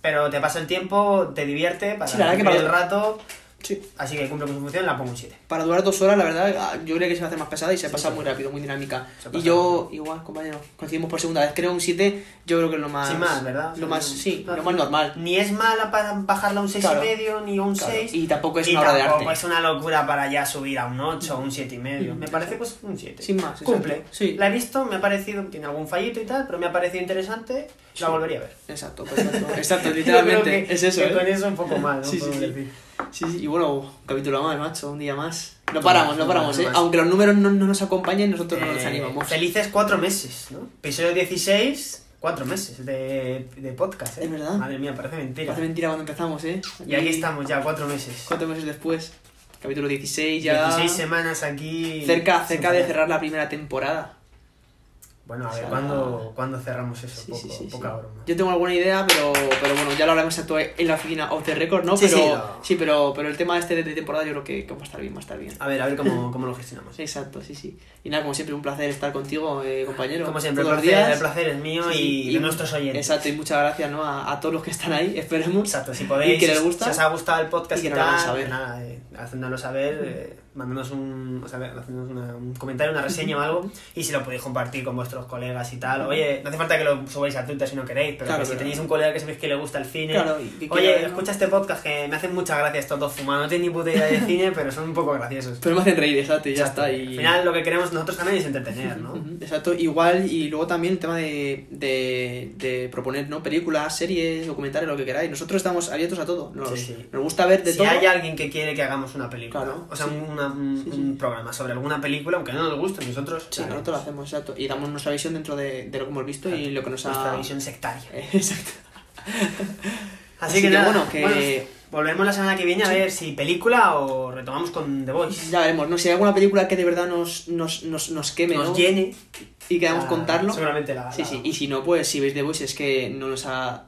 pero te pasa el tiempo, te divierte, para Sí, el rato, Sí. así que cumple con su función, la pongo un 7. Para durar dos horas, la verdad, ah, yo creo que se va a hacer más pesada y se Sí, pasa sí. muy rápido, muy dinámica. Y yo, igual, compañero, coincidimos por segunda vez. Creo un 7, yo creo que es lo más. Sin más, ¿verdad? Lo más, sí, No, lo más normal. Ni es mala para bajarla a un 6,5 Claro. y medio, ni a un Claro, 6. y tampoco es y una obra de arte. es una locura para ya subir a un 8 o un 7,5 y medio. Me parece pues un 7. Sin más, exacto. Cumple. Sí. La he visto, me ha parecido, tiene algún fallito y tal, pero me ha parecido interesante, la volvería a ver. Exacto, exacto. Exacto, <laughs> Yo literalmente. es eso, que ¿eh? con eso un poco mal, ¿no? Sí, sí, sí. Sí, y bueno, un capítulo más, macho, un día más. No paramos, no paramos, ¿eh? Aunque los números no, no nos acompañen, nosotros no nos Eh, animamos. Felices cuatro meses, ¿no? Episodio 16, cuatro meses de, de podcast, ¿eh? Es verdad. Madre mía, parece mentira. Parece mentira cuando empezamos, ¿eh? Y aquí estamos ya, cuatro meses. Cuatro meses después. Capítulo 16 ya. 16 semanas aquí. Cerca, cerca de cerrar la primera temporada. Bueno, a ver, ¿cuándo, ¿cuándo cerramos eso? Sí, Poco, sí, sí, poca broma. Yo tengo alguna idea, pero, pero bueno, ya lo hablaremos exacto en la oficina of the record, ¿no? Sí, pero, sí, lo- sí, pero, pero el tema este de, temporada yo creo que, que va a estar bien, va a estar bien. A ver, a ver cómo, cómo lo gestionamos. Exacto, sí, sí. Y nada, como siempre, un placer estar contigo, eh, compañero. Como siempre, el todos los placer, días. el placer es mío y, de nuestros oyentes. Exacto, y muchas gracias ¿no? a, a todos los que están ahí, esperemos. Exacto, si podéis, Y que les si- gusta. si os ha gustado el podcast y y, que hagan tal, saber. nada, eh, saber, eh, mandándonos un, o sea, una- un comentario, una reseña o algo, y si lo podéis compartir con vuestros colegas y tal. Oye, no hace falta que lo subáis a Twitter si no queréis, pero Claro, que si tenéis un colega que sabéis que le gusta el cine, Claro, y que oye, escucha este podcast que me hacen muchas gracias estos dos fumados, no tienen ni puta idea de cine, pero son un poco graciosos. Pero me hacen reír, exacto, y ya Exacto. está. Y... Al final lo que queremos nosotros también es entretener, ¿no? Exacto, igual y luego también el tema de, de, de proponer ¿no? películas, series, documentales, lo que queráis. Nosotros estamos abiertos a todo. Nos, Sí, sí. nos gusta ver de si todo. hay alguien que quiere que hagamos una película, Claro, o sea, sí. una- un, un programa sobre alguna película, aunque no nos guste, nosotros Sí, nosotros lo hacemos, exacto. Y damos nuestra visión dentro de, de lo que hemos visto y lo que nos ha... Nuestra visión sectaria. <laughs> Exacto. Así, que, nada, bueno, que bueno, volvemos la semana que viene a ver si película o retomamos con The Voice. ya veremos, ¿no? Si hay alguna película que de verdad nos, nos, nos, nos queme, Nos ¿no? llene. Y queramos contarlo. Seguramente la. Sí, la- sí. Y si no, pues si veis The Voice es que no nos ha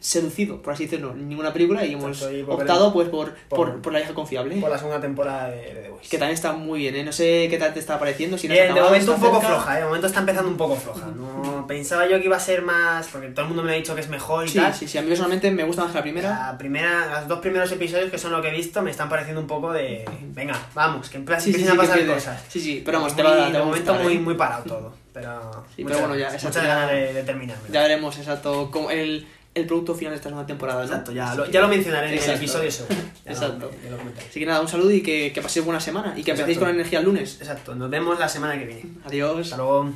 seducido, por así decirlo, en ninguna película y hemos optado pues por, por- por, por la hija confiable. Por la segunda temporada de, de The Voice. Que también está muy bien, ¿eh? No sé qué tal te está pareciendo. Si no has Bien, de acabado, momento un poco cerca. floja, ¿eh? De momento está empezando un poco floja. No pensaba yo que iba a ser más. Porque todo el mundo me ha dicho que es mejor y Sí, tal. sí, sí. A mí personalmente me gusta más que la primera. La primera, los dos primeros episodios que son lo que he visto me están pareciendo un poco de. Venga, vamos, que empiecen Sí, sí, a pasar cosas. Sí, sí, pero vamos, Muy- te va, te de va momento gustar, muy, ¿eh? muy parado todo. Pero. Sí, pero bueno, ya, muchas ganas de, de terminarlo. Ya veremos, exacto, el, el producto final de esta segunda temporada, ¿no? Exacto, ya lo, ya lo mencionaré en el episodio seguro. Lo- Exacto. lo. Así que nada, un saludo y que, que paséis buena semana y que empecéis Exacto. con energía el lunes. Exacto, nos vemos la semana que viene. Adiós. Hasta luego.